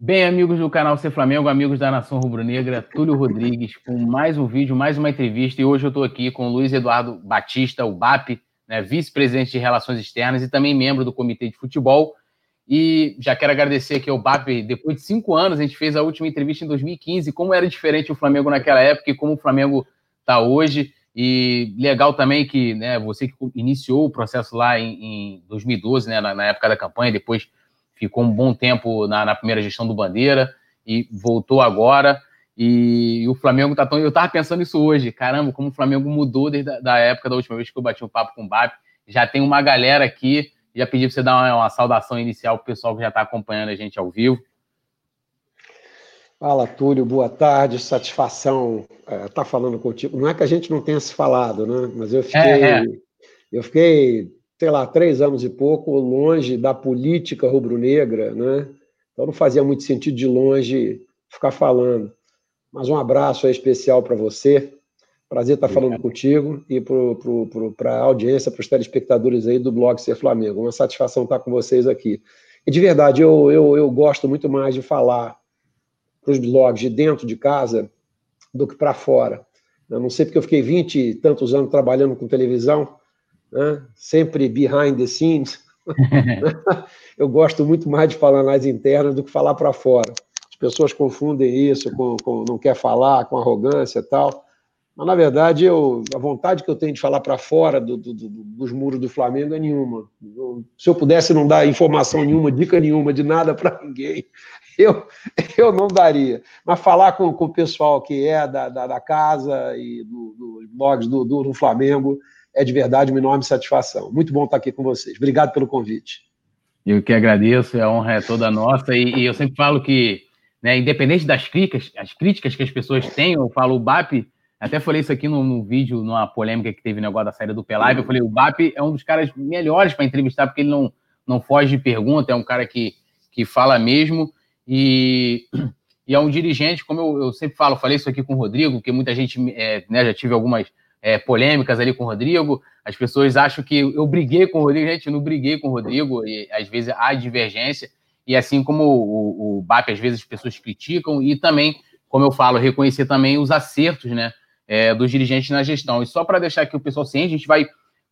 Bem, amigos do canal Ser Flamengo, amigos da Nação Rubro-Negra, Túlio Rodrigues, com mais um vídeo, mais uma entrevista. E hoje eu estou aqui com o Luiz Eduardo Batista, o BAP, né, vice-presidente de Relações Externas e também membro do Comitê de Futebol. E já quero agradecer aqui ao BAP. Depois de cinco anos, a gente fez a última entrevista em 2015. Como era diferente o Flamengo naquela época e como o Flamengo está hoje. E legal também que né, você que iniciou o processo lá em, em 2012, né, na, na época da campanha, depois ficou um bom tempo na, na primeira gestão do Bandeira e voltou agora. E, e o Flamengo tá tão. Eu tava pensando isso hoje, caramba, como o Flamengo mudou desde a da época da última vez que eu bati um papo com o BAP. Já tem uma galera aqui. Já pedi para você dar uma, uma saudação inicial para o pessoal que já está acompanhando a gente ao vivo. Fala, Túlio, boa tarde, satisfação estar é, tá falando contigo. Não é que a gente não tenha se falado, né? Mas eu fiquei, é, é. eu fiquei sei lá, três anos e pouco longe da política rubro-negra, né? Então não fazia muito sentido de longe ficar falando. Mas um abraço especial para você. Prazer estar falando contigo e para a audiência, para os telespectadores aí do blog Ser Flamengo. Uma satisfação estar com vocês aqui. E de verdade, eu, eu, eu gosto muito mais de falar para os blogs de dentro de casa do que para fora. Eu não sei porque eu fiquei 20 e tantos anos trabalhando com televisão, né? sempre behind the scenes. eu gosto muito mais de falar nas internas do que falar para fora. As pessoas confundem isso com, com, não quer falar, com arrogância e tal. Mas, na verdade, eu, a vontade que eu tenho de falar para fora do, do, do, dos muros do Flamengo é nenhuma. Eu, se eu pudesse não dar informação nenhuma, dica nenhuma, de nada para ninguém, eu, eu não daria. Mas falar com, com o pessoal que é da, da, da casa e dos blogs do, do, do Flamengo é de verdade uma enorme satisfação. Muito bom estar aqui com vocês. Obrigado pelo convite. Eu que agradeço, a honra é toda nossa. E, e eu sempre falo que, né, independente das críticas, as críticas que as pessoas têm, eu falo, o BAP, até falei isso aqui no, no vídeo, numa polêmica que teve no negócio da saída do Pelaiva, eu falei, o BAP é um dos caras melhores para entrevistar, porque ele não, não foge de pergunta, é um cara que, que fala mesmo. E, e é um dirigente, como eu, eu sempre falo, falei isso aqui com o Rodrigo, que muita gente, é, né, já tive algumas é, polêmicas ali com o Rodrigo. As pessoas acham que eu briguei com o Rodrigo, gente, não briguei com o Rodrigo, e às vezes há divergência, e assim como o, o, BAP, às vezes as pessoas criticam, e também, como eu falo, reconhecer também os acertos né, é, dos dirigentes na gestão. E só para deixar aqui o pessoal ciente, a gente vai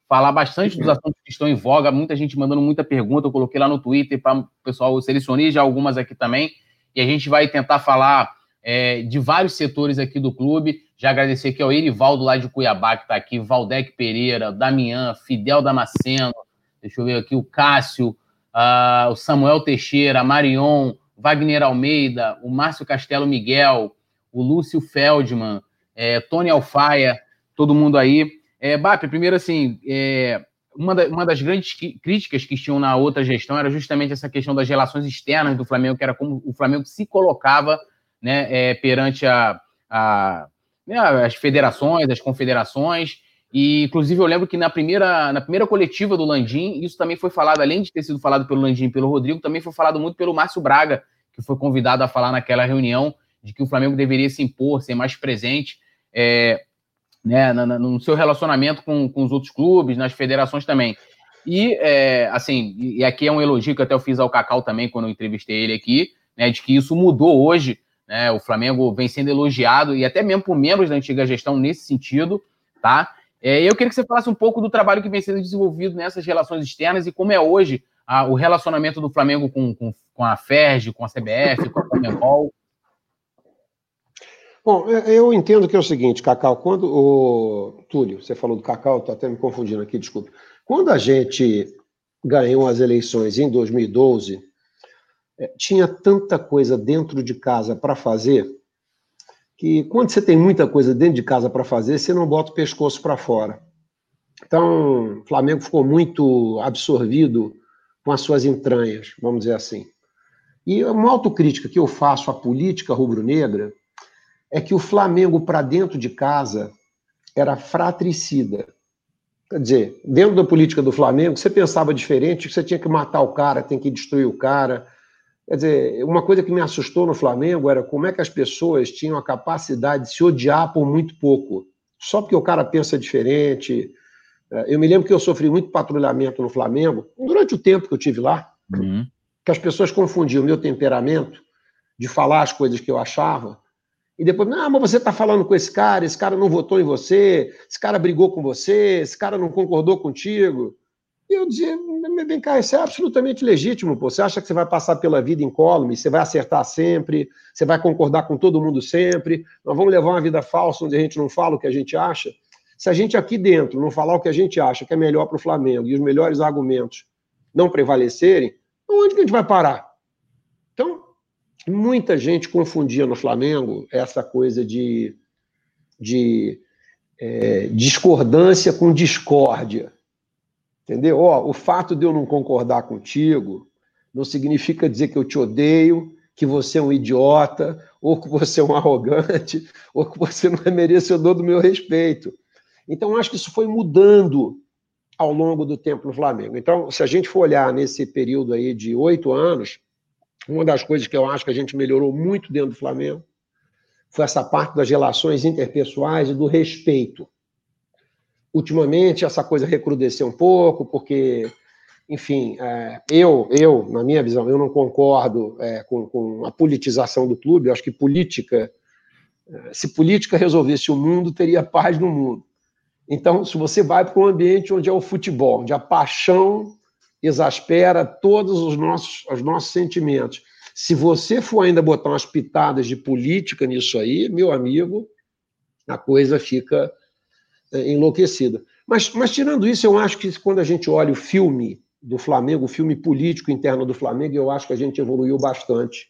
falar bastante dos assuntos que estão em voga, muita gente mandando muita pergunta, eu coloquei lá no Twitter para o pessoal, selecionar já algumas aqui também, e a gente vai tentar falar é, de vários setores aqui do clube. Já agradecer aqui ao Erivaldo lá de Cuiabá, que está aqui, Valdec Pereira, Damian, Fidel Damasceno, deixa eu ver aqui, o Cássio, uh, o Samuel Teixeira, Marion, Wagner Almeida, o Márcio Castelo Miguel, o Lúcio Feldman, é, Tony Alfaia, todo mundo aí. É, Bap, primeiro assim, é, uma, da, uma, das grandes críticas que tinham na outra gestão era justamente essa questão das relações externas do Flamengo, que era como o Flamengo se colocava né, é, perante a, a né, as federações, as confederações. E, inclusive, eu lembro que na primeira, na primeira coletiva do Landim, isso também foi falado, além de ter sido falado pelo Landim e pelo Rodrigo, também foi falado muito pelo Márcio Braga, que foi convidado a falar naquela reunião de que o Flamengo deveria se impor, ser mais presente é, né, no seu relacionamento com, com os outros clubes, nas federações também. E, é, assim, e aqui é um elogio que até eu fiz ao Cacau também, quando eu entrevistei ele aqui, né, de que isso mudou hoje né? O Flamengo vem sendo elogiado e até mesmo por membros da antiga gestão nesse sentido, tá? É, eu queria que você falasse um pouco do trabalho que vem sendo desenvolvido nessas relações externas e como é hoje a, o relacionamento do Flamengo com, com, com a FERJ, com a CBF, com a Comembol. Bom, é, eu entendo que é o seguinte, Cacau, quando o Túlio, você falou do Cacau, estou até me confundindo aqui, desculpa. Quando a gente ganhou as eleições em 2012, é, tinha tanta coisa dentro de casa para fazer que quando você tem muita coisa dentro de casa para fazer, você não bota o pescoço para fora. Então, o Flamengo ficou muito absorvido com as suas entranhas, vamos dizer assim. E uma autocrítica que eu faço à política rubro-negra é que o Flamengo, para dentro de casa, era fratricida. Quer dizer, dentro da política do Flamengo, você pensava diferente, que você tinha que matar o cara, tem que destruir o cara, Quer dizer, uma coisa que me assustou no Flamengo era como é que as pessoas tinham a capacidade de se odiar por muito pouco. Só porque o cara pensa diferente. É, eu me lembro que eu sofri muito patrulhamento no Flamengo, durante o tempo que eu tive lá, uhum. que as pessoas confundiam o meu temperamento de falar as coisas que eu achava, e depois, ah, mas você está falando com esse cara, esse cara não votou em você, esse cara brigou com você, esse cara não concordou contigo. E eu dizia, vem cá, isso é absolutamente legítimo, pô. Você acha que você vai passar pela vida incólume, você vai acertar sempre, você vai concordar com todo mundo sempre, nós vamos levar uma vida falsa onde a gente não fala o que a gente acha? Se a gente aqui dentro não falar o que a gente acha que é melhor para o Flamengo e os melhores argumentos não prevalecerem, onde que a gente vai parar? Então, muita gente confundia no Flamengo essa coisa de, de é, discordância com discórdia. Entendeu? Ó, o fato de eu não concordar contigo não significa dizer que eu te odeio, que você é um idiota, ou que você é um arrogante, ou que você não é merecedor do meu respeito. Então, acho que isso foi mudando ao longo do tempo no Flamengo. Então, se a gente for olhar nesse período aí de oito anos, uma das coisas que eu acho que a gente melhorou muito dentro do Flamengo foi essa parte das relações interpessoais e do respeito. Ultimamente, essa coisa recrudesceu um pouco, porque, enfim, é, eu, eu, na minha visão, eu não concordo é, com, com a politização do clube. Eu acho que política, é, se política resolvesse o mundo, teria paz no mundo. Então, se você vai para um ambiente onde é o futebol, onde a paixão exaspera todos os nossos, os nossos sentimentos, se você for ainda botar umas pitadas de política nisso aí, meu amigo, a coisa fica enlouquecida. Mas, mas tirando isso, eu acho que quando a gente olha o filme do Flamengo, o filme político interno do Flamengo, eu acho que a gente evoluiu bastante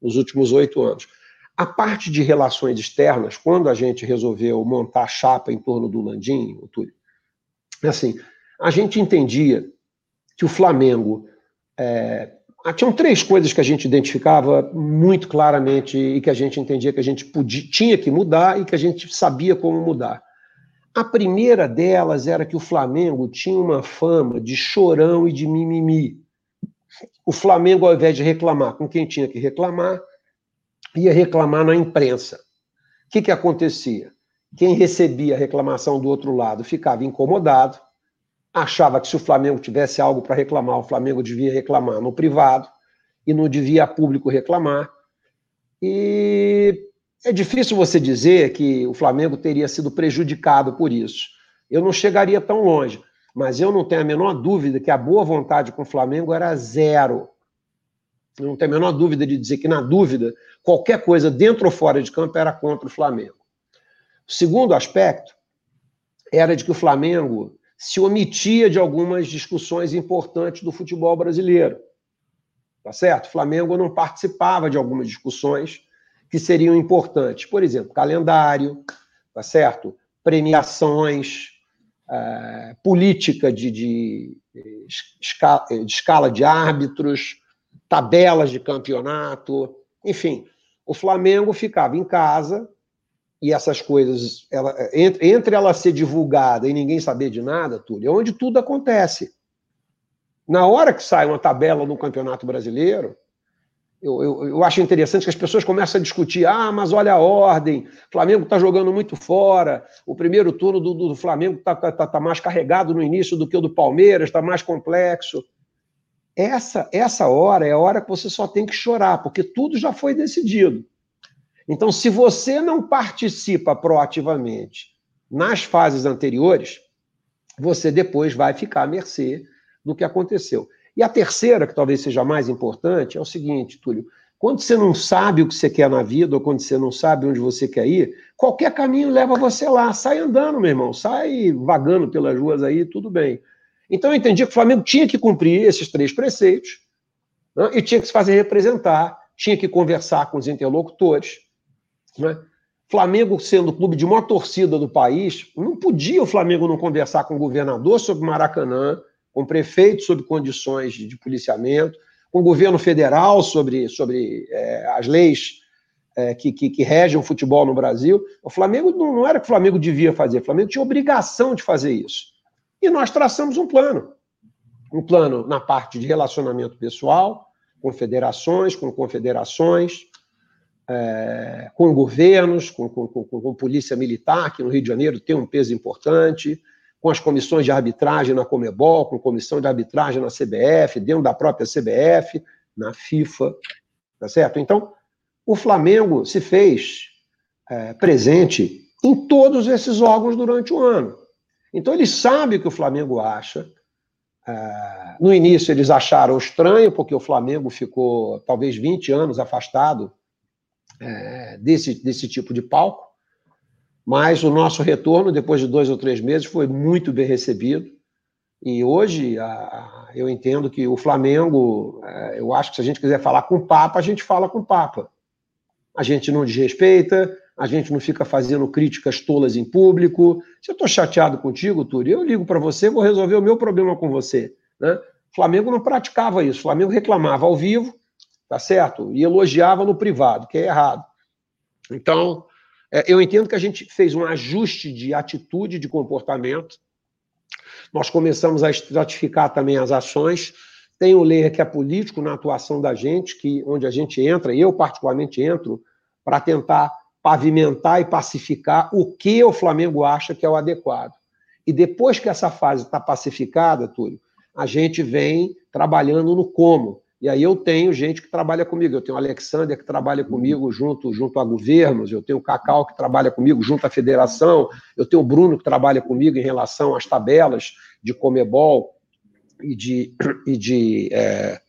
nos últimos oito anos. A parte de relações externas, quando a gente resolveu montar a chapa em torno do Landim, Túlio, é assim, a gente entendia que o Flamengo. É, tinham três coisas que a gente identificava muito claramente e que a gente entendia que a gente podia, tinha que mudar e que a gente sabia como mudar. A primeira delas era que o Flamengo tinha uma fama de chorão e de mimimi. O Flamengo, ao invés de reclamar com quem tinha que reclamar, ia reclamar na imprensa. O que, que acontecia? Quem recebia a reclamação do outro lado ficava incomodado, achava que se o Flamengo tivesse algo para reclamar, o Flamengo devia reclamar no privado e não devia a público reclamar. E é difícil você dizer que o Flamengo teria sido prejudicado por isso. Eu não chegaria tão longe, mas eu não tenho a menor dúvida que a boa vontade com o Flamengo era zero. Eu não tenho a menor dúvida de dizer que, na dúvida, qualquer coisa dentro ou fora de campo era contra o Flamengo. O segundo aspecto era de que o Flamengo se omitia de algumas discussões importantes do futebol brasileiro. Tá certo? O Flamengo não participava de algumas discussões que seriam importantes. Por exemplo, calendário, tá certo? Premiações, uh, política de, de, escala, de escala de árbitros, tabelas de campeonato, enfim. O Flamengo ficava em casa e essas coisas, ela, entre, entre ela ser divulgada e ninguém saber de nada, Túlio, é onde tudo acontece. Na hora que sai uma tabela no Campeonato Brasileiro, eu, eu, eu, acho interessante que as pessoas começam a discutir: ah, mas olha a ordem, o Flamengo está jogando muito fora, o primeiro turno do, do Flamengo está tá, tá, tá mais carregado no início do que o do Palmeiras, está mais complexo. Essa, essa hora é a hora que você só tem que chorar, porque tudo já foi decidido. Então, se você não participa proativamente nas fases anteriores, você depois vai ficar à mercê do que aconteceu. E a terceira, que talvez seja mais importante, é o seguinte, Túlio: quando você não sabe o que você quer na vida, ou quando você não sabe onde você quer ir, qualquer caminho leva você lá. Sai andando, meu irmão, sai vagando pelas ruas aí, tudo bem. Então eu entendi que o Flamengo tinha que cumprir esses três preceitos né, e tinha que se fazer representar, tinha que conversar com os interlocutores né? Flamengo sendo o clube de maior torcida do país, não podia o Flamengo não conversar com o governador sobre Maracanã, com o prefeito sobre condições de, de policiamento, com o governo federal sobre, sobre é, as leis é, que, que, que, regem o futebol no Brasil. O Flamengo não, não era o que o Flamengo devia fazer, o Flamengo tinha obrigação de fazer isso. E nós traçamos um plano. Um plano na parte de relacionamento pessoal, com federações, com confederações, é, com governos, com, com, com, com, polícia militar, que no Rio de Janeiro tem um peso importante, com as comissões de arbitragem na Comebol, com comissão de arbitragem na CBF, dentro da própria CBF, na FIFA, tá certo? Então, o Flamengo se fez é, presente em todos esses órgãos durante o ano. Então, ele sabe o que o Flamengo acha. É, no início, eles acharam estranho, porque o Flamengo ficou talvez 20 anos afastado é, desse, desse tipo de palco. Mas o nosso retorno, depois de dois ou três meses, foi muito bem recebido. E hoje, a, eu entendo que o Flamengo, é, eu acho que se a gente quiser falar com o Papa, a gente fala com o Papa. A gente não desrespeita, a gente não fica fazendo críticas tolas em público. Se eu estou chateado contigo, Túlio, eu ligo para você, vou resolver o meu problema com você. Né? O Flamengo não praticava isso. O Flamengo reclamava ao vivo, tá certo? E elogiava no privado, que é errado. Então, eu entendo que a gente fez um ajuste de atitude, de comportamento. Nós começamos a estratificar também as ações. Tem o layer que é político na atuação da gente, que onde a gente entra, eu particularmente entro, para tentar pavimentar e pacificar o que o Flamengo acha que é o adequado. E depois que essa fase está pacificada, Túlio, a gente vem trabalhando no como. E aí eu tenho gente que trabalha comigo. Eu tenho o Alexander que trabalha comigo junto, junto a governos, eu tenho o Cacau que trabalha comigo junto à federação, eu tenho o Bruno que trabalha comigo em relação às tabelas de Comebol e de, e de, é,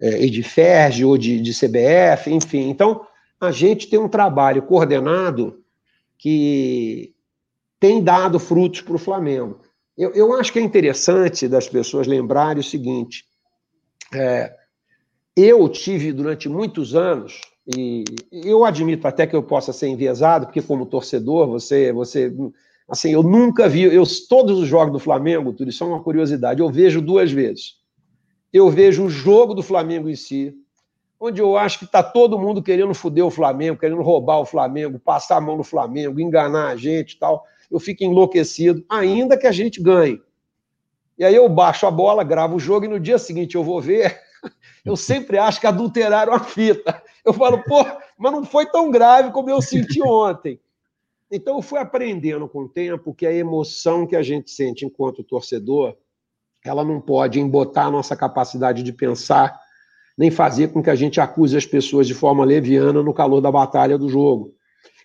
é, e de FERJ ou de, de CBF, enfim. Então, a gente tem um trabalho coordenado que tem dado frutos para o Flamengo. Eu, eu, acho que é interessante das pessoas lembrarem o seguinte: é, eu tive durante muitos anos, e eu admito até que eu possa ser enviesado, porque como torcedor, você, você assim, eu nunca vi, eu, todos os jogos do Flamengo, tudo isso é uma curiosidade, eu vejo duas vezes. Eu vejo o jogo do Flamengo em si, onde eu acho que está todo mundo querendo foder o Flamengo, querendo roubar o Flamengo, passar a mão no Flamengo, enganar a gente e tal. Eu fico enlouquecido, ainda que a gente ganhe. E aí eu baixo a bola, gravo o jogo e no dia seguinte eu vou ver. Eu sempre acho que adulteraram a fita. Eu falo, pô, mas não foi tão grave como eu senti ontem. Então eu fui aprendendo com o tempo que a emoção que a gente sente enquanto torcedor, ela não pode embotar a nossa capacidade de pensar nem fazer com que a gente acuse as pessoas de forma leviana no calor da batalha do jogo.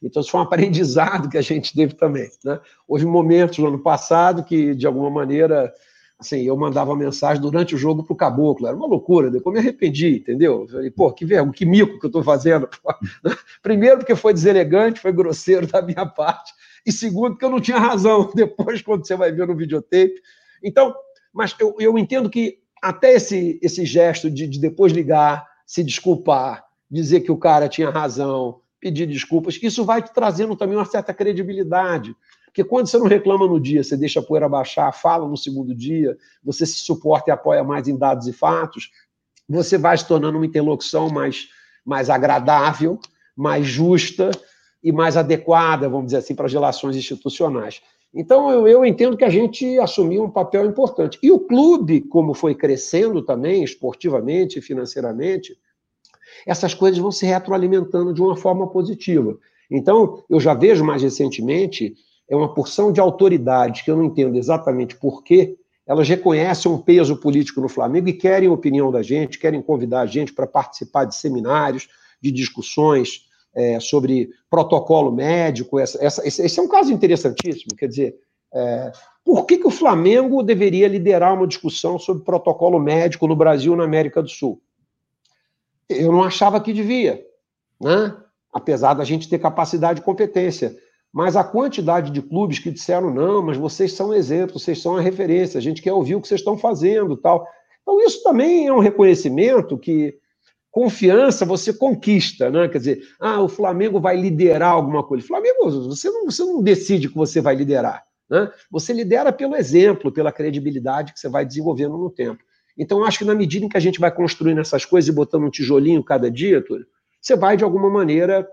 Então, isso foi um aprendizado que a gente teve também. Né? Houve momentos no ano passado que, de alguma maneira, assim, eu mandava mensagem durante o jogo para o caboclo, era uma loucura, depois me arrependi, entendeu? Falei, pô, que vergonha, que mico que eu estou fazendo. Primeiro, porque foi deselegante, foi grosseiro da minha parte, e segundo, porque eu não tinha razão, depois, quando você vai ver no videotape. Então, mas eu, eu entendo que até esse, esse gesto de, de depois ligar, se desculpar, dizer que o cara tinha razão, pedir desculpas, isso vai te trazendo também uma certa credibilidade. Porque quando você não reclama no dia, você deixa a poeira baixar, fala no segundo dia, você se suporta e apoia mais em dados e fatos, você vai se tornando uma interlocução mais, mais agradável, mais justa e mais adequada, vamos dizer assim, para as relações institucionais. Então, eu, eu, entendo que a gente assumiu um papel importante. E o clube, como foi crescendo também, esportivamente, financeiramente, essas coisas vão se retroalimentando de uma forma positiva. Então, eu já vejo mais recentemente é uma porção de autoridades que eu não entendo exatamente por quê, elas reconhecem um peso político no Flamengo e querem a opinião da gente, querem convidar a gente para participar de seminários, de discussões, é, sobre protocolo médico. Essa, essa, esse, esse, é um caso interessantíssimo. Quer dizer, é, por que, que o Flamengo deveria liderar uma discussão sobre protocolo médico no Brasil e na América do Sul? Eu não achava que devia, né? apesar da gente ter capacidade e competência. Mas a quantidade de clubes que disseram, não, mas vocês são exemplos, vocês são a referência, a gente quer ouvir o que vocês estão fazendo tal. Então, isso também é um reconhecimento que confiança você conquista, né? Quer dizer, ah, o Flamengo vai liderar alguma coisa. Flamengo, você não, você não decide que você vai liderar, né? Você lidera pelo exemplo, pela credibilidade que você vai desenvolvendo no tempo. Então, acho que na medida em que a gente vai construindo essas coisas e botando um tijolinho cada dia, Túlio, você vai, de alguma maneira,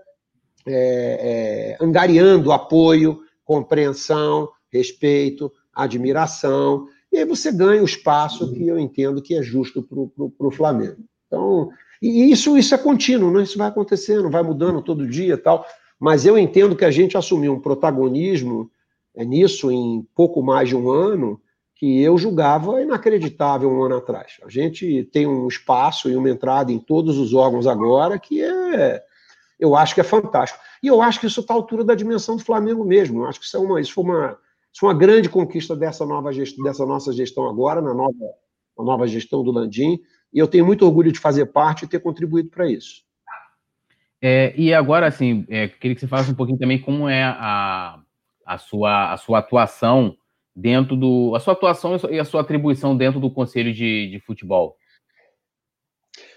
é, é, angariando apoio, compreensão, respeito, admiração, e aí você ganha o espaço que eu entendo que é justo para o Flamengo. Então, e isso, isso é contínuo, né? isso vai acontecendo, vai mudando todo dia tal. Mas eu entendo que a gente assumiu um protagonismo é, nisso em pouco mais de um ano que eu julgava inacreditável um ano atrás. A gente tem um espaço e uma entrada em todos os órgãos agora que é, eu acho que é fantástico. E eu acho que isso está à altura da dimensão do Flamengo mesmo. Eu acho que isso, é uma, isso foi uma, isso foi uma grande conquista dessa, nova gestão, dessa nossa gestão agora, na nova, na nova gestão do Landim. E eu tenho muito orgulho de fazer parte e ter contribuído para isso. É, e agora, assim, é, queria que você falasse um pouquinho também como é a, a, sua, a sua atuação dentro do. a sua atuação e a sua atribuição dentro do Conselho de, de Futebol.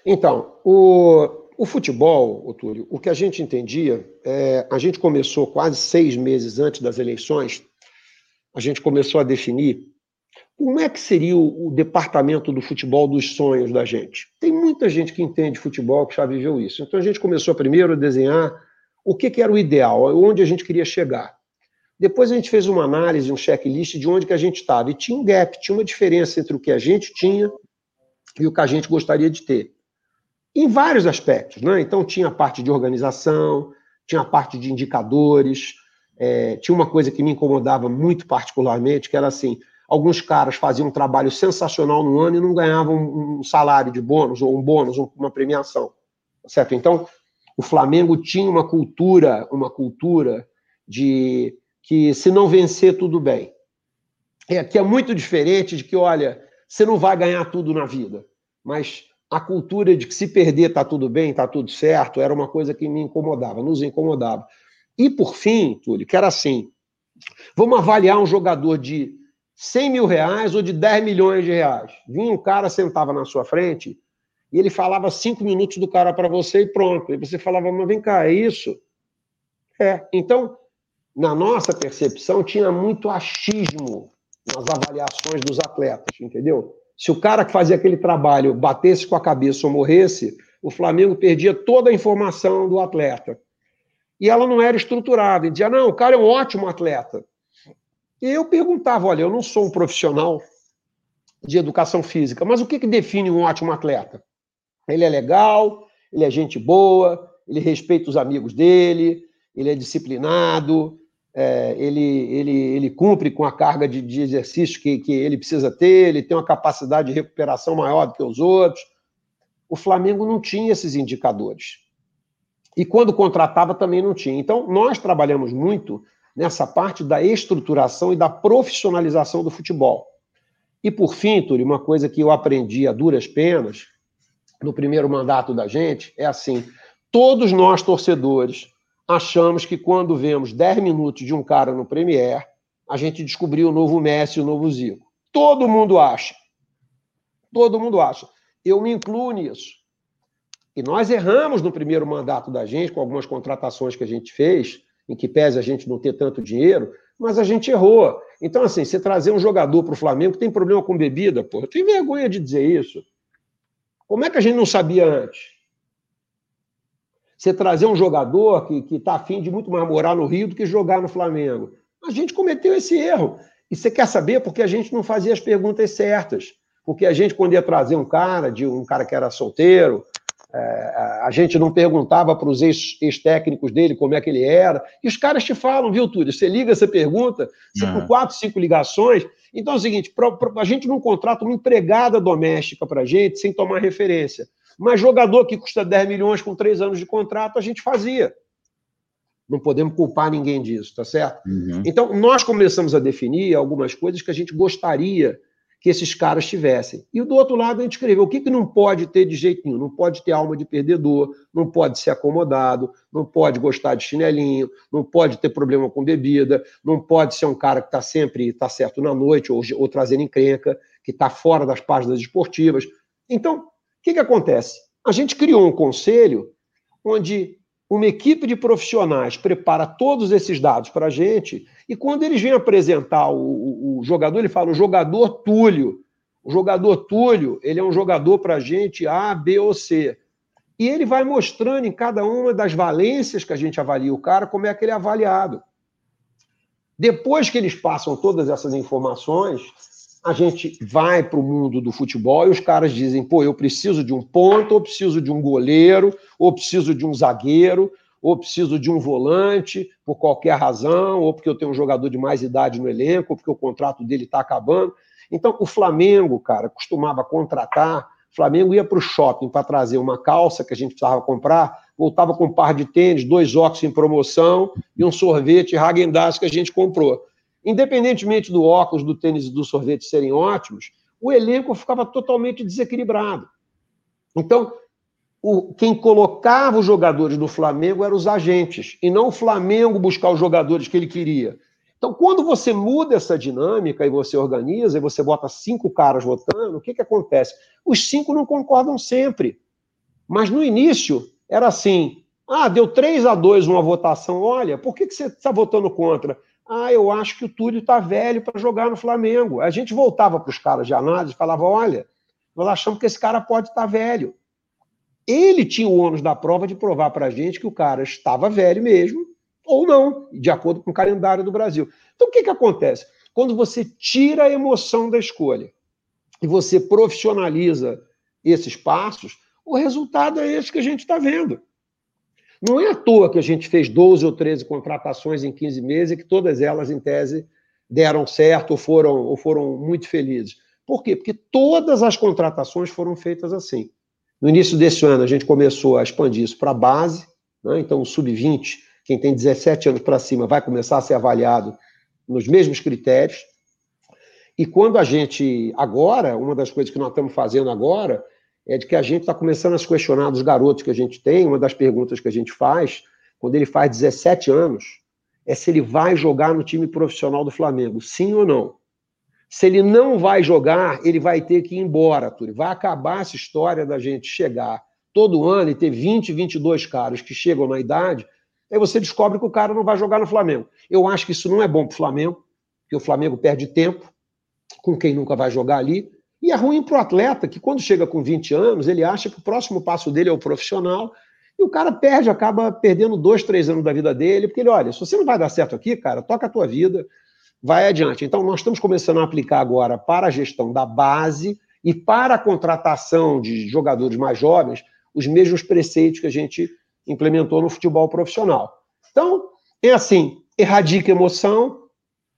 Então, o, o futebol, Túlio, o que a gente entendia, é, a gente começou quase seis meses antes das eleições, a gente começou a definir como é que seria o, o, departamento do futebol dos sonhos da gente. Tem muita gente que entende futebol, que já viveu isso. Então a gente começou primeiro a desenhar o que, que era o ideal, onde a gente queria chegar. Depois a gente fez uma análise, um checklist de onde que a gente estava. E tinha um gap, tinha uma diferença entre o que a gente tinha e o que a gente gostaria de ter em vários aspectos. Né? Então, tinha a parte de organização, tinha a parte de indicadores, é, tinha uma coisa que me incomodava muito particularmente, que era assim, alguns caras faziam um trabalho sensacional no ano e não ganhavam um salário de bônus, ou um bônus, uma premiação, certo? Então, o Flamengo tinha uma cultura, uma cultura de que se não vencer, tudo bem. É, que é muito diferente de que, olha, você não vai ganhar tudo na vida, mas a cultura de que se perder está tudo bem, está tudo certo, era uma coisa que me incomodava, nos incomodava. E por fim, Túlio, que era assim: vamos avaliar um jogador de 100 mil reais ou de 10 milhões de reais. Vinha um cara, sentava na sua frente e ele falava cinco minutos do cara para você e pronto. E você falava, mas vem cá, é isso? É. Então, na nossa percepção, tinha muito achismo nas avaliações dos atletas, entendeu? Se o cara que fazia aquele trabalho batesse com a cabeça ou morresse, o Flamengo perdia toda a informação do atleta. E ela não era estruturada. E dizia, não, o cara é um ótimo atleta. E eu perguntava, olha, eu não sou um profissional de educação física, mas o que, que define um ótimo atleta? Ele é legal, ele é gente boa, ele respeita os amigos dele, ele é disciplinado, é, ele, ele, ele cumpre com a carga de, de exercício que, que ele precisa ter, ele tem uma capacidade de recuperação maior do que os outros. O Flamengo não tinha esses indicadores. E quando contratava também não tinha. Então, nós trabalhamos muito nessa parte da estruturação e da profissionalização do futebol. E por fim, Túlio, uma coisa que eu aprendi a duras penas no primeiro mandato da gente é assim: todos nós torcedores achamos que quando vemos 10 minutos de um cara no Premiere, a gente descobriu o novo Messi o novo Zico. Todo mundo acha. Todo mundo acha. Eu me incluo nisso. E nós erramos no primeiro mandato da gente, com algumas contratações que a gente fez, em que pese a gente não ter tanto dinheiro, mas a gente errou. Então, assim, você trazer um jogador para o Flamengo tem problema com bebida, pô, eu tenho vergonha de dizer isso. Como é que a gente não sabia antes? Você trazer um jogador que está afim de muito mais morar no Rio do que jogar no Flamengo. A gente cometeu esse erro. E você quer saber porque a gente não fazia as perguntas certas. Porque a gente, quando ia trazer um cara, de um cara que era solteiro, é, a gente não perguntava para os ex-técnicos dele como é que ele era. E os caras te falam, viu, Túlio? Você liga essa pergunta, você com quatro, cinco ligações. Então é o seguinte: pra, pra, a gente não contrata uma empregada doméstica para a gente sem tomar referência. Mas jogador que custa 10 milhões com três anos de contrato, a gente fazia. Não podemos culpar ninguém disso, tá certo? Uhum. Então, nós começamos a definir algumas coisas que a gente gostaria que esses caras tivessem. E do outro lado, a gente escreveu o que, que não pode ter de jeito nenhum. Não pode ter alma de perdedor, não pode ser acomodado, não pode gostar de chinelinho, não pode ter problema com bebida, não pode ser um cara que está sempre tá certo na noite ou, ou trazendo encrenca, que está fora das páginas esportivas. Então, o que, que acontece? A gente criou um conselho onde uma equipe de profissionais prepara todos esses dados para a gente, e quando eles vêm apresentar o, o, o, jogador, ele fala: o jogador Túlio. O jogador Túlio, ele é um jogador para a gente A, B ou C. E ele vai mostrando em cada uma das valências que a gente avalia o cara, como é que ele é avaliado. Depois que eles passam todas essas informações, a gente vai para o mundo do futebol e os caras dizem: pô, eu preciso de um ponto, ou preciso de um goleiro, ou preciso de um zagueiro, ou preciso de um volante, por qualquer razão, ou porque eu tenho um jogador de mais idade no elenco, ou porque o contrato dele está acabando. Então, o Flamengo, cara, costumava contratar Flamengo ia para o shopping para trazer uma calça que a gente precisava comprar, voltava com um par de tênis, dois óculos em promoção e um sorvete Hagen que a gente comprou. Independentemente do óculos, do tênis e do sorvete serem ótimos, o elenco ficava totalmente desequilibrado. Então, o, quem colocava os jogadores do Flamengo eram os agentes, e não o Flamengo buscar os jogadores que ele queria. Então, quando você muda essa dinâmica e você organiza, e você bota cinco caras votando, o que, que acontece? Os cinco não concordam sempre. Mas no início, era assim: ah, deu 3 a 2 uma votação. Olha, por que, que você está votando contra? Ah, eu acho que o Túlio está velho para jogar no Flamengo. A gente voltava para os caras de análise e falava: olha, nós achamos que esse cara pode estar tá velho. Ele tinha o ônus da prova de provar para a gente que o cara estava velho mesmo ou não, de acordo com o calendário do Brasil. Então, o que, que acontece? Quando você tira a emoção da escolha e você profissionaliza esses passos, o resultado é esse que a gente está vendo. Não é à toa que a gente fez 12 ou 13 contratações em 15 meses e que todas elas, em tese, deram certo ou foram, ou foram muito felizes. Por quê? Porque todas as contratações foram feitas assim. No início desse ano, a gente começou a expandir isso para a base, né? então o sub-20 quem tem 17 anos para cima vai começar a ser avaliado nos mesmos critérios. E quando a gente, agora, uma das coisas que nós estamos fazendo agora é de que a gente está começando a se questionar dos garotos que a gente tem. Uma das perguntas que a gente faz, quando ele faz 17 anos, é se ele vai jogar no time profissional do Flamengo, sim ou não. Se ele não vai jogar, ele vai ter que ir embora, Túlio. Vai acabar essa história da gente chegar todo ano e ter 20, 22 caras que chegam na idade Aí você descobre que o cara não vai jogar no Flamengo. Eu acho que isso não é bom para o Flamengo, porque o Flamengo perde tempo com quem nunca vai jogar ali. E é ruim para o atleta, que quando chega com 20 anos, ele acha que o próximo passo dele é o profissional, e o cara perde, acaba perdendo dois, três anos da vida dele, porque ele, olha, se você não vai dar certo aqui, cara, toca a tua vida, vai adiante. Então, nós estamos começando a aplicar agora para a gestão da base e para a contratação de jogadores mais jovens os mesmos preceitos que a gente implementou no futebol profissional. Então, é assim: erradica emoção,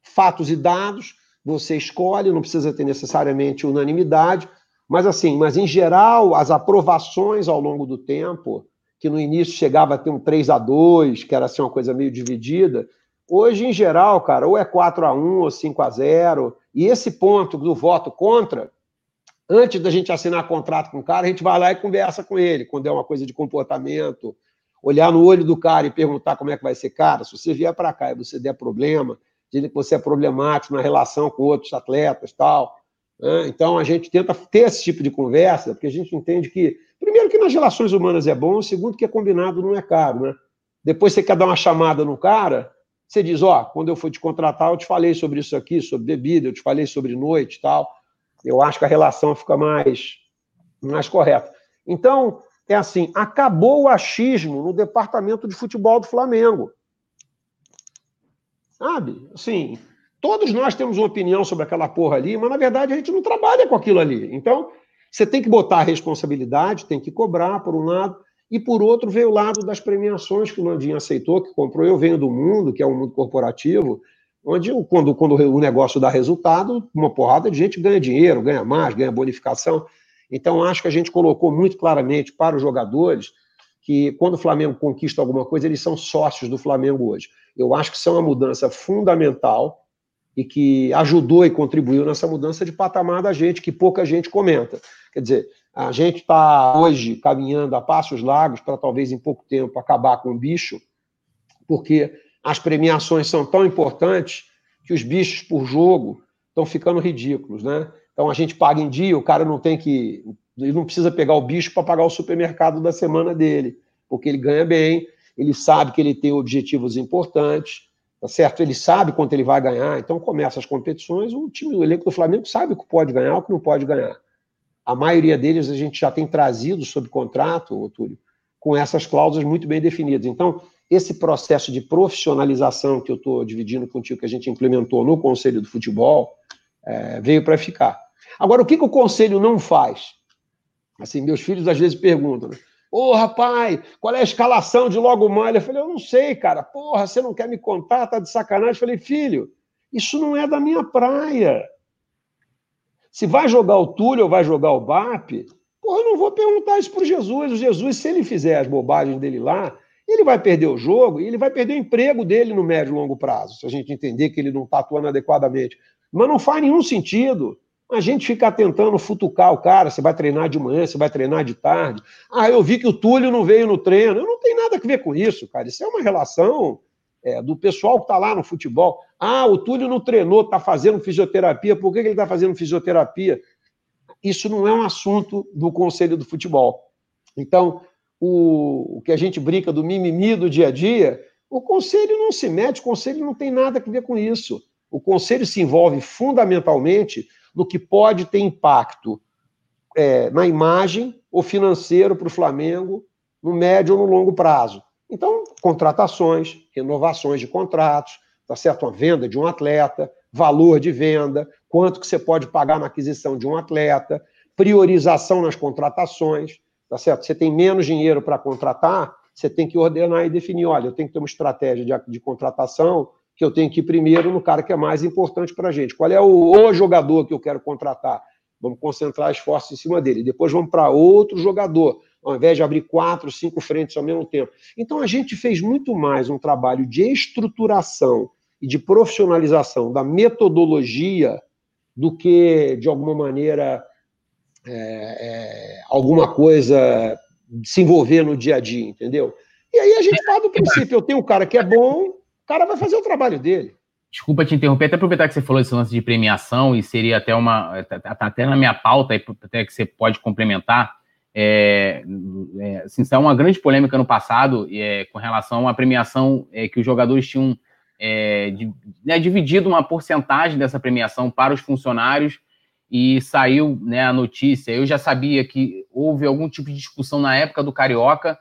fatos e dados, você escolhe, não precisa ter necessariamente unanimidade, mas assim, mas em geral, as aprovações ao longo do tempo, que no início chegava a ter um 3 a 2 que era assim uma coisa meio dividida, hoje, em geral, cara, ou é 4 a 1 ou 5 a 0 e esse ponto do voto contra, antes da gente assinar contrato com o cara, a gente vai lá e conversa com ele, quando é uma coisa de comportamento, olhar no olho do cara e perguntar como é que vai ser, cara, se você vier para cá e você der problema, dizer que você é problemático na relação com outros atletas tal. Né? Então a gente tenta ter esse tipo de conversa, porque a gente entende que, primeiro, que nas relações humanas é bom, segundo, que é combinado não é caro, né? Depois você quer dar uma chamada no cara, você diz, ó, oh, quando eu fui te contratar, eu te falei sobre isso aqui, sobre bebida, eu te falei sobre noite tal. Eu acho que a relação fica mais, mais correta. Então, é assim: acabou o achismo no departamento de futebol do Flamengo. Sabe? Assim, todos nós temos uma opinião sobre aquela porra ali, mas na verdade a gente não trabalha com aquilo ali. Então, você tem que botar a responsabilidade, tem que cobrar, por um lado, e por outro veio o lado das premiações que o Landinho aceitou, que comprou. Eu venho do mundo, que é um mundo corporativo, onde quando, quando o negócio dá resultado, uma porrada de gente ganha dinheiro, ganha mais, ganha bonificação. Então, acho que a gente colocou muito claramente para os jogadores que, quando o Flamengo conquista alguma coisa, eles são sócios do Flamengo hoje. Eu acho que isso é uma mudança fundamental e que ajudou e contribuiu nessa mudança de patamar da gente, que pouca gente comenta. Quer dizer, a gente está hoje caminhando a passos largos para talvez em pouco tempo acabar com o bicho, porque as premiações são tão importantes que os bichos por jogo estão ficando ridículos, né? Então a gente paga em dia, o cara não tem que. Ele não precisa pegar o bicho para pagar o supermercado da semana dele, porque ele ganha bem, ele sabe que ele tem objetivos importantes, tá certo? Ele sabe quanto ele vai ganhar, então começa as competições, o time, o elenco do Flamengo sabe o que pode ganhar, o que não pode ganhar. A maioria deles a gente já tem trazido sob contrato, Túlio, com essas cláusulas muito bem definidas. Então, esse processo de profissionalização que eu estou dividindo contigo, que a gente implementou no Conselho do Futebol, é, veio para ficar. Agora, o que, que o conselho não faz? Assim, meus filhos às vezes perguntam, né? Ô, oh, rapaz, qual é a escalação de logo mais? Eu falei, eu não sei, cara. Porra, você não quer me contar? Tá de sacanagem? Eu falei, filho, isso não é da minha praia. Se vai jogar o Túlio ou vai jogar o BAP, Pô, eu não vou perguntar isso para o Jesus. O Jesus, se ele fizer as bobagens dele lá, ele vai perder o jogo e ele vai perder o emprego dele no médio e longo prazo, se a gente entender que ele não está atuando adequadamente. Mas não faz nenhum sentido a gente ficar tentando futucar o cara, você vai treinar de manhã, você vai treinar de tarde. Ah, eu vi que o Túlio não veio no treino. Eu não tenho nada a ver com isso, cara. Isso é uma relação é, do pessoal que está lá no futebol. Ah, o Túlio não treinou, está fazendo fisioterapia. Por que, que ele está fazendo fisioterapia? Isso não é um assunto do Conselho do Futebol. Então, o, o que a gente brinca do mimimi do dia a dia, o Conselho não se mete, o Conselho não tem nada a ver com isso. O Conselho se envolve fundamentalmente no que pode ter impacto é, na imagem ou financeiro para o Flamengo no médio ou no longo prazo. Então, contratações, renovações de contratos, tá certo? Uma venda de um atleta, valor de venda, quanto que você pode pagar na aquisição de um atleta, priorização nas contratações, tá certo? Você tem menos dinheiro para contratar, você tem que ordenar e definir, olha, eu tenho que ter uma estratégia de, de contratação que eu tenho que ir primeiro no cara que é mais importante para a gente. Qual é o, o, jogador que eu quero contratar? Vamos concentrar esforços em cima dele. Depois vamos para outro jogador, ao invés de abrir quatro, cinco frentes ao mesmo tempo. Então a gente fez muito mais um trabalho de estruturação e de profissionalização da metodologia do que, de alguma maneira, é, é, alguma coisa se envolver no dia a dia, entendeu? E aí a gente fala do princípio, eu tenho um cara que é bom, cara vai fazer o trabalho dele. Desculpa te interromper, até aproveitar que você falou esse lance de premiação, e seria até uma. Tá, tá até na minha pauta, até que você pode complementar. É, é, assim, saiu uma grande polêmica no passado é, com relação à premiação é, que os jogadores tinham é, de, né, dividido uma porcentagem dessa premiação para os funcionários e saiu né, a notícia. Eu já sabia que houve algum tipo de discussão na época do Carioca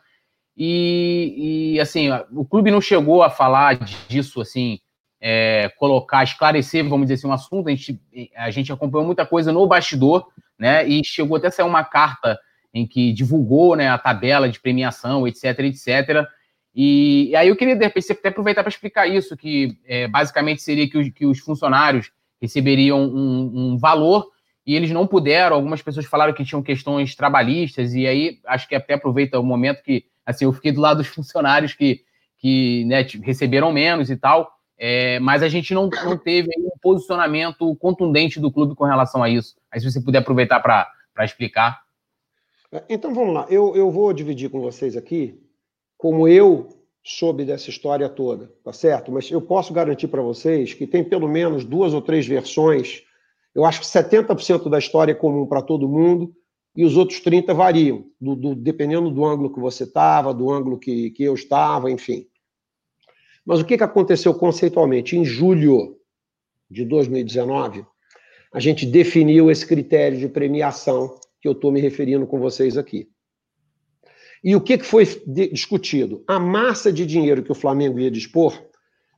e, e, assim, o clube não chegou a falar disso, assim, é, colocar, esclarecer, vamos dizer assim, um assunto. A gente, a gente acompanhou muita coisa no bastidor, né? E chegou até a sair uma carta em que divulgou né, a tabela de premiação, etc, etc. E, e aí eu queria, de repente, até aproveitar para explicar isso, que é, basicamente seria que os, que os funcionários receberiam um, um valor e eles não puderam. Algumas pessoas falaram que tinham questões trabalhistas, e aí acho que até aproveita o momento que Assim, eu fiquei do lado dos funcionários que, que né, receberam menos e tal, é, mas a gente não, não teve um posicionamento contundente do clube com relação a isso. Aí, se você puder aproveitar para explicar. É, então, vamos lá. Eu, eu vou dividir com vocês aqui como eu soube dessa história toda, tá certo? Mas eu posso garantir para vocês que tem pelo menos duas ou três versões. Eu acho que 70% da história é comum para todo mundo e os outros 30 variam, do, do, dependendo do ângulo que você estava, do ângulo que, que eu estava, enfim. Mas o que, que aconteceu conceitualmente? Em julho de 2019, a gente definiu esse critério de premiação que eu estou me referindo com vocês aqui. E o que, que foi discutido? A massa de dinheiro que o Flamengo ia dispor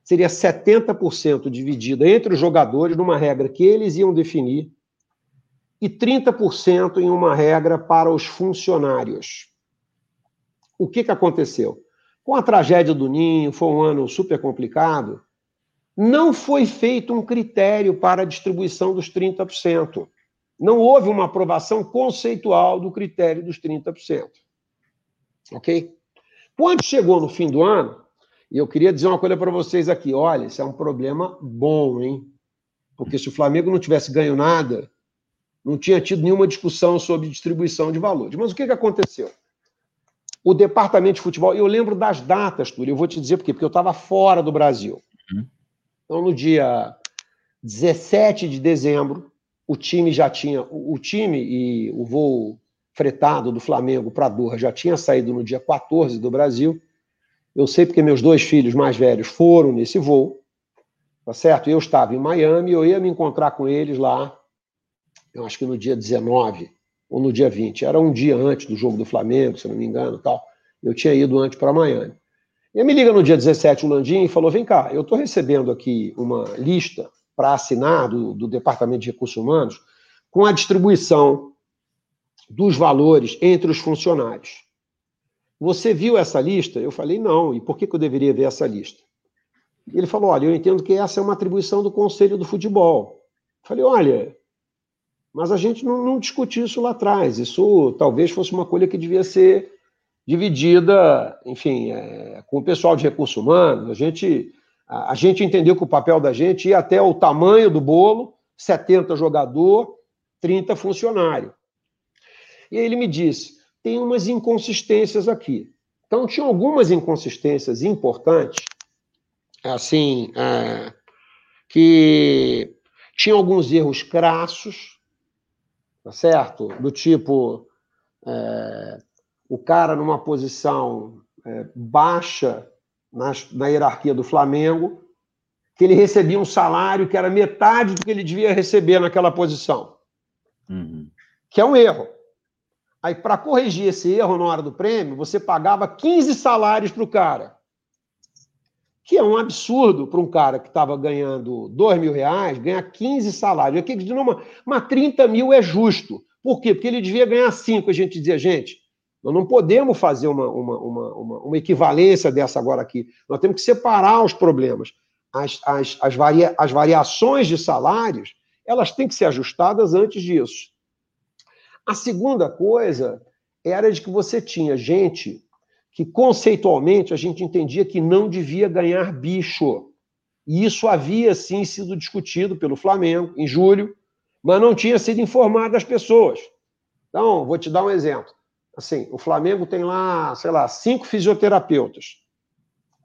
seria 70% dividida entre os jogadores, numa regra que eles iam definir, e 30% em uma regra para os funcionários. O que, que aconteceu? Com a tragédia do Ninho, foi um ano super complicado, não foi feito um critério para a distribuição dos 30%. Não houve uma aprovação conceitual do critério dos 30%. Ok? Quando chegou no fim do ano, e eu queria dizer uma coisa para vocês aqui: olha, isso é um problema bom, hein? Porque se o Flamengo não tivesse ganho nada, não tinha tido nenhuma discussão sobre distribuição de valores. Mas o que, que aconteceu? O departamento de futebol, eu lembro das datas, Túlio, eu vou te dizer por quê, porque eu estava fora do Brasil. Uhum. Então, no dia 17 de dezembro, o time já tinha. O, o time e o voo fretado do Flamengo para Doha já tinha saído no dia 14 do Brasil. Eu sei porque meus dois filhos mais velhos foram nesse voo, tá certo? Eu estava em Miami, eu ia me encontrar com eles lá eu acho que no dia 19 ou no dia 20, era um dia antes do jogo do Flamengo, se não me engano, tal. Eu tinha ido antes para Miami. E me liga no dia 17 o Landim e falou: vem cá, eu estou recebendo aqui uma lista para assinar do, do Departamento de Recursos Humanos com a distribuição dos valores entre os funcionários. Você viu essa lista? Eu falei, não. E por que, que eu deveria ver essa lista? Ele falou: olha, eu entendo que essa é uma atribuição do Conselho do Futebol. Eu falei, olha, Mas a gente não, não discutiu isso lá atrás. Isso talvez fosse uma coisa que devia ser dividida, enfim, é, com o pessoal de recursos humanos. A gente, a, a, gente entendeu que o papel da gente ia até o tamanho do bolo, 70 jogador, 30 funcionário. E aí ele me disse, tem umas inconsistências aqui. Então, tinha algumas inconsistências importantes, assim, é, que tinha alguns erros crassos, tá certo? Do tipo, é, o cara numa posição é, baixa na, na hierarquia do Flamengo, que ele recebia um salário que era metade do que ele devia receber naquela posição. Uhum. Que é um erro. Aí, para corrigir esse erro na hora do prêmio, você pagava 15 salários para o cara. Que é um absurdo para um cara que estava ganhando 2 mil reais, ganhar 15 salários. Aqui, uma, uma 30 mil é justo. Por quê? Porque ele devia ganhar 5. A gente dizia, gente, nós não podemos fazer uma, uma, uma, uma, uma equivalência dessa agora aqui. Nós temos que separar os problemas. As, as, as, varia, as variações de salários, elas têm que ser ajustadas antes disso. A segunda coisa era de que você tinha gente que conceitualmente a gente entendia que não devia ganhar bicho. E isso havia sim sido discutido pelo Flamengo em julho, mas não tinha sido informado às pessoas. Então, vou te dar um exemplo assim, o Flamengo tem lá, sei lá, cinco fisioterapeutas.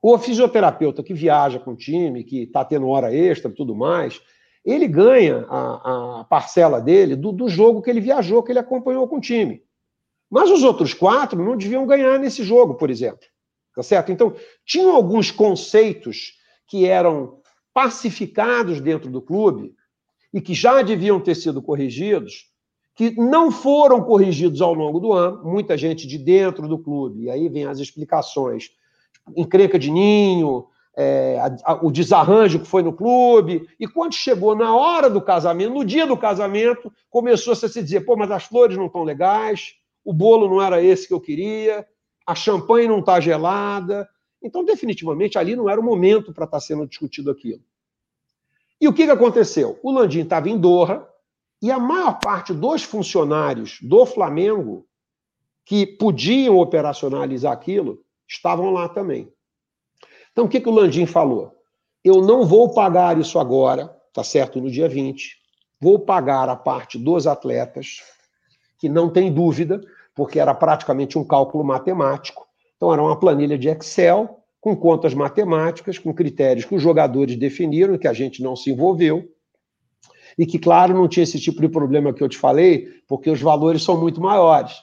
O fisioterapeuta que viaja com o time, que está tendo hora extra e tudo mais, ele ganha a, a parcela dele do, do, jogo que ele viajou, que ele acompanhou com o time. Mas os outros quatro não deviam ganhar nesse jogo, por exemplo. Tá certo? Então, tinham alguns conceitos que eram pacificados dentro do clube e que já deviam ter sido corrigidos, que não foram corrigidos ao longo do ano, muita gente de dentro do clube, e aí vem as explicações, encrenca de ninho, é, a, a, o desarranjo que foi no clube, e quando chegou na hora do casamento, no dia do casamento, começou -se a se dizer, pô, mas as flores não estão legais, o bolo não era esse que eu queria, a champanhe não está gelada, então definitivamente ali não era o momento para estar tá sendo discutido aquilo. E o que, que aconteceu? O Landim estava em Doha, e a maior parte dos funcionários do Flamengo que podiam operacionalizar aquilo estavam lá também. Então, o que, que o Landim falou? Eu não vou pagar isso agora, tá certo? No dia 20. Vou pagar a parte dos atletas, que não tem dúvida, porque era praticamente um cálculo matemático. Então, era uma planilha de Excel com contas matemáticas, com critérios que os jogadores definiram, que a gente não se envolveu e que, claro, não tinha esse tipo de problema que eu te falei, porque os valores são muito maiores.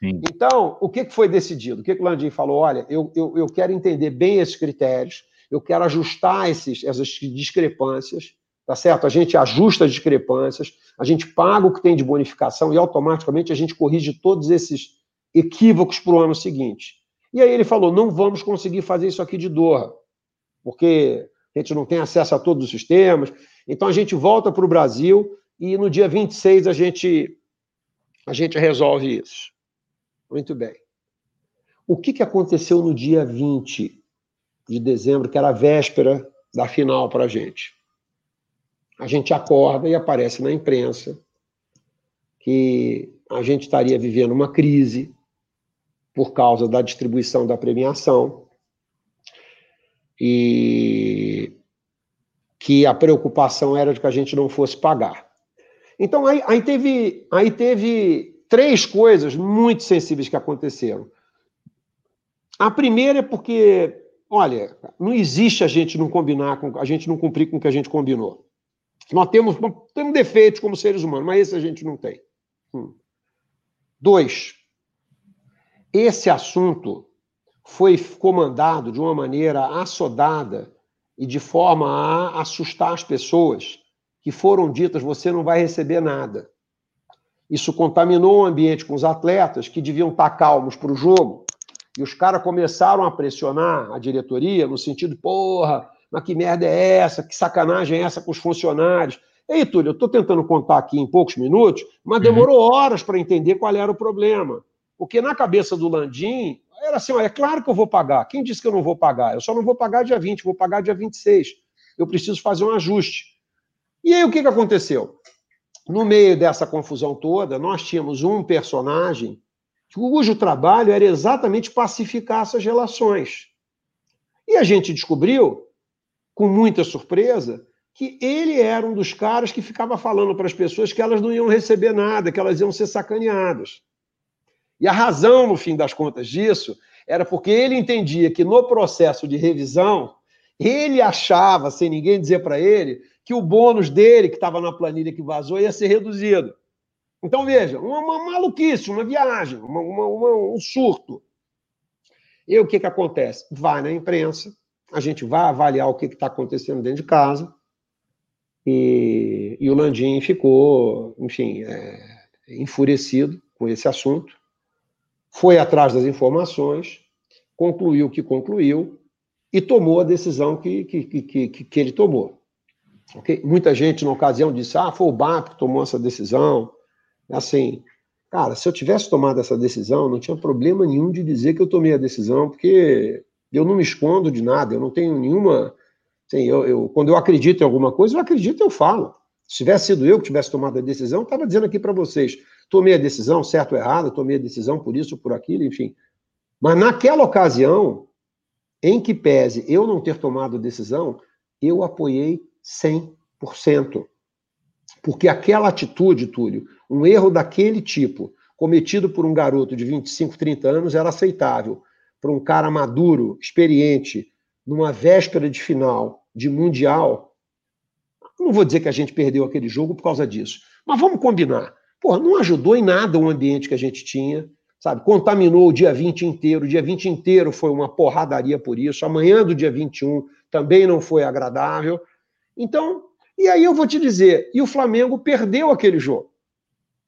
Sim. Então, o que foi decidido? O que, o Landim falou? Olha, eu, eu, eu quero entender bem esses critérios, eu quero ajustar esses, essas discrepâncias, tá certo? A gente ajusta as discrepâncias, a gente paga o que tem de bonificação e automaticamente a gente corrige todos esses equívocos para o ano seguinte. E aí ele falou: não vamos conseguir fazer isso aqui de Doha, porque a gente não tem acesso a todos os sistemas. Então a gente volta para o Brasil e no dia 26 a gente, a gente resolve isso. Muito bem. O que, que aconteceu no dia 20 de dezembro, que era a véspera da final para a gente? A gente acorda e aparece na imprensa que a gente estaria vivendo uma crise por causa da distribuição da premiação. E que a preocupação era de que a gente não fosse pagar. Então, aí, aí, teve, aí teve três coisas muito sensíveis que aconteceram. A primeira é porque, olha, não existe a gente não combinar, com, a gente não cumprir com o que a gente combinou. Nós temos, temos defeitos como seres humanos, mas esse a gente não tem. Hum. Dois, esse assunto foi comandado de uma maneira assodada e de forma a assustar as pessoas que foram ditas: você não vai receber nada. Isso contaminou o ambiente com os atletas que deviam estar calmos para o jogo. E os caras começaram a pressionar a diretoria no sentido: porra, mas que merda é essa? Que sacanagem é essa com os funcionários? Ei, Túlio, eu estou tentando contar aqui em poucos minutos, mas uhum. demorou horas para entender qual era o problema. Porque na cabeça do Landim, era assim: é claro que eu vou pagar. Quem disse que eu não vou pagar? Eu só não vou pagar dia 20, vou pagar dia 26. Eu preciso fazer um ajuste. E aí o que, que aconteceu? no meio dessa confusão toda, nós tínhamos um personagem cujo trabalho era exatamente pacificar essas relações. E a gente descobriu, com muita surpresa, que ele era um dos caras que ficava falando para as pessoas que elas não iam receber nada, que elas iam ser sacaneadas. E a razão, no fim das contas, disso era porque ele entendia que no processo de revisão, ele achava, sem ninguém dizer para ele, que o bônus dele, que estava na planilha que vazou, ia ser reduzido. Então, veja, uma, uma maluquice, uma viagem, uma, uma, um surto. E o que, que acontece? Vai na imprensa, a gente vai avaliar o que está acontecendo dentro de casa, e, e o Landim ficou, enfim, é, enfurecido com esse assunto, foi atrás das informações, concluiu o que concluiu e tomou a decisão que, que, que, que, que ele tomou. Okay? Muita gente, na ocasião, disse: ah, foi o BAP que tomou essa decisão. Assim, cara, se eu tivesse tomado essa decisão, não tinha problema nenhum de dizer que eu tomei a decisão, porque eu não me escondo de nada, eu não tenho nenhuma. Assim, eu, eu, quando eu acredito em alguma coisa, eu acredito eu falo. Se tivesse sido eu que tivesse tomado a decisão, eu estava dizendo aqui para vocês: tomei a decisão, certo ou errado, tomei a decisão por isso, por aquilo, enfim. Mas naquela ocasião, em que pese eu não ter tomado a decisão, eu apoiei 100%. Porque aquela atitude, Túlio, um erro daquele tipo, cometido por um garoto de 25, 30 anos, era aceitável. Para um cara maduro, experiente, numa véspera de final de Mundial, não vou dizer que a gente perdeu aquele jogo por causa disso, mas vamos combinar. Porra, não ajudou em nada o ambiente que a gente tinha, sabe? Contaminou o dia 20 inteiro, o dia 20 inteiro foi uma porradaria por isso, amanhã do dia 21 também não foi agradável. Então, e aí eu vou te dizer, e o Flamengo perdeu aquele jogo.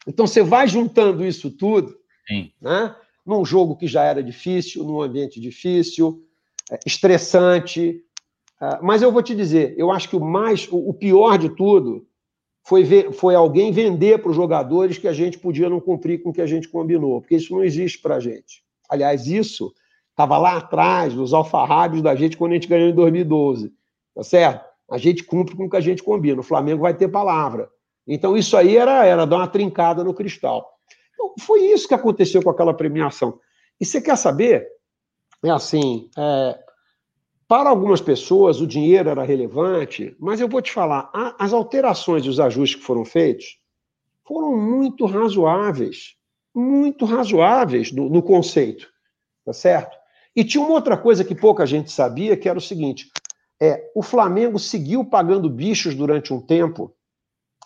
Então você vai juntando isso tudo, Sim. né? Num jogo que já era difícil, num ambiente difícil, é, estressante. É, mas eu vou te dizer, eu acho que o mais, o pior de tudo foi, ver, foi alguém vender para os jogadores que a gente podia não cumprir com o que a gente combinou, porque isso não existe para a gente. Aliás, isso estava lá atrás, nos alfarrábios da gente, quando a gente ganhou em 2012, tá certo? A gente cumpre com o que a gente combina. O Flamengo vai ter palavra. Então, isso aí era, era dar uma trincada no cristal. Então, foi isso que aconteceu com aquela premiação. E você quer saber? É assim, é, para algumas pessoas o dinheiro era relevante, mas eu vou te falar, as alterações e os ajustes que foram feitos foram muito razoáveis, muito razoáveis no, no conceito, tá certo? E tinha uma outra coisa que pouca gente sabia, que era o seguinte: é, o Flamengo seguiu pagando bichos durante um tempo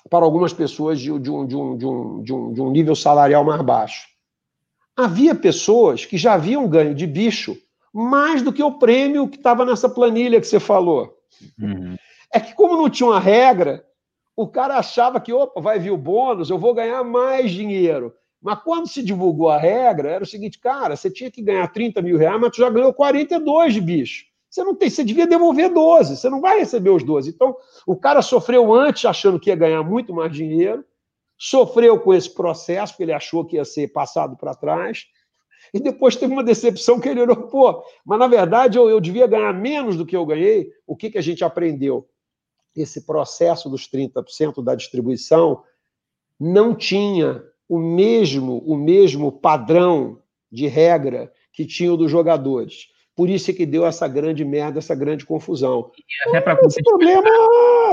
para algumas pessoas de, de, um, de, um, de, um, de, um, de um nível salarial mais baixo. Havia pessoas que já haviam ganho de bicho mais do que o prêmio que estava nessa planilha que você falou. Uhum. É que, como não tinha uma regra, o cara achava que, opa, vai vir o bônus, eu vou ganhar mais dinheiro. Mas quando se divulgou a regra, era o seguinte, cara, você tinha que ganhar 30 mil reais, mas tu já ganhou 42 de bicho. Você não tem, você devia devolver 12, você não vai receber os 12. Então, o cara sofreu antes achando que ia ganhar muito mais dinheiro, sofreu com esse processo, porque ele achou que ia ser passado para trás, e depois teve uma decepção que ele olhou, pô, mas na verdade eu, eu devia ganhar menos do que eu ganhei. O que, que a gente aprendeu? Esse processo dos 30% da distribuição não tinha o mesmo, o mesmo padrão de regra que tinha o dos jogadores. Por isso é que deu essa grande merda, essa grande confusão. Então, esse problema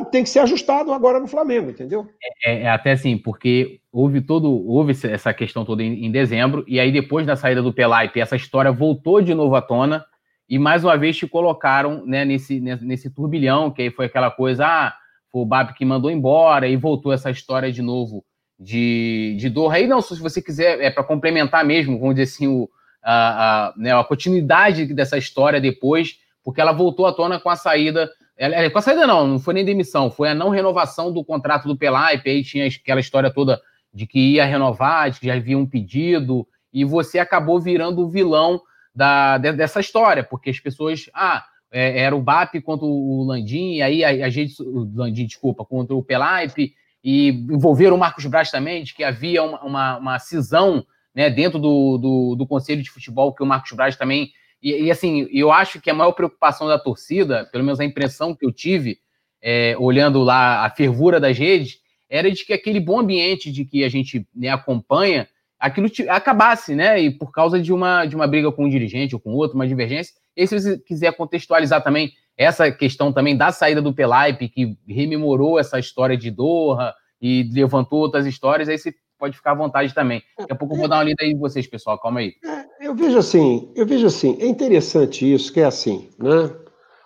tem que ser ajustado agora no Flamengo, entendeu? É, é, até assim, porque houve todo, houve essa questão toda em, em dezembro, e aí depois da saída do Pelaipe, essa história voltou de novo à tona, e mais uma vez te colocaram né, nesse, nesse turbilhão, que aí foi aquela coisa, ah, foi o Bab que mandou embora, e voltou essa história de novo de, de dor. Aí não, se você quiser, é para complementar mesmo, vamos dizer assim, o, a, a, né, a continuidade dessa história depois, porque ela voltou à tona com a saída. Ela, com a saída, não, não foi nem demissão, foi a não renovação do contrato do Pelaipe, aí tinha aquela história toda de que ia renovar, de que já havia um pedido, e você acabou virando o vilão da, dessa história, porque as pessoas. Ah, é, era o BAP contra o Landim, e aí a, a gente. O Landim, desculpa, contra o Pelaipe, e envolveram o Marcos Braz também, de que havia uma, uma, uma cisão né, dentro do, do, do, Conselho de Futebol, que o Marcos Braz também. E, e, assim, eu acho que a maior preocupação da torcida, pelo menos a impressão que eu tive, é, olhando lá a fervura das redes, era de que aquele bom ambiente de que a gente né, acompanha, aquilo acabasse, né? E por causa de uma, de uma briga com um dirigente ou com outro, uma divergência. E se você quiser contextualizar também essa questão também da saída do Pelaipe, que rememorou essa história de Doha e levantou outras histórias, aí você pode ficar à vontade também. Daqui a pouco eu vou dar uma lida aí em vocês, pessoal. Calma aí. É, eu vejo assim, eu vejo assim, é interessante isso, que é assim, né?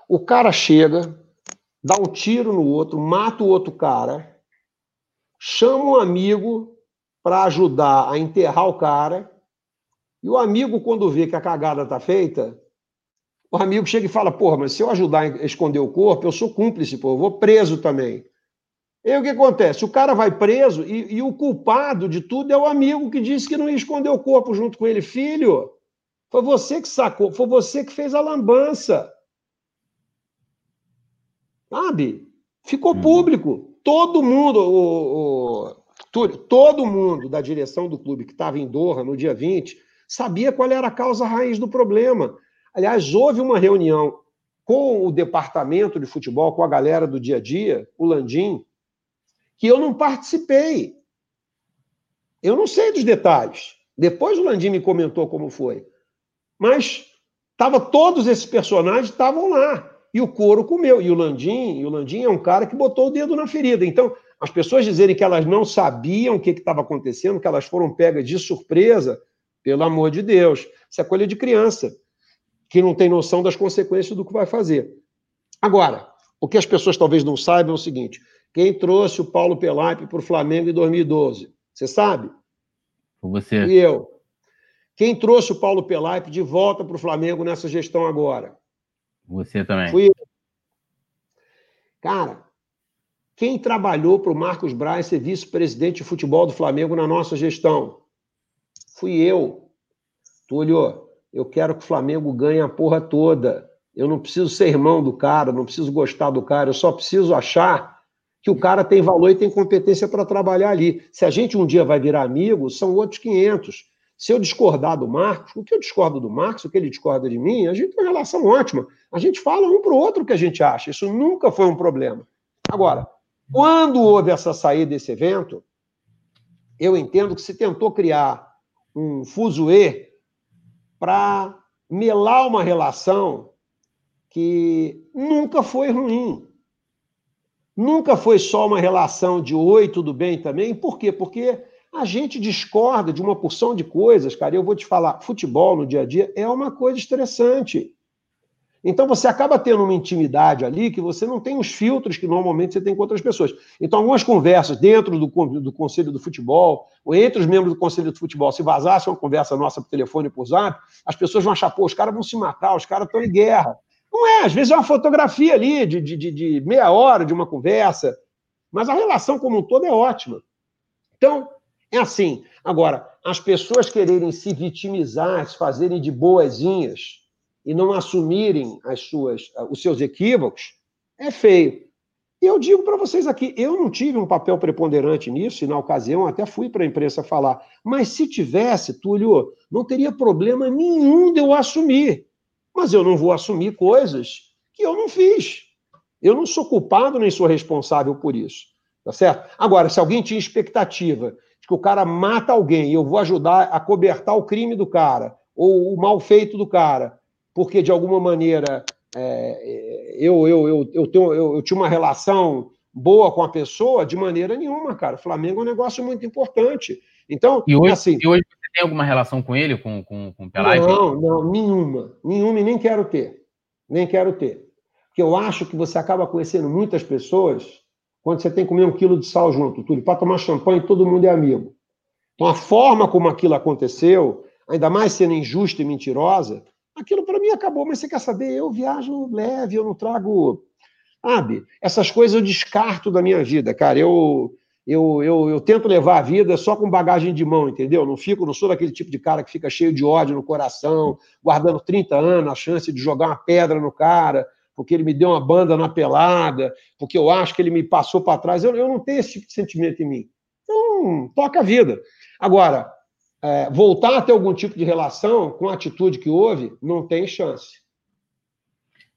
O cara chega, dá um tiro no outro, mata o outro cara, chama um amigo para ajudar a enterrar o cara, e o amigo, quando vê que a cagada tá feita, o amigo chega e fala: Porra, mas se eu ajudar a esconder o corpo, eu sou cúmplice, pô, eu vou preso também. E aí o que acontece? O cara vai preso e, e, o culpado de tudo é o amigo que disse que não ia esconder o corpo junto com ele. Filho, foi você que sacou, foi você que fez a lambança. Sabe? Ficou uhum. público. Todo mundo, o, o, todo mundo da direção do clube que estava em Doha no dia 20 sabia qual era a causa raiz do problema. Aliás, houve uma reunião com o departamento de futebol, com a galera do dia a dia, o Landim, que eu não participei. Eu não sei dos detalhes. Depois o Landim me comentou como foi. Mas tava todos esses personagens estavam lá. E o couro comeu. E o Landim, e o Landim é um cara que botou o dedo na ferida. Então, as pessoas dizerem que elas não sabiam o que estava acontecendo, que elas foram pegas de surpresa, pelo amor de Deus. Isso é coisa de criança que não tem noção das consequências do que vai fazer. Agora, o que as pessoas talvez não saibam é o seguinte: quem trouxe o Paulo Pelaipe para o Flamengo em 2012? Você sabe? Você. E eu. Quem trouxe o Paulo Pelaipe de volta para o Flamengo nessa gestão agora? Você também. Fui eu. Cara, quem trabalhou para o Marcos Braz ser vice-presidente de futebol do Flamengo na nossa gestão? Fui eu. Túlio, eu quero que o Flamengo ganhe a porra toda. Eu não preciso ser irmão do cara, não preciso gostar do cara, eu só preciso achar que o cara tem valor e tem competência para trabalhar ali. Se a gente um dia vai virar amigo, são outros 500. Se eu discordar do Marcos, o que eu discordo do Marcos, o que ele discorda de mim, a gente tem uma relação ótima. A gente fala um para o outro o que a gente acha. Isso nunca foi um problema. Agora, quando houve essa saída desse evento, eu entendo que se tentou criar um fuzuê para melar uma relação que nunca foi ruim. Nunca foi só uma relação de oi, tudo bem também. Por quê? Porque a gente discorda de uma porção de coisas, cara. Eu vou te falar, futebol no dia a dia é uma coisa estressante. Então você acaba tendo uma intimidade ali que você não tem os filtros que normalmente você tem com outras pessoas. Então, algumas conversas dentro do, do Conselho do Futebol, ou entre os membros do Conselho do Futebol, se vazasse uma conversa nossa por telefone e por zap, as pessoas vão achar, pô, os caras vão se matar, os caras estão em guerra. Não é, às vezes é uma fotografia ali de, de, de, de meia hora de uma conversa, mas a relação como um todo é ótima. Então, é assim. Agora, as pessoas quererem se vitimizar, se fazerem de boazinhas, e não assumirem as suas, os seus equívocos, é feio. E eu digo para vocês aqui, eu não tive um papel preponderante nisso, e na ocasião até fui para a imprensa falar. Mas se tivesse, Túlio, não teria problema nenhum de eu assumir. Mas eu não vou assumir coisas que eu não fiz. Eu não sou culpado nem sou responsável por isso. Tá certo? Agora, se alguém tinha expectativa de que o cara mata alguém e eu vou ajudar a cobertar o crime do cara, ou o mal feito do cara, porque de alguma maneira é, eu, eu, eu, eu, tenho, eu, eu tinha uma relação boa com a pessoa, de maneira nenhuma, cara. O Flamengo é um negócio muito importante. Então, e hoje, assim, e hoje tem alguma relação com ele, com, com, com o Pelai? Não, não, nenhuma. Nenhuma e nem quero ter. Nem quero ter. Porque eu acho que você acaba conhecendo muitas pessoas quando você tem que comer um quilo de sal junto, tudo. Para tomar champanhe, todo mundo é amigo. Então, a forma como aquilo aconteceu, ainda mais sendo injusta e mentirosa, aquilo para mim acabou. Mas você quer saber? Eu viajo leve, eu não trago. Sabe? Essas coisas eu descarto da minha vida, cara. Eu, eu, eu, eu tento levar a vida só com bagagem de mão, entendeu? Não fico, não sou daquele tipo de cara que fica cheio de ódio no coração, guardando 30 anos a chance de jogar uma pedra no cara, porque ele me deu uma banda na pelada, porque eu acho que ele me passou para trás. Eu, eu não tenho esse tipo de sentimento em mim. Então, toca a vida. Agora, é, voltar a ter algum tipo de relação com a atitude que houve, não tem chance.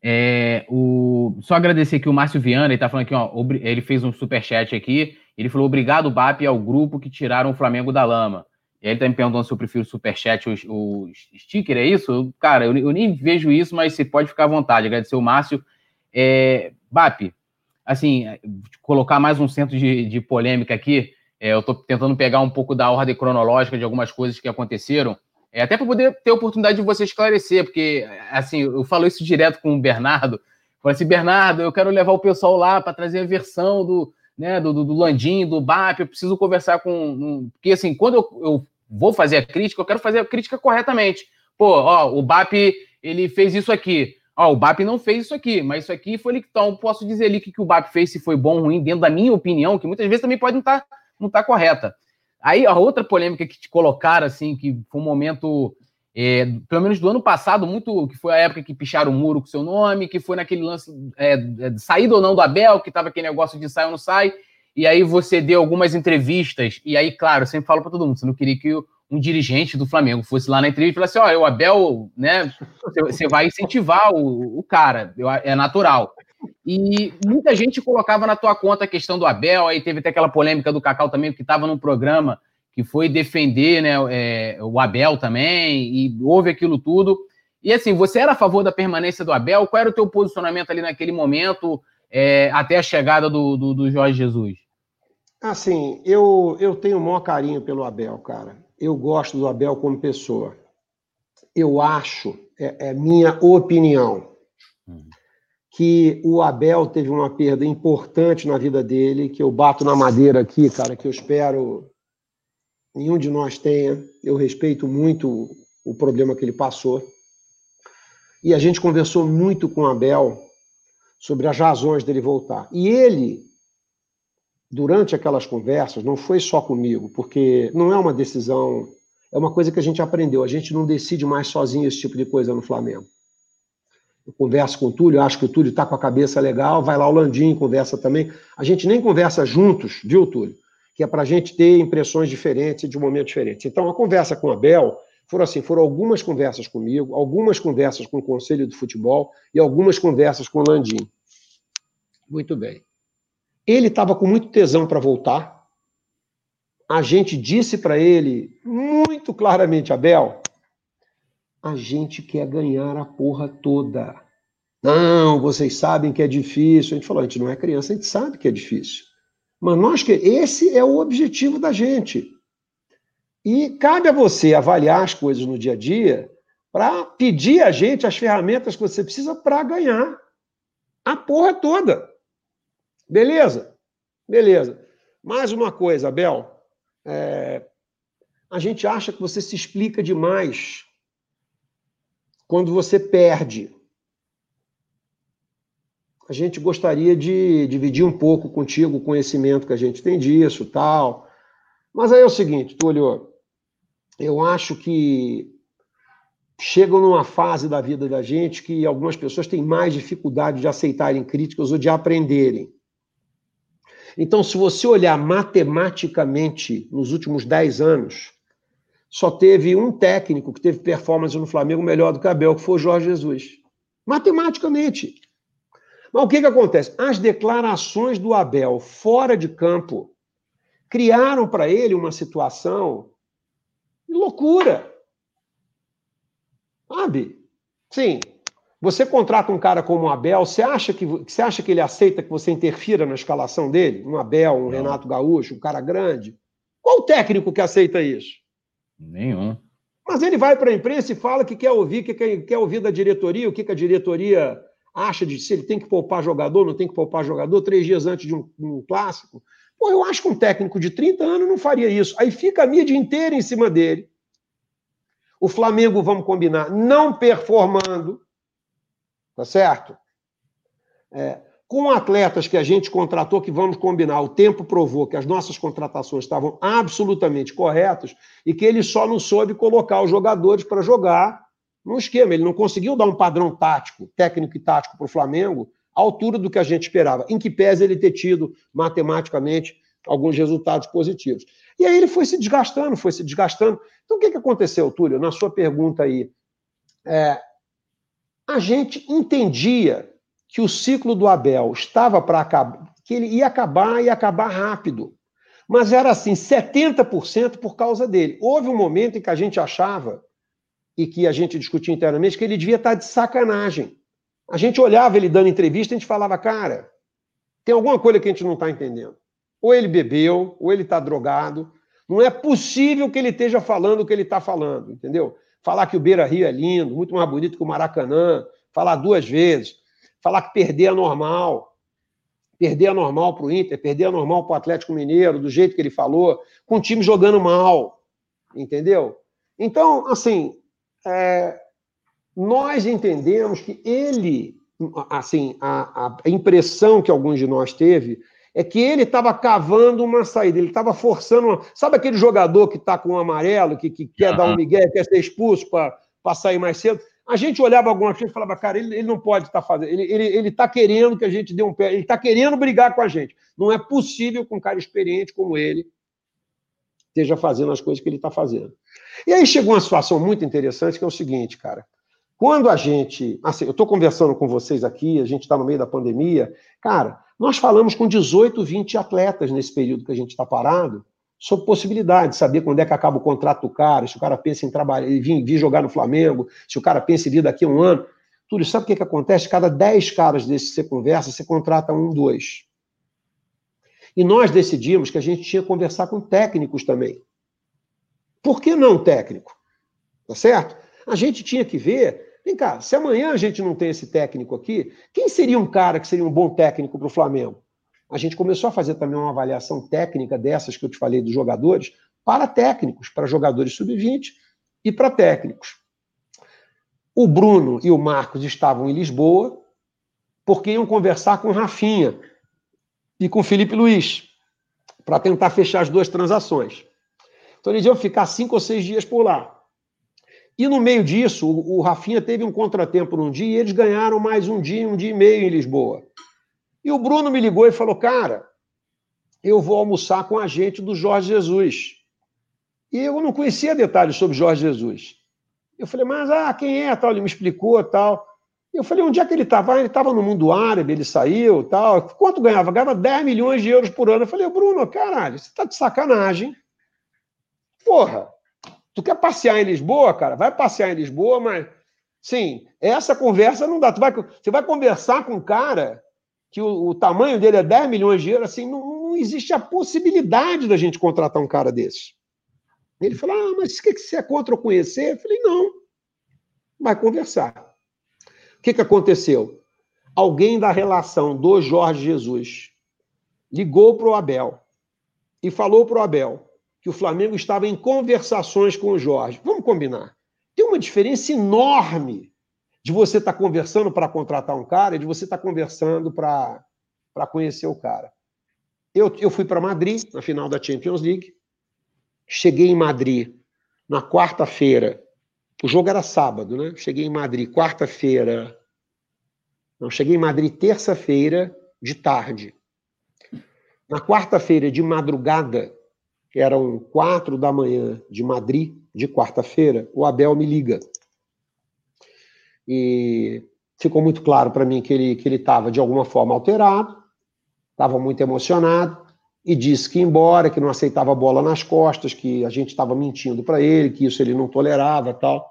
É, o... Só agradecer aqui o Márcio Viana, ele tá falando aqui, ó, ele fez um superchat aqui, ele falou, obrigado, BAP, ao grupo que tiraram o Flamengo da lama. E ele tá me perguntando se eu prefiro superchat ou, o sticker, é isso? Cara, eu, eu, nem vejo isso, mas você pode ficar à vontade. Agradecer o Márcio. É, BAP, assim, colocar mais um centro de, de polêmica aqui, é, eu estou tentando pegar um pouco da ordem cronológica de algumas coisas que aconteceram, é, até para poder ter a oportunidade de você esclarecer, porque, assim, eu falo isso direto com o Bernardo. Falei assim, Bernardo, eu quero levar o pessoal lá para trazer a versão do, né, do, do, do Landim, do BAP, eu preciso conversar com. Um, porque, assim, quando eu, eu, vou fazer a crítica, eu quero fazer a crítica corretamente. Pô, ó, o BAP, ele fez isso aqui. Ó, o BAP não fez isso aqui, mas isso aqui foi ele. Então, posso dizer ali que, que o BAP fez, se foi bom ou ruim, dentro da minha opinião, que muitas vezes também pode não estar tá, não tá correta. Aí a outra polêmica que te colocaram, assim, que foi um momento, é, pelo menos do ano passado, muito, que foi a época que picharam o muro com seu nome, que foi naquele lance é, é, saída ou não do Abel, que tava aquele negócio de sai ou não sai, e aí você deu algumas entrevistas, e aí, claro, eu sempre falo para todo mundo, você não queria que um dirigente do Flamengo fosse lá na entrevista e falasse, ó, oh, o Abel, né, você vai incentivar o, o cara, é natural. E muita gente colocava na tua conta a questão do Abel, aí teve até aquela polêmica do Cacau também, que estava num programa que foi defender né, é, o Abel também, e houve aquilo tudo. E assim, você era a favor da permanência do Abel? Qual era o teu posicionamento ali naquele momento, é, até a chegada do, do, do, Jorge Jesus? Assim, eu, eu tenho o maior carinho pelo Abel, cara. Eu gosto do Abel como pessoa. Eu acho, é, é minha opinião, uhum que o Abel teve uma perda importante na vida dele, que eu bato na madeira aqui, cara, que eu espero nenhum de nós tenha. Eu respeito muito o problema que ele passou. E a gente conversou muito com Abel sobre as razões dele voltar. E ele, durante aquelas conversas, não foi só comigo, porque não é uma decisão, é uma coisa que a gente aprendeu. A gente não decide mais sozinho esse tipo de coisa no Flamengo eu converso com o Túlio, acho que o Túlio está com a cabeça legal, vai lá o Landim, conversa também. A gente nem conversa juntos, viu, Túlio? Que é para a gente ter impressões diferentes de um momento diferente. Então, a conversa com a Bel foram assim, foram algumas conversas comigo, algumas conversas com o Conselho do Futebol e algumas conversas com o Landim. Muito bem. Ele estava com muito tesão para voltar. A gente disse para ele muito claramente, Abel, a gente quer ganhar a porra toda. Não, vocês sabem que é difícil. A gente falou, a gente não é criança, a gente sabe que é difícil. Mas nós que esse é o objetivo da gente. E cabe a você avaliar as coisas no dia a dia para pedir a gente as ferramentas que você precisa para ganhar a porra toda. Beleza? Beleza. Mais uma coisa, Abel. É, a gente acha que você se explica demais quando você perde. A gente gostaria de dividir um pouco contigo o conhecimento que a gente tem disso, tal. Mas aí é o seguinte, Túlio, eu acho que chegam numa fase da vida da gente que algumas pessoas têm mais dificuldade de aceitarem críticas ou de aprenderem. Então, se você olhar matematicamente nos últimos 10 anos, só teve um técnico que teve performance no Flamengo melhor do que Abel, que foi o Jorge Jesus. Matematicamente. Mas o que, que acontece? As declarações do Abel fora de campo criaram para ele uma situação de loucura. Sabe? Sim. Você contrata um cara como o Abel, você acha que você acha que ele aceita que você interfira na escalação dele? Um Abel, um Não. Renato Gaúcho, um cara grande? Qual o técnico que aceita isso? Nenhum. Mas ele vai para a imprensa e fala que quer ouvir, que quer, quer ouvir da diretoria, o que, que a diretoria acha de se ele tem que poupar jogador, não tem que poupar jogador, três dias antes de um, um clássico. Pô, eu acho que um técnico de 30 anos não faria isso. Aí fica a mídia inteira em cima dele. O Flamengo, vamos combinar, não performando, tá certo? É, com atletas que a gente contratou, que vamos combinar, o tempo provou que as nossas contratações estavam absolutamente corretas e que ele só não soube colocar os jogadores para jogar no esquema. Ele não conseguiu dar um padrão tático, técnico e tático para o Flamengo à altura do que a gente esperava, em que pese ele ter tido matematicamente alguns resultados positivos. E aí ele foi se desgastando, foi se desgastando. Então o que, que aconteceu, Túlio? Na sua pergunta aí, é, a gente entendia que o ciclo do Abel estava para acabar, que ele ia acabar e acabar rápido. Mas era assim, 70% por causa dele. Houve um momento em que a gente achava, e que a gente discutia internamente, que ele devia estar de sacanagem. A gente olhava ele dando entrevista e a gente falava, cara, tem alguma coisa que a gente não está entendendo. Ou ele bebeu, ou ele está drogado. Não é possível que ele esteja falando o que ele está falando, entendeu? Falar que o Beira Rio é lindo, muito mais bonito que o Maracanã, falar duas vezes, falar que perder é normal, perder é normal para o Inter, perder é normal para o Atlético Mineiro, do jeito que ele falou, com o time jogando mal, entendeu? Então, assim, é, nós entendemos que ele, assim, a, a impressão que alguns de nós teve é que ele estava cavando uma saída, ele estava forçando. Uma... Sabe aquele jogador que está com um amarelo, que, que quer uhum. dar um migué, quer ser expulso para sair mais cedo? A gente olhava algumas vezes e falava, cara, ele, ele não pode estar tá fazendo, ele está ele, ele tá querendo que a gente dê um pé, ele está querendo brigar com a gente. Não é possível que um cara experiente como ele esteja fazendo as coisas que ele está fazendo. E aí chegou uma situação muito interessante, que é o seguinte, cara. Quando a gente. Assim, eu estou conversando com vocês aqui, a gente está no meio da pandemia. Cara, nós falamos com 18, 20 atletas nesse período que a gente está parado, sobre possibilidade de saber quando é que acaba o contrato do cara, se o cara pensa em trabalhar, vir, vir jogar no Flamengo, se o cara pensa em vir daqui a um ano. Túlio, sabe o que, que acontece? Cada 10 caras desses que você conversa, você contrata um, dois. E nós decidimos que a gente tinha que conversar com técnicos também. Por que não técnico? Tá certo? A gente tinha que ver Vem cá, se amanhã a gente não tem esse técnico aqui, quem seria um cara que seria um bom técnico para o Flamengo? A gente começou a fazer também uma avaliação técnica dessas que eu te falei dos jogadores, para técnicos, para jogadores sub-20 e para técnicos. O Bruno e o Marcos estavam em Lisboa, porque iam conversar com o Rafinha e com Felipe Luiz, para tentar fechar as duas transações. Então eles iam ficar cinco ou seis dias por lá. E no meio disso, o, o Rafinha teve um contratempo num dia e eles ganharam mais um dia, um dia e meio em Lisboa. E o Bruno me ligou e falou: Cara, eu vou almoçar com a gente do Jorge Jesus. E eu não conhecia detalhes sobre Jorge Jesus. Eu falei, mas ah, quem é? Tal, ele me explicou tal. Eu falei, onde é que ele estava? Ele estava no mundo árabe, ele saiu tal. Quanto ganhava? Ganhava 10 milhões de euros por ano. Eu falei, Bruno, caralho, você está de sacanagem. Porra, Tu quer passear em Lisboa, cara? Vai passear em Lisboa, mas. Sim, essa conversa não dá. Tu vai, você vai conversar com um cara que o, o, tamanho dele é 10 milhões de euros, assim, não, não, existe a possibilidade da gente contratar um cara desse. Ele falou: Ah, mas o que, que você é contra eu conhecer? Eu falei: Não. Vai conversar. Que, que aconteceu? Alguém da relação do Jorge Jesus ligou para o Abel e falou para o Abel: que o Flamengo estava em conversações com o Jorge. Vamos combinar. Tem uma diferença enorme de você estar tá conversando para contratar um cara e de você estar tá conversando para conhecer o cara. Eu, eu fui para Madrid na final da Champions League. Cheguei em Madrid na quarta-feira. O jogo era sábado, né? Cheguei em Madrid quarta-feira. Não, cheguei em Madrid terça-feira de tarde. Na quarta-feira de madrugada, eram quatro da manhã de Madrid, de quarta-feira, o Abel me liga. E ficou muito claro para mim que ele que ele estava de alguma forma alterado, estava muito emocionado e disse que ia embora, que não aceitava bola nas costas, que a gente estava mentindo para ele, que isso ele não tolerava, tal.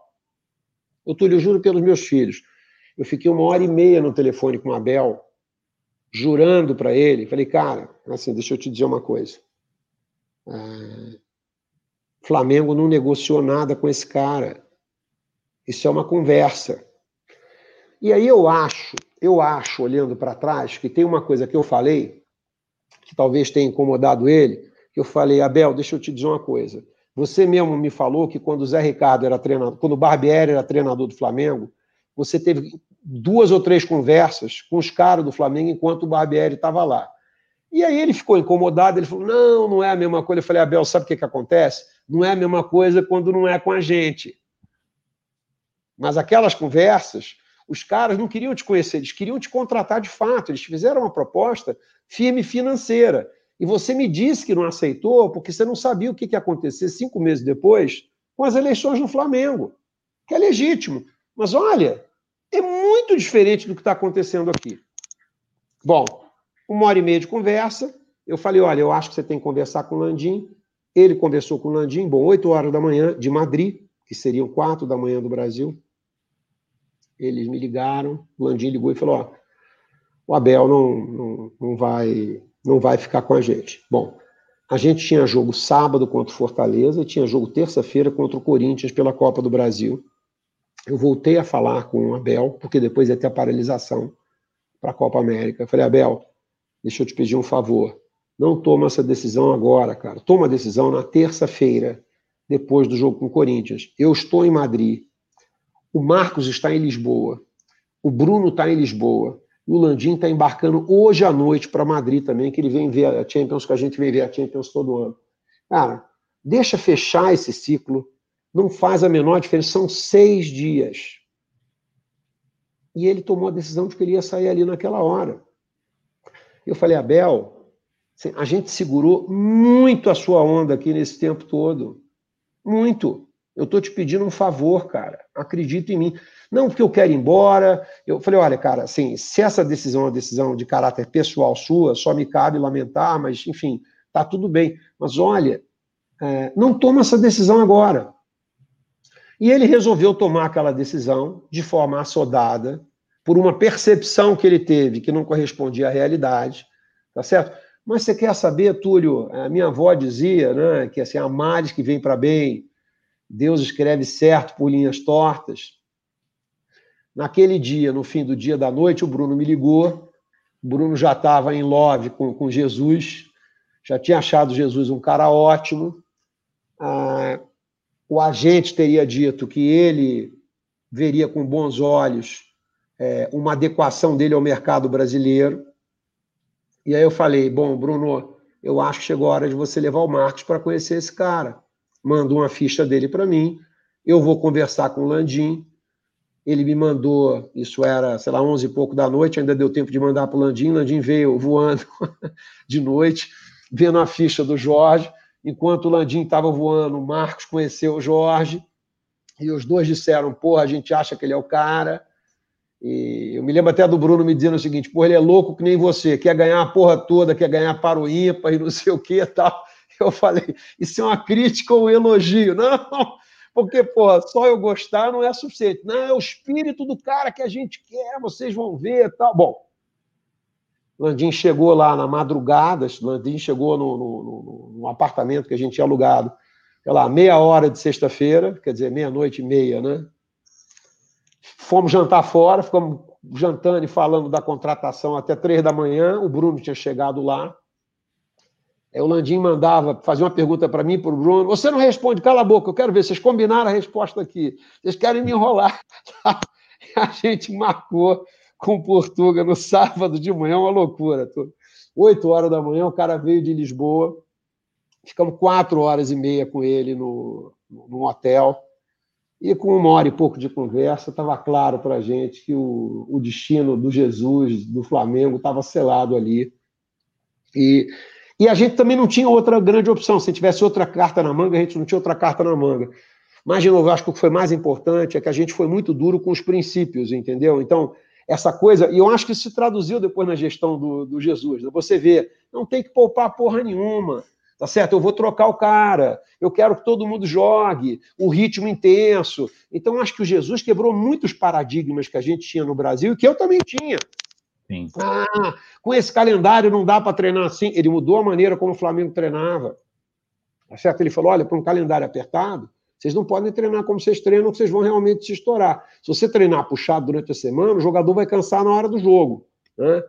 Eu Túlio, juro pelos meus filhos, eu fiquei uma hora e meia no telefone com o Abel, jurando para ele, falei, cara, assim, deixa eu te dizer uma coisa. Ah, Flamengo não negociou nada com esse cara. Isso é uma conversa. E aí eu acho, eu acho, olhando para trás, que tem uma coisa que eu falei, que talvez tenha incomodado ele, que eu falei, Abel, deixa eu te dizer uma coisa. Você mesmo me falou que quando o Zé Ricardo era treinador, quando o Barbieri era treinador do Flamengo, você teve duas ou três conversas com os caras do Flamengo enquanto o Barbieri estava lá. E aí ele ficou incomodado, ele falou: não, não é a mesma coisa. Eu falei, Abel, sabe o que, que acontece? Não é a mesma coisa quando não é com a gente. Mas aquelas conversas, os caras não queriam te conhecer, eles queriam te contratar de fato. Eles fizeram uma proposta firme financeira. E você me disse que não aceitou porque você não sabia o que ia acontecer cinco meses depois com as eleições no Flamengo, que é legítimo. Mas olha, é muito diferente do que está acontecendo aqui. Bom, uma hora e meia de conversa, eu falei, olha, eu acho que você tem que conversar com o Landim. Ele conversou com o Landim, bom, 8 horas da manhã de Madrid, que seriam 4 da manhã do Brasil. Eles me ligaram, o Landim ligou e falou, ó, o Abel não, não, não, vai, não vai ficar com a gente. Bom, a gente tinha jogo sábado contra o Fortaleza tinha jogo terça-feira contra o Corinthians pela Copa do Brasil. Eu voltei a falar com o Abel, porque depois ia ter a paralisação para a Copa América. Eu falei, Abel, deixa eu te pedir um favor. Não toma essa decisão agora, cara. Toma a decisão na terça-feira, depois do jogo com o Corinthians. Eu estou em Madrid. O Marcos está em Lisboa. O Bruno está em Lisboa. E o Landim está embarcando hoje à noite para Madrid também, que ele vem ver a Champions, que a gente vem ver a Champions todo ano. Cara, deixa fechar esse ciclo. Não faz a menor diferença. São seis dias. E ele tomou a decisão de que ele ia sair ali naquela hora. Eu falei, Abel, a gente segurou muito a sua onda aqui nesse tempo todo. Muito. Eu estou te pedindo um favor, cara. Acredita em mim. Não porque eu quero ir embora. Eu falei, olha, cara, assim, se essa decisão é uma decisão de caráter pessoal sua, só me cabe lamentar, mas, enfim, tá tudo bem. Mas olha, é, não toma essa decisão agora. E ele resolveu tomar aquela decisão de forma assodada, por uma percepção que ele teve que não correspondia à realidade, tá certo? Mas você quer saber, Túlio? A minha avó dizia, né, que assim, a males que vem para bem, Deus escreve certo por linhas tortas. Naquele dia, no fim do dia da noite, o Bruno me ligou. O Bruno já estava em love com, com Jesus, já tinha achado Jesus um cara ótimo. Ah, o agente teria dito que ele veria com bons olhos é, uma adequação dele ao mercado brasileiro. E aí eu falei: bom, Bruno, eu acho que chegou a hora de você levar o Marcos para conhecer esse cara. Mandou uma ficha dele para mim. Eu vou conversar com o Landim. Ele me mandou, isso era, sei lá, 11 e pouco da noite, ainda deu tempo de mandar para o Landim. Landim veio voando de noite, vendo a ficha do Jorge. Enquanto o Landim estava voando, o Marcos conheceu o Jorge. E os dois disseram: porra, a gente acha que ele é o cara. E eu me lembro até do Bruno me dizendo o seguinte: porra, ele é louco que nem você, quer ganhar a porra toda, quer ganhar para o ímpar e não sei o que e tal. Eu falei: isso é uma crítica ou um elogio? Não, porque, porra, só eu gostar não é suficiente. Não, é o espírito do cara que a gente quer, vocês vão ver tal. Bom, Landim chegou lá na madrugada, Landim chegou no, no, no, no apartamento que a gente tinha alugado, sei lá, meia hora de sexta-feira, quer dizer, meia-noite e meia, né? Fomos jantar fora, ficamos jantando e falando da contratação até três da manhã. O Bruno tinha chegado lá. O Landim mandava fazer uma pergunta para mim, para o Bruno. Você não responde, cala a boca, eu quero ver. Vocês combinaram a resposta aqui. Vocês querem me enrolar. a gente marcou com Portuga no sábado de manhã, uma loucura. Oito horas da manhã, o cara veio de Lisboa. Ficamos quatro horas e meia com ele no, no hotel. E com uma hora e pouco de conversa, estava claro para a gente que o, o destino do Jesus, do Flamengo, estava selado ali. E, e a gente também não tinha outra grande opção. Se tivesse outra carta na manga, a gente não tinha outra carta na manga. Mas, de novo, acho que o que foi mais importante é que a gente foi muito duro com os princípios, entendeu? Então, essa coisa, e eu acho que isso se traduziu depois na gestão do, do Jesus. Né? Você vê, não tem que poupar porra nenhuma tá certo? Eu vou trocar o cara, eu quero que todo mundo jogue, o ritmo intenso. Então, acho que o Jesus quebrou muitos paradigmas que a gente tinha no Brasil e que eu também tinha. Sim. Ah, com esse calendário não dá para treinar assim. Ele mudou a maneira como o Flamengo treinava. Tá certo? Ele falou: olha, para um calendário apertado, vocês não podem treinar como vocês treinam, que vocês vão realmente se estourar. Se você treinar puxado durante a semana, o jogador vai cansar na hora do jogo. Né?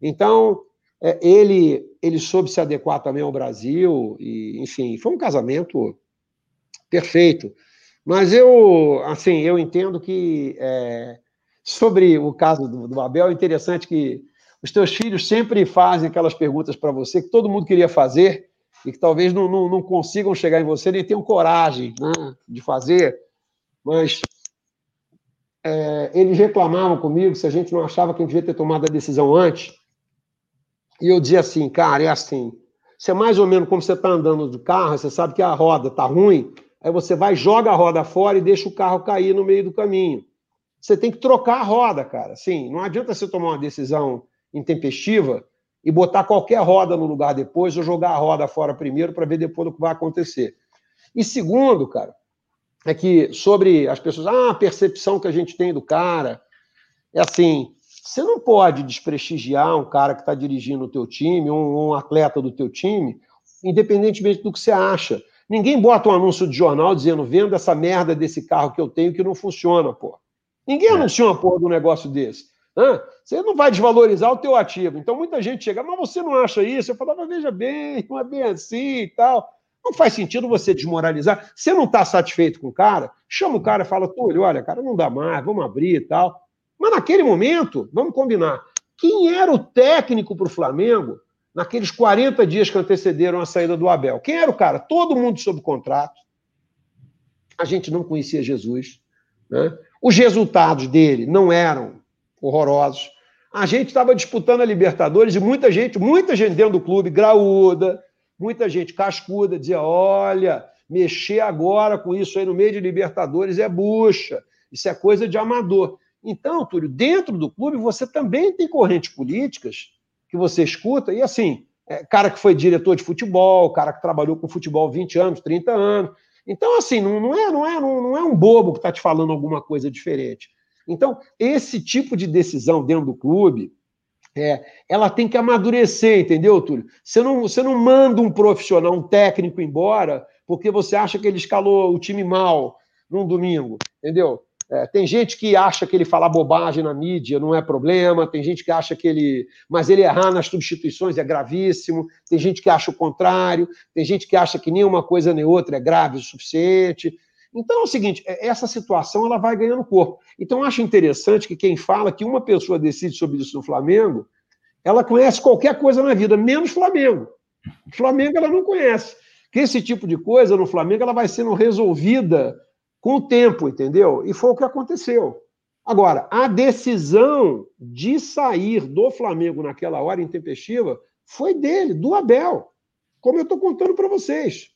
Então, é, ele, ele soube se adequar também ao Brasil, e, enfim, foi um casamento perfeito. Mas eu, assim, eu entendo que é, sobre o caso do, do Abel, é interessante que os teus filhos sempre fazem aquelas perguntas para você que todo mundo queria fazer e que talvez não, não, não consigam chegar em você, nem tenham coragem né, de fazer, mas é, eles reclamavam comigo se a gente não achava que a gente devia ter tomado a decisão antes, e eu dizia assim, cara, é assim. Você é mais ou menos como você está andando de carro, você sabe que a roda está ruim, aí você vai, joga a roda fora e deixa o carro cair no meio do caminho. Você tem que trocar a roda, cara. Sim, não adianta você tomar uma decisão intempestiva e botar qualquer roda no lugar depois ou jogar a roda fora primeiro para ver depois o que vai acontecer. E segundo, cara, é que sobre as pessoas, ah, a percepção que a gente tem do cara, é assim, você não pode desprestigiar um cara que está dirigindo o teu time, um, um, atleta do teu time, independentemente do que você acha. Ninguém bota um anúncio de jornal dizendo, vendo essa merda desse carro que eu tenho que não funciona, pô. Ninguém é. anuncia uma porra de um negócio desse. Você não vai desvalorizar o teu ativo. Então muita gente chega, mas você não acha isso? Eu falava, veja bem, não é bem assim e tal. Não faz sentido você desmoralizar. Você não está satisfeito com o cara, chama o cara e fala, Túlio, olha, cara, não dá mais, vamos abrir e tal. Mas naquele momento, vamos combinar, quem era o técnico para o Flamengo naqueles 40 dias que antecederam a saída do Abel? Quem era o cara? Todo mundo sob contrato. A gente não conhecia Jesus. Né? Os resultados dele não eram horrorosos. A gente estava disputando a Libertadores e muita gente, muita gente dentro do clube, graúda, muita gente cascuda, dizia: olha, mexer agora com isso aí no meio de Libertadores é bucha, isso é coisa de amador. Então, Túlio, dentro do clube você também tem correntes políticas que você escuta, e assim, é, cara que foi diretor de futebol, cara que trabalhou com futebol 20 anos, 30 anos. Então, assim, não, não, é, não, é, não, não é um bobo que está te falando alguma coisa diferente. Então, esse tipo de decisão dentro do clube, é, ela tem que amadurecer, entendeu, Túlio? Você não, você não manda um profissional, um técnico embora, porque você acha que ele escalou o time mal num domingo, entendeu? É, tem gente que acha que ele falar bobagem na mídia não é problema, tem gente que acha que ele. Mas ele errar nas substituições é gravíssimo, tem gente que acha o contrário, tem gente que acha que nenhuma coisa nem outra é grave o suficiente. Então é o seguinte, é, essa situação ela vai ganhando corpo. Então acho interessante que quem fala que uma pessoa decide sobre isso no Flamengo, ela conhece qualquer coisa na vida, menos Flamengo. Flamengo ela não conhece. Que esse tipo de coisa no Flamengo ela vai sendo resolvida com o tempo, entendeu? E foi o que aconteceu. Agora, a decisão de sair do Flamengo naquela hora intempestiva foi dele, do Abel, como eu estou contando para vocês.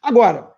Agora,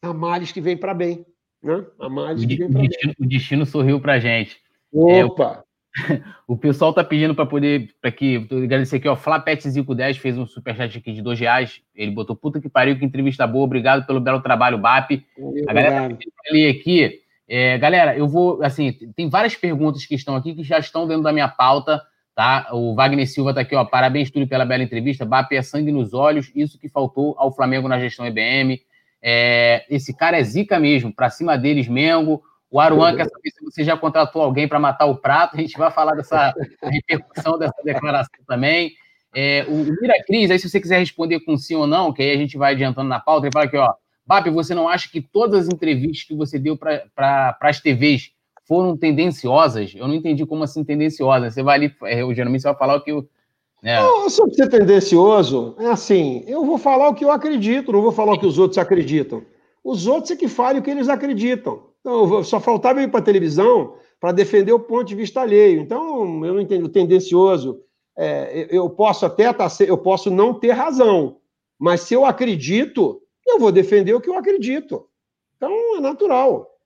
a males que vem para bem. Né? A males que vem para bem. O destino sorriu para gente. Opa! O, pessoal tá pedindo para poder, para que, agradecer aqui, ó, Flapet510 fez um superchat aqui de dois reais, ele botou, puta que pariu, que entrevista boa, obrigado pelo belo trabalho, BAP. a galera tá ali aqui, é, galera, eu vou, assim, tem várias perguntas que estão aqui que já estão dentro da minha pauta, tá? O Wagner Silva tá aqui, ó, parabéns, Túlio, pela bela entrevista, BAP é sangue nos olhos, isso que faltou ao Flamengo na gestão EBM, é, esse cara é zica mesmo, para cima deles, Mengo. O Aruan quer saber se você já contratou alguém para matar o prato. A gente vai falar dessa repercussão dessa declaração também. É, o Miracris, aí se você quiser responder com sim ou não, que aí a gente vai adiantando na pauta, ele fala aqui, ó, Bap, você não acha que todas as entrevistas que você deu para as TVs foram tendenciosas? Eu não entendi como assim tendenciosas. Você vai ali, é, geralmente você vai falar o que o, é. Não, sobre ser tendencioso, é assim, eu vou falar o que eu acredito, não vou falar o que os outros acreditam. Os outros é que falem o que eles acreditam. Então, só faltava ir para a televisão para defender o ponto de vista alheio. Então, eu não entendo tendencioso. É, eu posso até tá, eu posso não ter razão, mas se eu acredito, eu vou defender o que eu acredito. Então, é natural.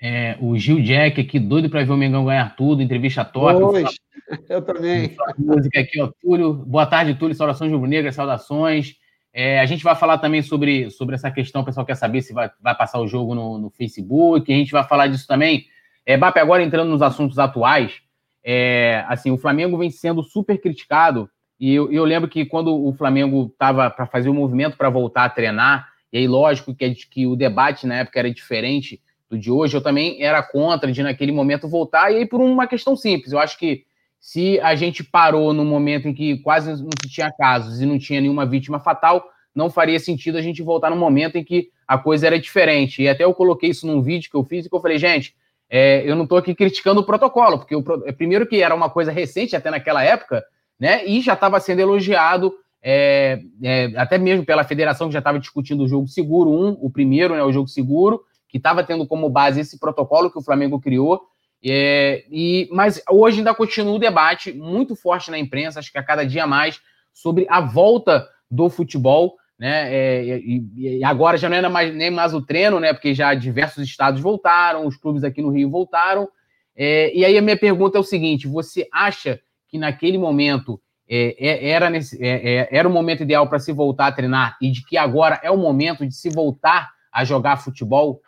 É, o Gil Jack aqui, doido para ver o Mengão ganhar tudo, entrevista top. Pois, eu também. Música aqui, ó, Túlio. Boa tarde, Túlio. Saudações rubro-negras, saudações. É, a gente vai falar também sobre, sobre essa questão, o pessoal quer saber se vai, vai passar o jogo no, no Facebook, a gente vai falar disso também. É, Bap, agora entrando nos assuntos atuais, é, assim, o Flamengo vem sendo super criticado, e eu, eu lembro que quando o Flamengo estava para fazer o movimento para voltar a treinar, e aí lógico que, que o debate na época era diferente, do de hoje, eu também era contra de naquele momento voltar, e aí por uma questão simples, eu acho que se a gente parou no momento em que quase não se tinha casos e não tinha nenhuma vítima fatal, não faria sentido a gente voltar no momento em que a coisa era diferente. E até eu coloquei isso num vídeo que eu fiz e que eu falei, gente, é, eu não estou aqui criticando o protocolo, porque o, é, primeiro que era uma coisa recente até naquela época, né? E já estava sendo elogiado é, é, até mesmo pela federação que já estava discutindo o jogo seguro, um, o primeiro, né, o jogo seguro, que estava tendo como base esse protocolo que o Flamengo criou. É, e, mas hoje ainda continua o debate muito forte na imprensa, acho que a cada dia mais, sobre a volta do futebol. Né? É, e, e, agora já não era mais, nem mais o treino, né? Porque já diversos estados voltaram, os clubes aqui no Rio voltaram. É, e aí a minha pergunta é o seguinte: você acha que naquele momento é, é, era, nesse, é, é, era o momento ideal para se voltar a treinar e de que agora é o momento de se voltar a jogar futebol?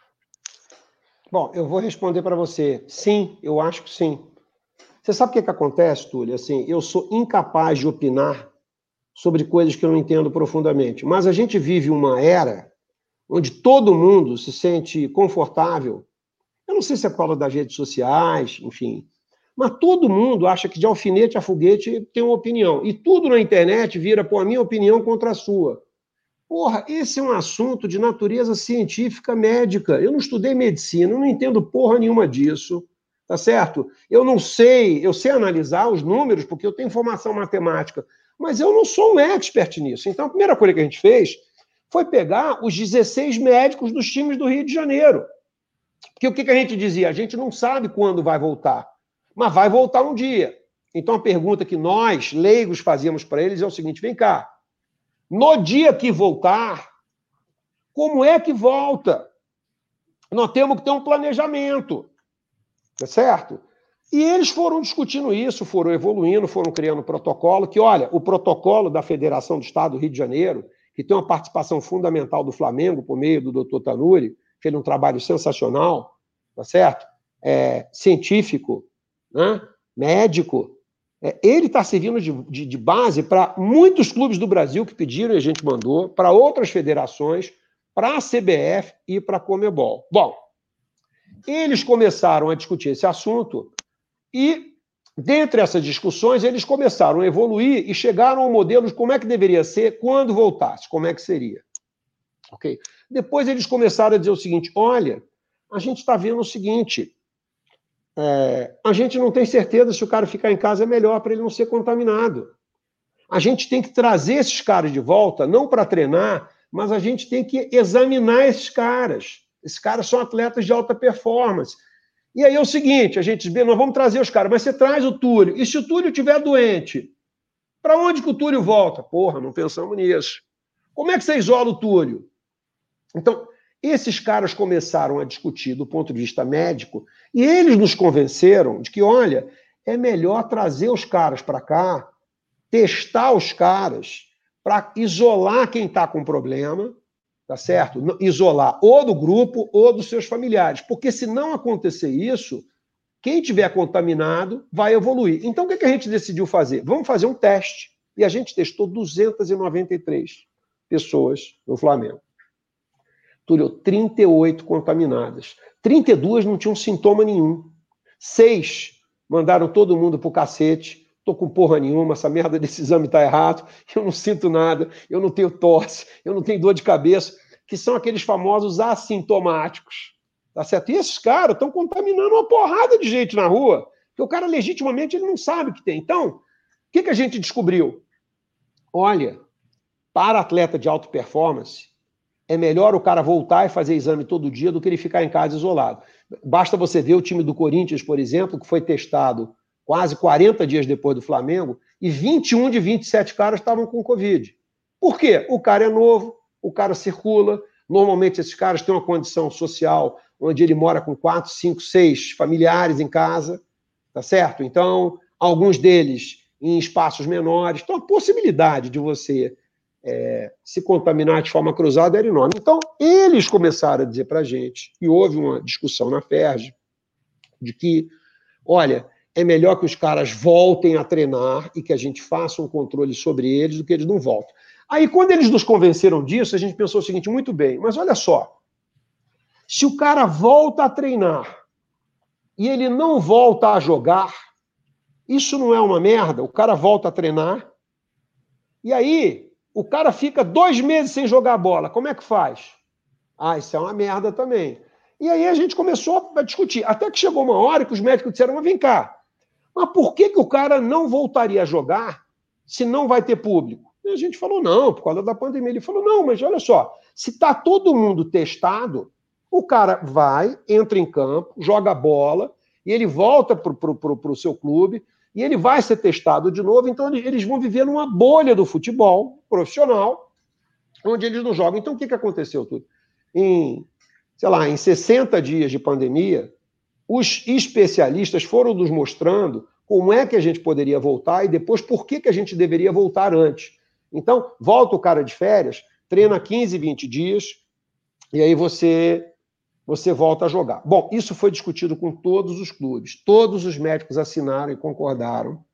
Bom, eu vou responder para você. Sim, eu acho que sim. Você sabe o que, que acontece, Túlio? Assim, eu sou incapaz de opinar sobre coisas que eu não entendo profundamente. Mas a gente vive uma era onde todo mundo se sente confortável. Eu não sei se é por causa das redes sociais, enfim. Mas todo mundo acha que de alfinete a foguete tem uma opinião. E tudo na internet vira, pô, a minha opinião contra a sua. Porra, esse é um assunto de natureza científica médica. Eu não estudei medicina, eu não entendo porra nenhuma disso. Tá certo? Eu não sei, eu sei analisar os números, porque eu tenho formação matemática, mas eu não sou um expert nisso. Então, a primeira coisa que a gente fez foi pegar os 16 médicos dos times do Rio de Janeiro. Porque o que a gente dizia? A gente não sabe quando vai voltar, mas vai voltar um dia. Então, a pergunta que nós, leigos, fazíamos para eles é o seguinte: vem cá, no dia que voltar, como é que volta? Nós temos que ter um planejamento, tá certo? E eles foram discutindo isso, foram evoluindo, foram criando protocolo, que, olha, o protocolo da Federação do Estado do Rio de Janeiro, que tem uma participação fundamental do Flamengo, por meio do doutor Tanuri, fez um trabalho sensacional, tá certo? É, científico, né? médico, ele está servindo de, de, de base para muitos clubes do Brasil que pediram e a gente mandou, para outras federações, para a CBF e para a Comebol. Bom, eles começaram a discutir esse assunto e, dentre essas discussões, eles começaram a evoluir e chegaram ao modelo de como é que deveria ser quando voltasse, como é que seria. Ok? Depois eles começaram a dizer o seguinte: olha, a gente está vendo o seguinte, é, a gente não tem certeza se o cara ficar em casa é melhor para ele não ser contaminado. A gente tem que trazer esses caras de volta, não para treinar, mas a gente tem que examinar esses caras. Esses caras são atletas de alta performance. E aí é o seguinte, a gente diz, nós vamos trazer os caras, mas você traz o Túlio. E se o Túlio estiver doente, para onde que o Túlio volta? Porra, não pensamos nisso. Como é que você isola o Túlio? Então, esses caras começaram a discutir do ponto de vista médico e eles nos convenceram de que, olha, é melhor trazer os caras para cá, testar os caras, para isolar quem está com problema, tá certo? Isolar ou do grupo ou dos seus familiares. Porque se não acontecer isso, quem tiver contaminado vai evoluir. Então, o que a gente decidiu fazer? Vamos fazer um teste. E a gente testou 293 pessoas no Flamengo. Túlio, 38 contaminadas. 32 não tinham sintoma nenhum. Seis mandaram todo mundo pro cacete. Tô com porra nenhuma, essa merda desse exame tá errado. Eu não sinto nada, eu não tenho tosse, eu não tenho dor de cabeça, que são aqueles famosos assintomáticos. Tá certo? E esses caras estão contaminando uma porrada de gente na rua, que o cara legitimamente ele não sabe que tem. Então, o que, que a gente descobriu? Olha, para atleta de alta performance, é melhor o cara voltar e fazer exame todo dia do que ele ficar em casa isolado. Basta você ver o time do Corinthians, por exemplo, que foi testado quase 40 dias depois do Flamengo, e 21 de 27 caras estavam com Covid. Por quê? O cara é novo, o cara circula, normalmente esses caras têm uma condição social onde ele mora com quatro, cinco, seis familiares em casa, tá certo? Então, alguns deles em espaços menores. Então, a possibilidade de você é, se contaminar de forma cruzada era enorme. Então, eles começaram a dizer para a gente, e houve uma discussão na FERJ, de que, olha, é melhor que os caras voltem a treinar e que a gente faça um controle sobre eles do que eles não voltem. Aí, quando eles nos convenceram disso, a gente pensou o seguinte: muito bem, mas olha só, se o cara volta a treinar e ele não volta a jogar, isso não é uma merda? O cara volta a treinar, e aí o cara fica dois meses sem jogar bola. Como é que faz? Ah, isso é uma merda também. E aí a gente começou a discutir. Até que chegou uma hora que os médicos disseram: mas vem cá, mas por que, que o cara não voltaria a jogar se não vai ter público? E a gente falou: não, por causa da pandemia. Ele falou: não, mas olha só, se está todo mundo testado, o cara vai, entra em campo, joga bola, e ele volta para o seu clube, e ele vai ser testado de novo, então eles vão viver numa bolha do futebol profissional, onde eles não jogam. Então o que, que aconteceu tudo? Em, sei lá, em 60 dias de pandemia, os especialistas foram nos mostrando como é que a gente poderia voltar e depois por que, que a gente deveria voltar antes. Então, volta o cara de férias, treina 15, 20 dias, e aí você você volta a jogar. Bom, isso foi discutido com todos os clubes. Todos os médicos assinaram e concordaram.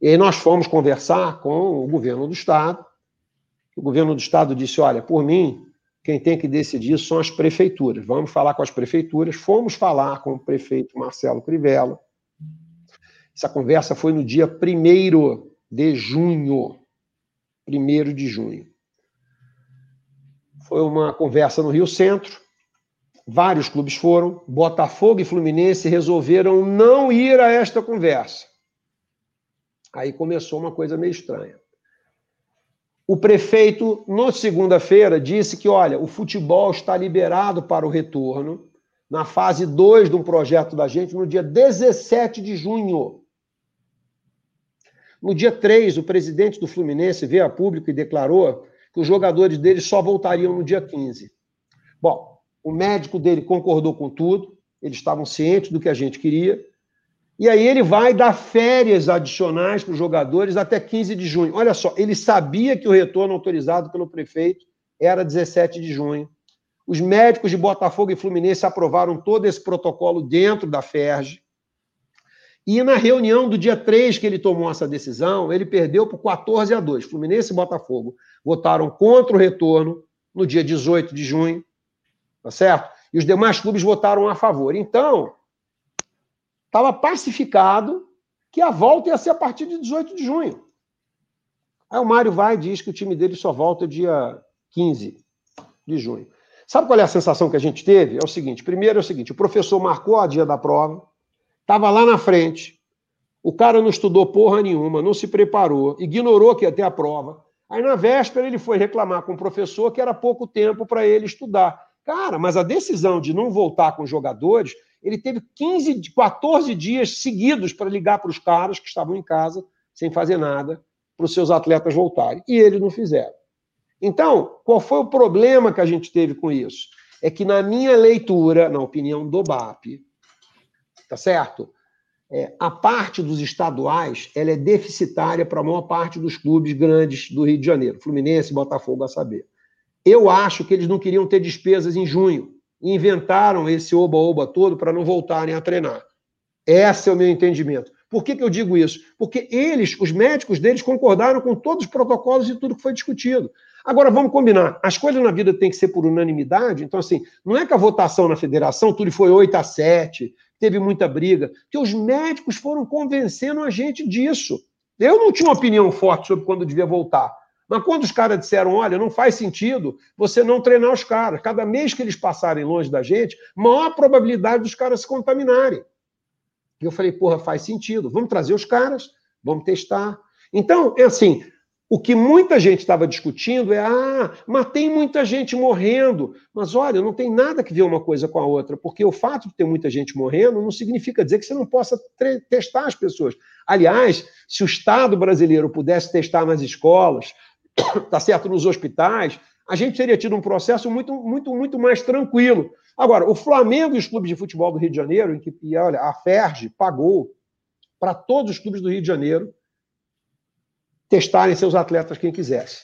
E aí nós fomos conversar com o governo do estado. O governo do estado disse: "Olha, por mim, quem tem que decidir são as prefeituras. Vamos falar com as prefeituras". Fomos falar com o prefeito Marcelo Crivella. Essa conversa foi no dia 1 de junho. 1 de junho. Foi uma conversa no Rio Centro. Vários clubes foram. Botafogo e Fluminense resolveram não ir a esta conversa. Aí começou uma coisa meio estranha. O prefeito, na segunda-feira, disse que, olha, o futebol está liberado para o retorno na fase 2 de um projeto da gente no dia 17 de junho. No dia 3, o presidente do Fluminense veio a público e declarou que os jogadores dele só voltariam no dia 15. Bom, o médico dele concordou com tudo, eles estavam cientes do que a gente queria, e aí ele vai dar férias adicionais para os jogadores até 15 de junho. Olha só, ele sabia que o retorno autorizado pelo prefeito era 17 de junho. Os médicos de Botafogo e Fluminense aprovaram todo esse protocolo dentro da FERJ. E na reunião do dia 3 que ele tomou essa decisão, ele perdeu por 14 a 2. Fluminense e Botafogo votaram contra o retorno no dia 18 de junho, tá certo? E os demais clubes votaram a favor. Então, estava pacificado que a volta ia ser a partir de 18 de junho. Aí o Mário vai e diz que o time dele só volta dia 15 de junho. Sabe qual é a sensação que a gente teve? É o seguinte: primeiro é o seguinte, o professor marcou a dia da prova, Estava lá na frente. O cara não estudou porra nenhuma, não se preparou, ignorou que ia ter a prova. Aí na véspera ele foi reclamar com o professor que era pouco tempo para ele estudar. Cara, mas a decisão de não voltar com os jogadores, ele teve 15, 14 dias seguidos para ligar para os caras que estavam em casa, sem fazer nada, para os seus atletas voltarem. E eles não fizeram. Então, qual foi o problema que a gente teve com isso? É que, na minha leitura, na opinião do BAP, tá certo? É, a parte dos estaduais ela é deficitária para a maior parte dos clubes grandes do Rio de Janeiro, Fluminense, Botafogo, a saber. Eu acho que eles não queriam ter despesas em junho inventaram esse oba-oba todo para não voltarem a treinar. Esse é o meu entendimento. Por que, que eu digo isso? Porque eles, os médicos deles, concordaram com todos os protocolos e tudo que foi discutido. Agora, vamos combinar. As coisas na vida têm que ser por unanimidade. Então, assim, não é que a votação na federação tudo foi 8 a 7, teve muita briga, que os médicos foram convencendo a gente disso. Eu não tinha uma opinião forte sobre quando devia voltar. Mas quando os caras disseram, olha, não faz sentido você não treinar os caras. Cada mês que eles passarem longe da gente, maior probabilidade dos caras se contaminarem. E eu falei, porra, faz sentido. Vamos trazer os caras, vamos testar. Então, é assim, o que muita gente estava discutindo é: ah, mas tem muita gente morrendo. Mas olha, não tem nada que ver uma coisa com a outra, porque o fato de ter muita gente morrendo não significa dizer que você não possa testar as pessoas. Aliás, se o Estado brasileiro pudesse testar nas escolas, tá certo, nos hospitais, a gente teria tido um processo muito, muito, muito mais tranquilo. Agora, o Flamengo e os clubes de futebol do Rio de Janeiro, em que, e olha, a FERJ pagou para todos os clubes do Rio de Janeiro testarem seus atletas quem quisesse.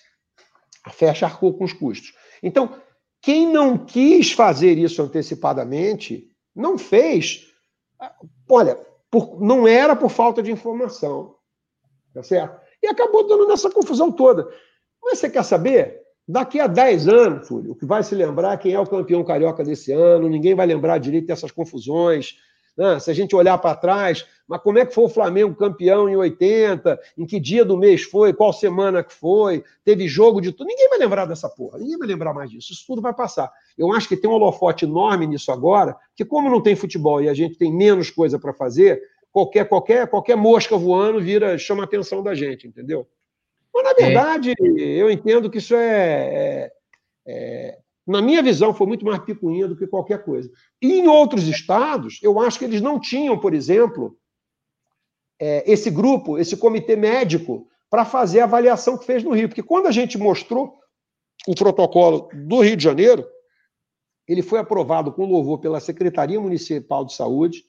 A FERJ arcou com os custos. Então, quem não quis fazer isso antecipadamente, não fez. Olha, por, não era por falta de informação. Tá certo? E acabou dando nessa confusão toda. Mas você quer saber? Daqui a 10 anos, Túlio, o que vai se lembrar quem é o campeão carioca desse ano, ninguém vai lembrar direito dessas confusões, né? Se a gente olhar para trás, mas como é que foi o Flamengo campeão em 80? Em que dia do mês foi? Qual semana que foi? Teve jogo de tudo? Ninguém vai lembrar dessa porra, ninguém vai lembrar mais disso. Isso tudo vai passar. Eu acho que tem um holofote enorme nisso agora, que como não tem futebol e a gente tem menos coisa para fazer, qualquer, qualquer, qualquer mosca voando vira, chama a atenção da gente, entendeu? Mas, na é. verdade, é. eu entendo que isso é, é, é na minha visão, foi muito mais picuinha do que qualquer coisa. E em outros estados, eu acho que eles não tinham, por exemplo, é, esse grupo, esse comitê médico, para fazer a avaliação que fez no Rio. Porque quando a gente mostrou o protocolo do Rio de Janeiro, ele foi aprovado com louvor pela Secretaria Municipal de Saúde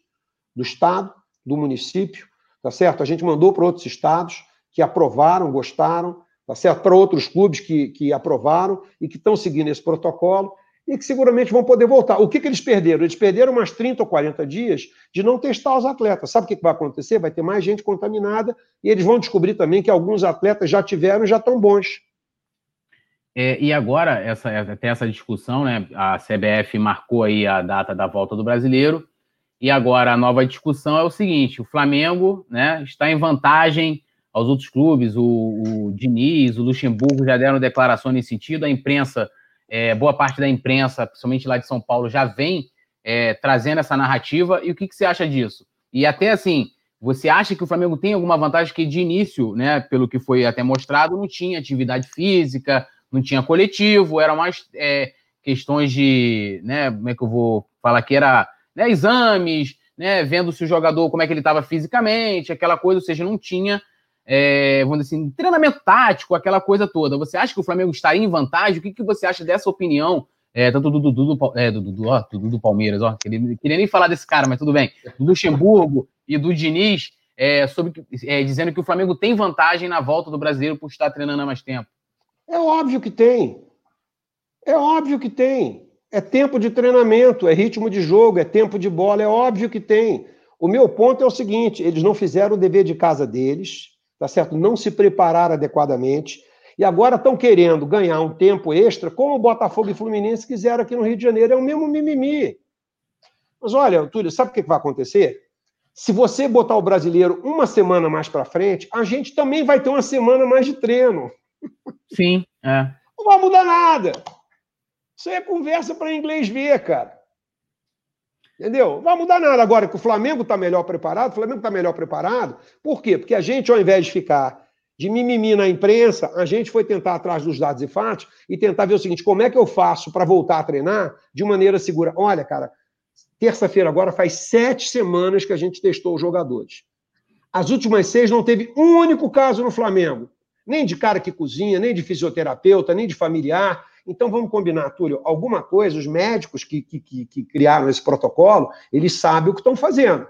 do Estado, do município, tá certo? A gente mandou para outros estados que aprovaram, gostaram, tá certo? Para outros clubes que, que aprovaram e que estão seguindo esse protocolo e que seguramente vão poder voltar. O que, que eles perderam? Eles perderam umas 30 ou 40 dias de não testar os atletas. Sabe o que, que vai acontecer? Vai ter mais gente contaminada e eles vão descobrir também que alguns atletas já tiveram e já estão bons. É, e agora, essa, até essa discussão, né? A CBF marcou aí a data da volta do brasileiro, e agora a nova discussão é o seguinte: o Flamengo né, está em vantagem aos outros clubes, o, o Diniz, o Luxemburgo já deram declaração nesse sentido, a imprensa, é, boa parte da imprensa, principalmente lá de São Paulo, já vem é, trazendo essa narrativa. E o que, que você acha disso? E até assim, você acha que o Flamengo tem alguma vantagem que de início, né, pelo que foi até mostrado, não tinha atividade física, não tinha coletivo, eram mais é, questões de, né, como é que eu vou falar que era né, exames, né, vendo se o jogador, como é que ele estava fisicamente, aquela coisa, ou seja, não tinha, é, vamos dizer assim, treinamento tático, aquela coisa toda. Você acha que o Flamengo estaria em vantagem? O que, que você acha dessa opinião? É, tanto do Dudu do, é, do, do, ó, do, do Palmeiras, ó, queria, queria nem falar desse cara, mas tudo bem, do Luxemburgo e do Diniz, é, sobre, é, dizendo que o Flamengo tem vantagem na volta do brasileiro por estar treinando há mais tempo. É óbvio que tem. É óbvio que tem. É tempo de treinamento, é ritmo de jogo, é tempo de bola, é óbvio que tem. O meu ponto é o seguinte: eles não fizeram o dever de casa deles, tá certo? Não se prepararam adequadamente e agora estão querendo ganhar um tempo extra, como o Botafogo e Fluminense quiseram aqui no Rio de Janeiro. É o mesmo mimimi. Mas olha, Túlio, sabe o que vai acontecer? Se você botar o brasileiro uma semana mais para frente, a gente também vai ter uma semana mais de treino. Sim, é. Não vai mudar nada. Isso aí é conversa para inglês ver, cara. Entendeu? Não vai mudar nada. Agora que o Flamengo está melhor preparado, o Flamengo está melhor preparado. Por quê? Porque a gente, ao invés de ficar de mimimi na imprensa, a gente foi tentar atrás dos dados e fatos e tentar ver o seguinte: como é que eu faço para voltar a treinar de maneira segura? Olha, cara, terça-feira agora faz sete semanas que a gente testou os jogadores. As últimas seis não teve um único caso no Flamengo nem de cara que cozinha, nem de fisioterapeuta, nem de familiar. Então vamos combinar, Túlio, alguma coisa, os médicos que, que, que criaram esse protocolo, eles sabem o que estão fazendo.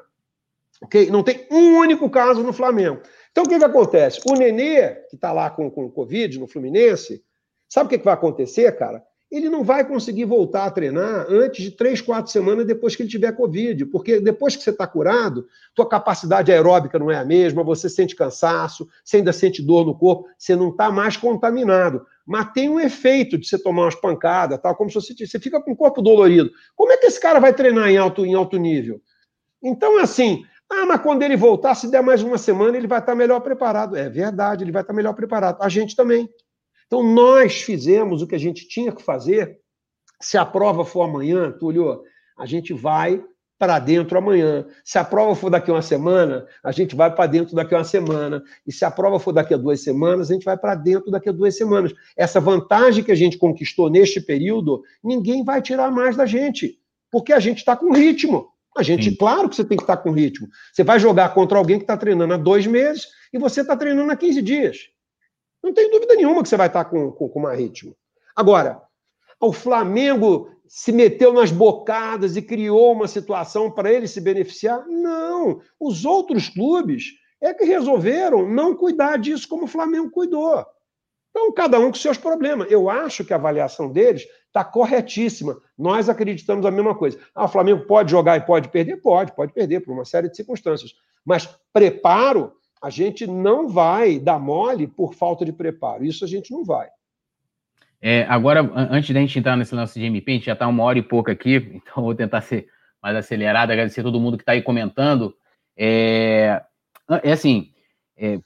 ok? Não tem um único caso no Flamengo. Então o que, que acontece? O Nenê, que está lá com, com Covid no Fluminense, sabe o que, que vai acontecer, cara? ele não vai conseguir voltar a treinar antes de três, quatro semanas depois que ele tiver Covid, porque depois que você está curado, tua capacidade aeróbica não é a mesma, você sente cansaço, você ainda sente dor no corpo, você não está mais contaminado. Mas tem um efeito de você tomar umas pancadas, tal, como se você, você fica com o corpo dolorido. Como é que esse cara vai treinar em alto, em alto nível? Então, assim, ah, mas quando ele voltar, se der mais uma semana, ele vai estar melhor preparado. É verdade, ele vai estar melhor preparado. A gente também. Então, nós fizemos o que a gente tinha que fazer. Se a prova for amanhã, Túlio, a gente vai para dentro amanhã. Se a prova for daqui a uma semana, a gente vai para dentro daqui a uma semana. E se a prova for daqui a duas semanas, a gente vai para dentro daqui a duas semanas. Essa vantagem que a gente conquistou neste período, ninguém vai tirar mais da gente, porque a gente está com ritmo. A gente, Sim. claro que você tem que estar tá com ritmo. Você vai jogar contra alguém que está treinando há dois meses e você está treinando há 15 dias. Não tem dúvida nenhuma que você vai estar com, com, com mais ritmo. Agora, o Flamengo se meteu nas bocadas e criou uma situação para ele se beneficiar? Não. Os outros clubes é que resolveram não cuidar disso como o Flamengo cuidou. Então, cada um com seus problemas. Eu acho que a avaliação deles está corretíssima. Nós acreditamos a mesma coisa. Ah, o Flamengo pode jogar e pode perder? Pode, pode perder por uma série de circunstâncias. Mas preparo a gente não vai dar mole por falta de preparo. Isso a gente não vai. É, agora, antes da gente entrar nesse lance de MP, a gente já está uma hora e pouco aqui, então vou tentar ser mais acelerado, agradecer a todo mundo que está aí comentando. É, é assim, é,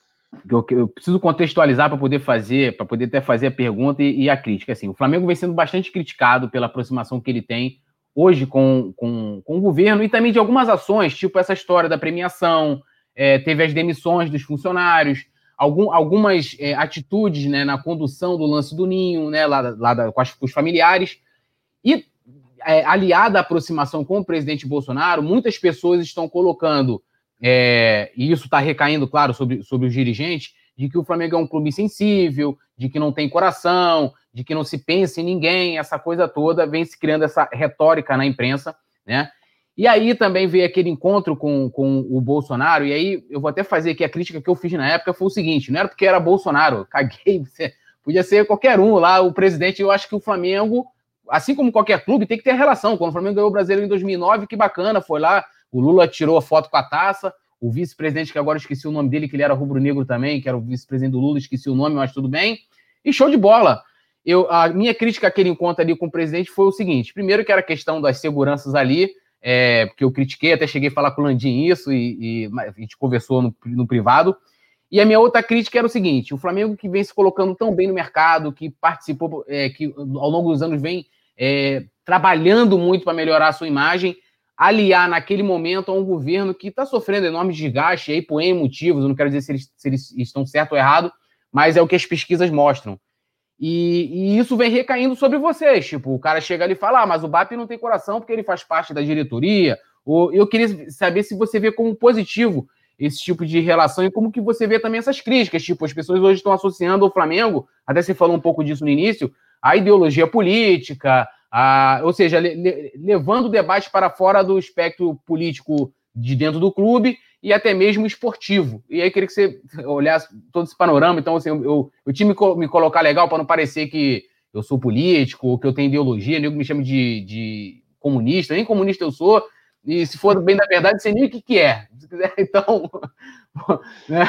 eu, eu, preciso contextualizar para poder fazer, para poder até fazer a pergunta e, e, a crítica. Assim, o Flamengo vem sendo bastante criticado pela aproximação que ele tem hoje com, com, com o governo e também de algumas ações, tipo essa história da premiação, é, teve as demissões dos funcionários, algum, algumas é, atitudes né, na condução do lance do ninho, né, lá, lá da, com, as, com, os familiares, e é, aliada à aproximação com o presidente Bolsonaro, muitas pessoas estão colocando, é, e isso está recaindo, claro, sobre, sobre os dirigentes, de que o Flamengo é um clube sensível, de que não tem coração, de que não se pense em ninguém, essa coisa toda, vem se criando essa retórica na imprensa, né? E aí também veio aquele encontro com, com o Bolsonaro, e aí eu vou até fazer aqui a crítica que eu fiz na época, foi o seguinte, não era porque era Bolsonaro, caguei, podia ser qualquer um lá, o presidente, eu acho que o Flamengo, assim como qualquer clube, tem que ter relação, quando o Flamengo ganhou o Brasileiro em 2009, que bacana, foi lá, o Lula tirou a foto com a taça, o vice-presidente, que agora esqueci o nome dele, que ele era rubro-negro também, que era o vice-presidente do Lula, esqueci o nome, mas tudo bem. E show de bola. Eu, a minha crítica àquele encontro ali com o presidente foi o seguinte: primeiro, que era a questão das seguranças ali, é, porque eu critiquei, até cheguei a falar com o Landim isso, e, e a gente conversou no, no, privado. E a minha outra crítica era o seguinte: o Flamengo que vem se colocando tão bem no mercado, que participou, é, que ao longo dos anos vem é, trabalhando muito para melhorar a sua imagem, aliar naquele momento a um governo que está sofrendo enorme desgaste, aí por N motivos, eu não quero dizer se eles, se eles estão certo ou errado, mas é o que as pesquisas mostram. E, e, isso vem recaindo sobre vocês. Tipo, o cara chega ali e fala: ah, mas o BAP não tem coração porque ele faz parte da diretoria. Ou, eu queria saber se você vê como positivo esse tipo de relação e como que você vê também essas críticas. Tipo, as pessoas hoje estão associando o Flamengo, até você falou um pouco disso no início, a ideologia política, a, ou seja, le, le, levando o debate para fora do espectro político de dentro do clube e até mesmo esportivo. E aí eu queria que você olhasse todo esse panorama. Então, assim, eu, eu tinha me, me colocar legal para não parecer que eu sou político ou que eu tenho ideologia, nem me chama de, de comunista, nem comunista eu sou. E se for bem da verdade, você nem o que, que é. Então, né?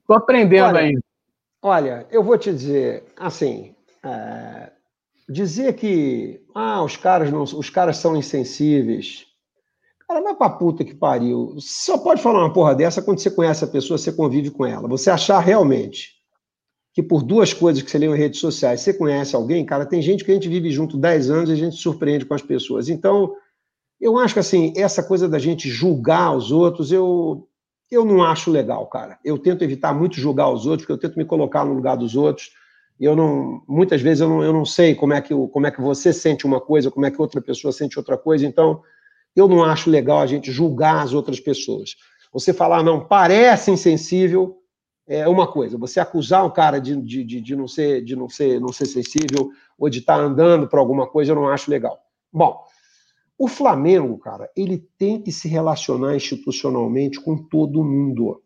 Estou aprendendo olha, ainda. Olha, eu vou te dizer, assim, é, dizer que ah, os caras não, os caras são insensíveis. Cara, vai pra puta que pariu. Você só pode falar uma porra dessa quando você conhece a pessoa, você convive com ela. Você achar realmente que por duas coisas que você lê em redes sociais, você conhece alguém, cara, tem gente que a gente vive junto 10 anos e a gente se surpreende com as pessoas. Então, eu acho que assim, essa coisa da gente julgar os outros, eu eu não acho legal, cara. Eu tento evitar muito julgar os outros, porque eu tento me colocar no lugar dos outros eu não, muitas vezes eu não, eu não sei como é, que, como é que você sente uma coisa, como é que outra pessoa sente outra coisa, então eu não acho legal a gente julgar as outras pessoas. Você falar, não, parece insensível, é uma coisa. Você acusar um cara de, de, de, de não, ser, de não, ser, não ser sensível ou de estar andando para alguma coisa, eu não acho legal. Bom, o Flamengo, cara, ele tem que se relacionar institucionalmente com todo mundo.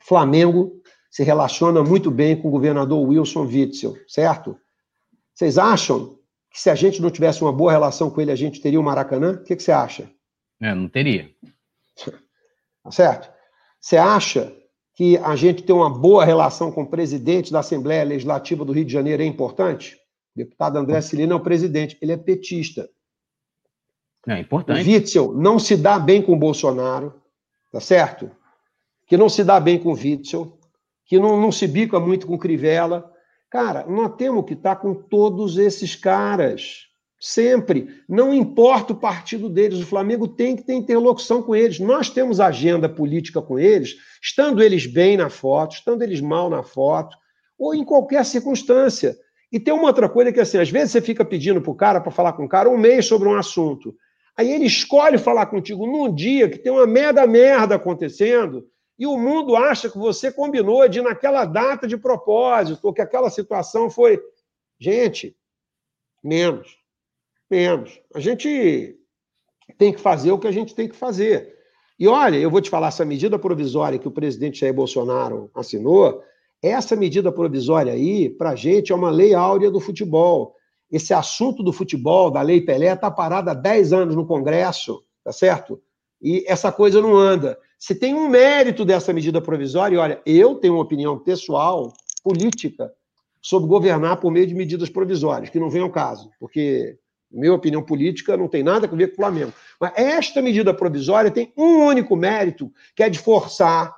Flamengo se relaciona muito bem com o governador Wilson Witzel, certo? Vocês acham que se a gente não tivesse uma boa relação com ele, a gente teria o Maracanã? O que, que você acha? É, não teria. Tá certo? Você acha que a gente ter uma boa relação com o presidente da Assembleia Legislativa do Rio de Janeiro é importante? O deputado André Silino é o presidente, ele é petista. É importante. O Witzel não se dá bem com o Bolsonaro, tá certo? Que não se dá bem com o Witzel que não, não se bica muito com Crivella. Cara, nós temos que estar com todos esses caras. Sempre. Não importa o partido deles, o Flamengo tem que ter interlocução com eles. Nós temos agenda política com eles, estando eles bem na foto, estando eles mal na foto, ou em qualquer circunstância. E tem uma outra coisa que, assim, às vezes você fica pedindo para o cara, para falar com o cara, um mês sobre um assunto. Aí ele escolhe falar contigo num dia que tem uma merda merda acontecendo, e o mundo acha que você combinou de naquela data de propósito, ou que aquela situação foi. Gente, menos. Menos. A gente tem que fazer o que a gente tem que fazer. E olha, eu vou te falar, essa medida provisória que o presidente Jair Bolsonaro assinou, essa medida provisória aí, para a gente, é uma lei áurea do futebol. Esse assunto do futebol, da Lei Pelé, está parado há 10 anos no Congresso, tá certo? E essa coisa não anda. Se tem um mérito dessa medida provisória, e olha, eu tenho uma opinião pessoal, política, sobre governar por meio de medidas provisórias, que não vem ao caso, porque minha opinião política não tem nada a ver com o Flamengo. Mas esta medida provisória tem um único mérito, que é de forçar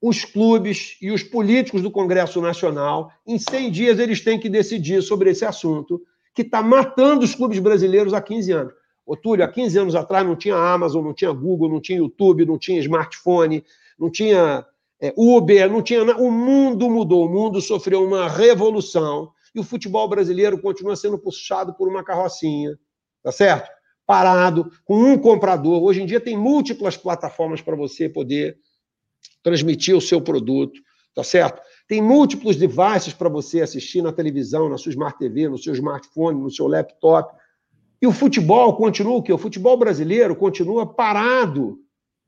os clubes e os políticos do Congresso Nacional, em 100 dias eles têm que decidir sobre esse assunto, que está matando os clubes brasileiros há 15 anos. Ô, Túlio, há 15 anos atrás não tinha Amazon, não tinha Google, não tinha YouTube, não tinha smartphone, não tinha é, Uber, não tinha nada. O mundo mudou, o mundo sofreu uma revolução e o futebol brasileiro continua sendo puxado por uma carrocinha, tá certo? Parado, com um comprador. Hoje em dia tem múltiplas plataformas para você poder transmitir o seu produto, tá certo? tem múltiplos devices para você assistir na televisão, na sua Smart TV, no seu smartphone, no seu laptop. E o futebol continua o quê? O futebol brasileiro continua parado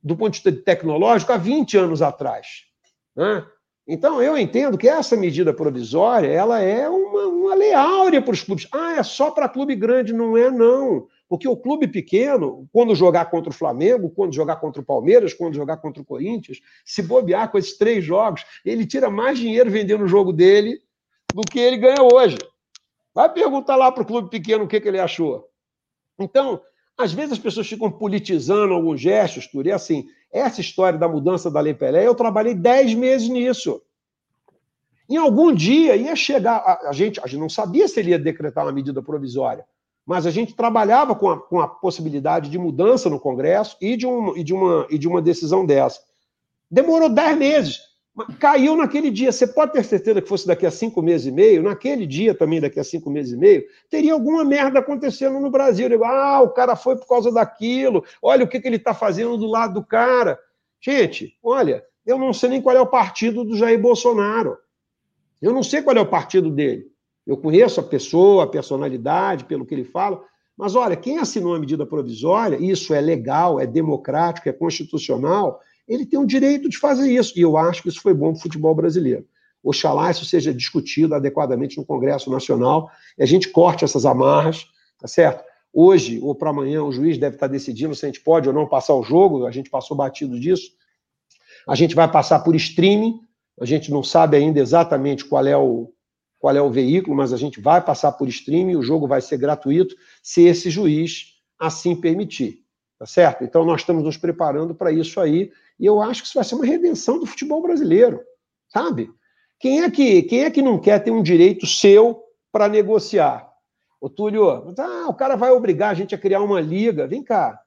do ponto de vista tecnológico há 20 anos atrás. Né? Então, eu entendo que essa medida provisória ela é uma, uma lei áurea para os clubes. Ah, é só para clube grande. Não é, não. Porque o clube pequeno, quando jogar contra o Flamengo, quando jogar contra o Palmeiras, quando jogar contra o Corinthians, se bobear com esses três jogos, ele tira mais dinheiro vendendo o jogo dele do que ele ganha hoje. Vai perguntar lá para o clube pequeno o que, que ele achou. Então, às vezes as pessoas ficam politizando alguns gestos, Turi. É assim, essa história da mudança da Lei Pelé, eu trabalhei dez meses nisso. Em algum dia ia chegar. A, a, gente, a gente não sabia se ele ia decretar uma medida provisória mas a gente trabalhava com a, com a possibilidade de mudança no Congresso e de, um, e, de uma, e de uma decisão dessa. Demorou dez meses, caiu naquele dia. Você pode ter certeza que fosse daqui a cinco meses e meio, naquele dia também, daqui a cinco meses e meio, teria alguma merda acontecendo no Brasil. Digo, ah, o cara foi por causa daquilo, olha o que, que ele está fazendo do lado do cara. Gente, olha, eu não sei nem qual é o partido do Jair Bolsonaro. Eu não sei qual é o partido dele. Eu conheço a pessoa, a personalidade, pelo que ele fala, mas olha, quem assinou a medida provisória, isso é legal, é democrático, é constitucional, ele tem o direito de fazer isso. E eu acho que isso foi bom para o futebol brasileiro. Oxalá isso seja discutido adequadamente no Congresso Nacional e a gente corte essas amarras, tá certo? Hoje ou para amanhã o juiz deve estar decidindo se a gente pode ou não passar o jogo, a gente passou batido disso. A gente vai passar por streaming, a gente não sabe ainda exatamente qual é o, qual é o veículo, mas a gente vai passar por streaming, o jogo vai ser gratuito, se esse juiz assim permitir. Tá certo? Então, nós estamos nos preparando para isso aí, e eu acho que isso vai ser uma redenção do futebol brasileiro, sabe? Quem é que, quem é que não quer ter um direito seu para negociar? Ô, Túlio, ah, o cara vai obrigar a gente a criar uma liga. Vem cá,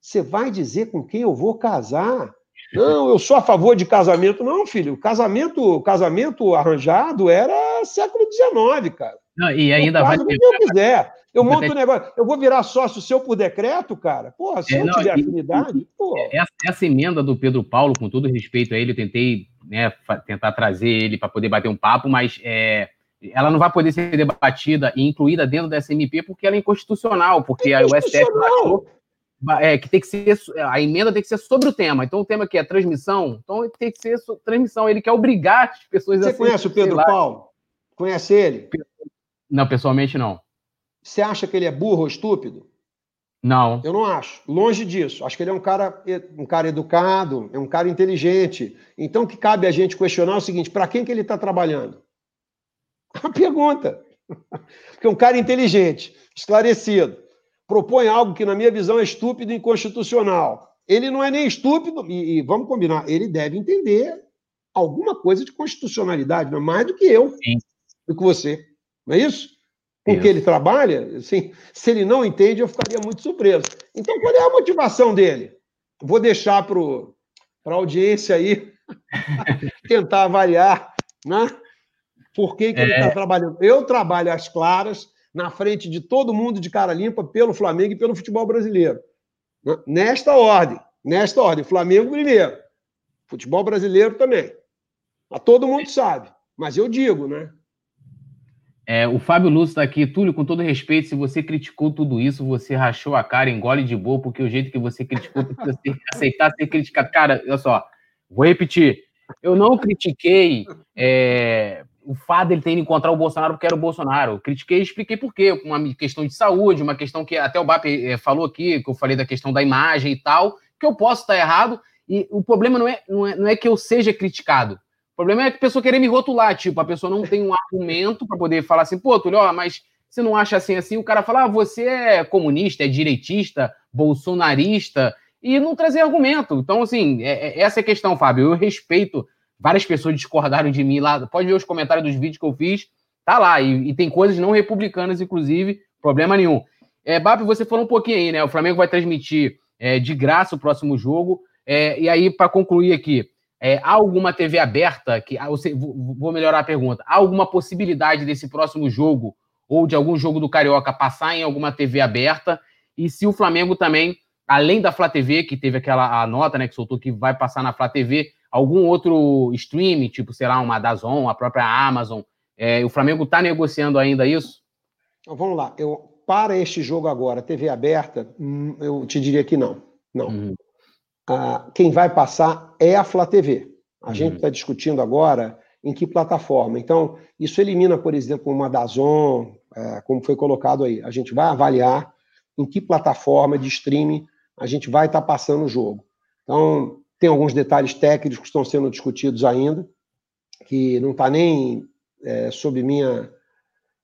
você vai dizer com quem eu vou casar? Não, eu sou a favor de casamento. Não, filho, casamento, casamento arranjado era século XIX, cara. Não, e ainda eu vai. Se eu quiser. Eu monto um negócio. Eu vou virar sócio seu por decreto, cara? Porra, se é, eu não, tiver afinidade. Essa, essa, emenda do Pedro Paulo, com todo respeito a ele, eu tentei né, tentar trazer ele para poder bater um papo, mas é, ela não vai poder ser debatida e incluída dentro dessa MP porque ela é inconstitucional, porque é inconstitucional. o STF baixou é, que tem que ser a emenda tem que ser sobre o tema. Então o tema aqui é transmissão, então tem que ser transmissão. Ele quer obrigar as pessoas Você a. Você conhece o Pedro Paulo? Conhece ele? Não, pessoalmente não. Você acha que ele é burro ou estúpido? Não. Eu não acho. Longe disso. Acho que ele é um cara, um cara educado, é um cara inteligente. Então, o que cabe a gente questionar é o seguinte: para quem que ele está trabalhando? A pergunta. Porque um cara inteligente, esclarecido propõe algo que, na minha visão, é estúpido e inconstitucional. Ele não é nem estúpido, e, e vamos combinar, ele deve entender alguma coisa de constitucionalidade, não é mais do que eu, Sim. do que você. Não é isso? Porque ele trabalha, assim, se ele não entende, eu ficaria muito surpreso. Então, qual é a motivação dele? Vou deixar para a audiência aí tentar avaliar né? por que, que é. ele está trabalhando. Eu trabalho às claras, na frente de todo mundo de cara limpa pelo Flamengo e pelo futebol brasileiro. Nesta ordem, nesta ordem, Flamengo primeiro, futebol brasileiro também. A todo mundo sabe, mas eu digo, né? É, o Fábio Lúcio está aqui. Túlio, com todo respeito, se você criticou tudo isso, você rachou a cara, engole de boa, porque o jeito que você criticou, precisa aceitar ser criticado. Cara, olha só, vou repetir. Eu não critiquei é, o fato dele ter ido encontrar o Bolsonaro porque era o Bolsonaro. critiquei e expliquei por quê. Uma questão de saúde, uma questão que até o BAP eh, falou aqui, que eu falei da questão da imagem e tal, que eu posso estar errado. E o problema não é, não é, não é que eu seja criticado. O problema é que a pessoa querer me rotular. Tipo, a pessoa não tem um argumento para poder falar assim, pô, Túlio, ó, mas você não acha assim assim? O cara fala, ah, você é comunista, é direitista, bolsonarista, e não trazer argumento. Então, assim, é, é, essa é a questão, Fábio. Eu respeito Várias pessoas discordaram de mim lá. Pode ver os comentários dos vídeos que eu fiz. Tá lá. E, e tem coisas não republicanas, inclusive. Problema nenhum. É, Bap, você falou um pouquinho aí, né? O Flamengo vai transmitir é, de graça o próximo jogo. É, e aí, para concluir aqui, é, há alguma TV aberta? que ah, Vou melhorar a pergunta. Há alguma possibilidade desse próximo jogo ou de algum jogo do Carioca passar em alguma TV aberta? E se o Flamengo também, além da Flá TV, que teve aquela a nota né, que soltou que vai passar na Flá TV, algum outro streaming, tipo, sei lá, uma Dazon, a própria Amazon. É, o Flamengo está negociando ainda isso? Então, vamos lá. Eu, para este jogo agora, TV aberta, hum, eu te diria que não. Não. Uhum. Quem vai passar é a Flá TV. A uhum. gente está discutindo agora em que plataforma. Então, isso elimina, por exemplo, uma Dazon, é, como foi colocado aí. A gente vai avaliar em que plataforma de streaming a gente vai estar tá passando o jogo. Então, tem alguns detalhes técnicos que estão sendo discutidos ainda, que não está nem é, sob minha,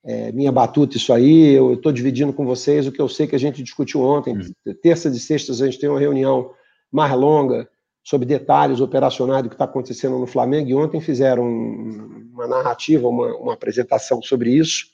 é, minha batuta isso aí. Eu estou dividindo com vocês o que eu sei que a gente discutiu ontem. Uhum. Terça e sextas a gente tem uma reunião mais longa sobre detalhes operacionais do que está acontecendo no Flamengo, e ontem fizeram uma narrativa, uma, uma apresentação sobre isso,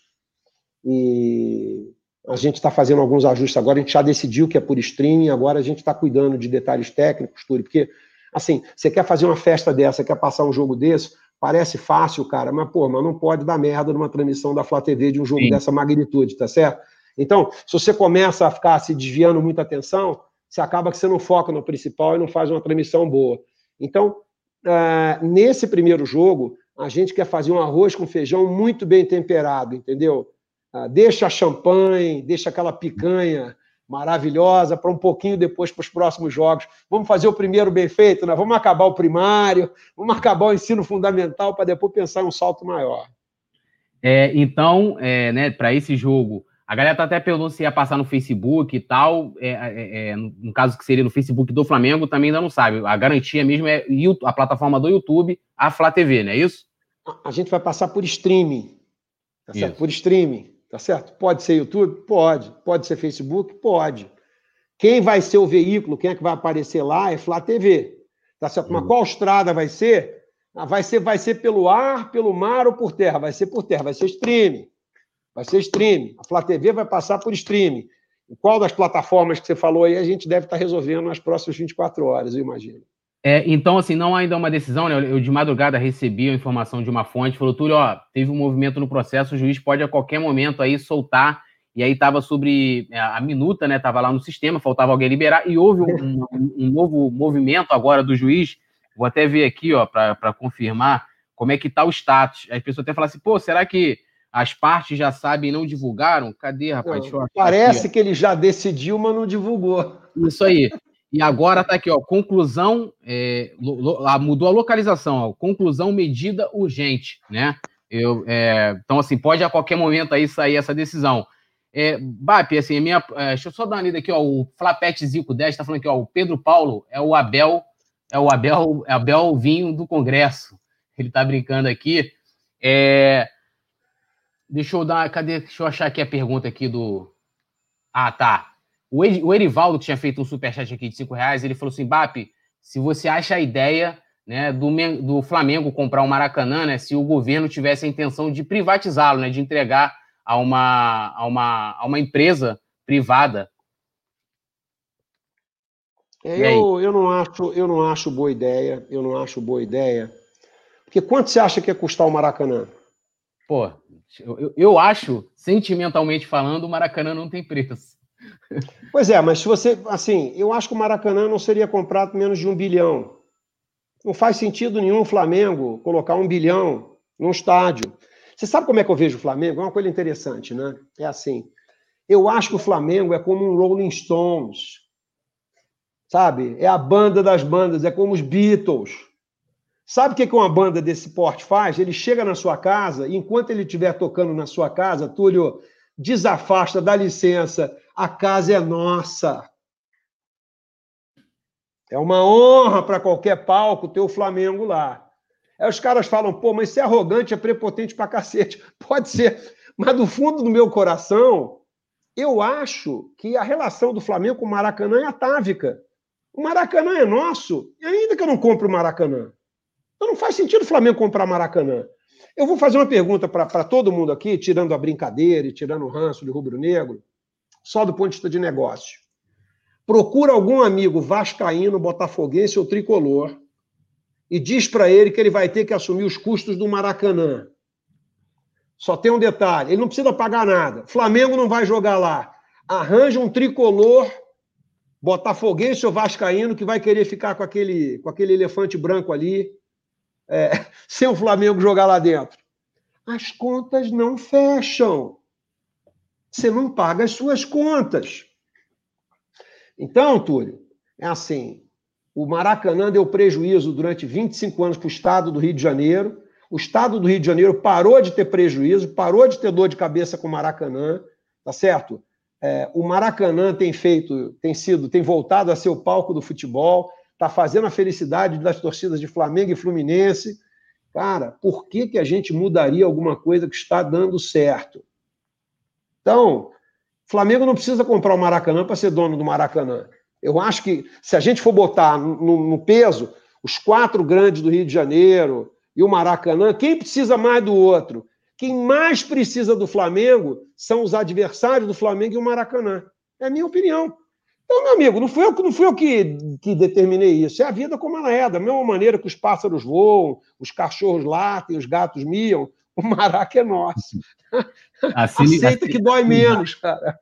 e a gente está fazendo alguns ajustes agora, a gente já decidiu que é por streaming, agora a gente está cuidando de detalhes técnicos, tudo, porque, assim, você quer fazer uma festa dessa, quer passar um jogo desse, parece fácil, cara, mas, pô, mas não pode dar merda numa transmissão da Flá TV de um jogo Sim. dessa magnitude, tá certo? Então, se você começa a ficar se desviando muita atenção, você acaba que você não foca no principal e não faz uma transmissão boa. Então, uh, nesse primeiro jogo, a gente quer fazer um arroz com feijão muito bem temperado, entendeu? Uh, deixa champanhe, deixa aquela picanha maravilhosa para um pouquinho depois para os próximos jogos. Vamos fazer o primeiro bem feito, né? Vamos acabar o primário, vamos acabar o ensino fundamental para depois pensar em um salto maior. É, então, é, né, para esse jogo, a galera tá até perguntando se ia passar no Facebook e tal. É, é, é, no caso que seria no Facebook do Flamengo, também ainda não sabe. A garantia mesmo é a plataforma do YouTube, a Flá TV, não é isso? A gente vai passar por streaming. Tá certo? Isso. Por streaming. Tá certo? Pode ser YouTube? Pode. Pode ser Facebook? Pode. Quem vai ser o veículo, quem é que vai aparecer lá é Flá TV. Tá certo? Mas uhum. qual estrada vai ser? Ah, vai ser, vai ser pelo ar, pelo mar ou por terra? Vai ser por terra, vai ser streaming. Vai ser streaming. A Flá TV vai passar por streaming. qual das plataformas que você falou aí a gente deve estar resolvendo nas próximas 24 horas, eu imagino. É, então, assim, não há ainda uma decisão, né? Eu de madrugada recebi a informação de uma fonte, falou, Túlio, ó, teve um movimento no processo, o juiz pode a qualquer momento aí soltar, e aí estava sobre é, a minuta, né? Estava lá no sistema, faltava alguém liberar, e houve um, um, um novo movimento agora do juiz, vou até ver aqui, ó, para confirmar como é que está o status. As pessoas até falam assim, pô, será que as partes já sabem e não divulgaram? Cadê, rapaz? Não, parece aqui, que ele já decidiu, mas não divulgou. Isso aí. E agora está aqui, ó, conclusão, é, lo, lo, mudou a localização, ó, conclusão medida urgente, né? Eu, é, então, assim, pode a qualquer momento aí sair essa decisão. É, Bap, assim, minha, é, deixa eu só dar uma lida aqui, ó, o Flapete Zico 10 está falando aqui, ó, o Pedro Paulo é o Abel, é o Abel, Abel Vinho do Congresso. Ele está brincando aqui. É, Deixa eu dar. Cadê? Deixa eu achar aqui a pergunta aqui do. Ah, tá. O, Erivaldo, que tinha feito um superchat aqui de 5 reais, ele falou assim: Bap, se você acha a ideia né, do, do Flamengo comprar o Maracanã, né, se o governo tivesse a intenção de privatizá-lo, né, de entregar a uma, a uma, a uma empresa privada. É, eu, eu, não acho, eu não acho boa ideia, eu não acho boa ideia. Porque quanto você acha que ia custar o Maracanã? Pô, eu, eu acho, sentimentalmente falando, o Maracanã não tem preço. Pois é, mas se você. Assim, eu acho que o Maracanã não seria comprado menos de um bilhão. Não faz sentido nenhum o Flamengo colocar um bilhão num estádio. Você sabe como é que eu vejo o Flamengo? É uma coisa interessante, né? É assim. Eu acho que o Flamengo é como um Rolling Stones. Sabe? É a banda das bandas, é como os Beatles. Sabe o que uma banda desse porte faz? Ele chega na sua casa e, enquanto ele estiver tocando na sua casa, Túlio, desafasta, dá licença, a casa é nossa. É uma honra para qualquer palco ter o Flamengo lá. Aí os caras falam, pô, mas isso é arrogante, é prepotente pra cacete. Pode ser, mas do fundo do meu coração, eu acho que a relação do Flamengo com o Maracanã é atávica. O Maracanã é nosso, e ainda que eu não compre o Maracanã. Então não faz sentido o Flamengo comprar Maracanã. Eu vou fazer uma pergunta para todo mundo aqui, tirando a brincadeira e tirando o ranço de rubro-negro, só do ponto de vista de negócio. Procura algum amigo vascaíno, botafoguense ou tricolor e diz para ele que ele vai ter que assumir os custos do Maracanã. Só tem um detalhe, ele não precisa pagar nada. Flamengo não vai jogar lá. Arranja um tricolor botafoguense ou vascaíno que vai querer ficar com aquele, com aquele elefante branco ali, é, sem o Flamengo jogar lá dentro? As contas não fecham. Você não paga as suas contas. Então, Túlio, é assim: o Maracanã deu prejuízo durante 25 anos para o Estado do Rio de Janeiro. O Estado do Rio de Janeiro parou de ter prejuízo, parou de ter dor de cabeça com o Maracanã, tá certo? É, o Maracanã tem feito, tem sido, tem voltado a ser o palco do futebol, está fazendo a felicidade das torcidas de Flamengo e Fluminense. Cara, por que, que a gente mudaria alguma coisa que está dando certo? Então, Flamengo não precisa comprar o Maracanã para ser dono do Maracanã. Eu acho que se a gente for botar no, no, peso os quatro grandes do Rio de Janeiro e o Maracanã, quem precisa mais do outro? Quem mais precisa do Flamengo são os adversários do Flamengo e o Maracanã. É a minha opinião. Então, meu amigo, não fui eu, não fui eu que, que determinei isso. É a vida como ela é. Da mesma maneira que os pássaros voam, os cachorros latem, os gatos miam, o maraca é nosso. Assim, Aceita assim, que dói menos, cara.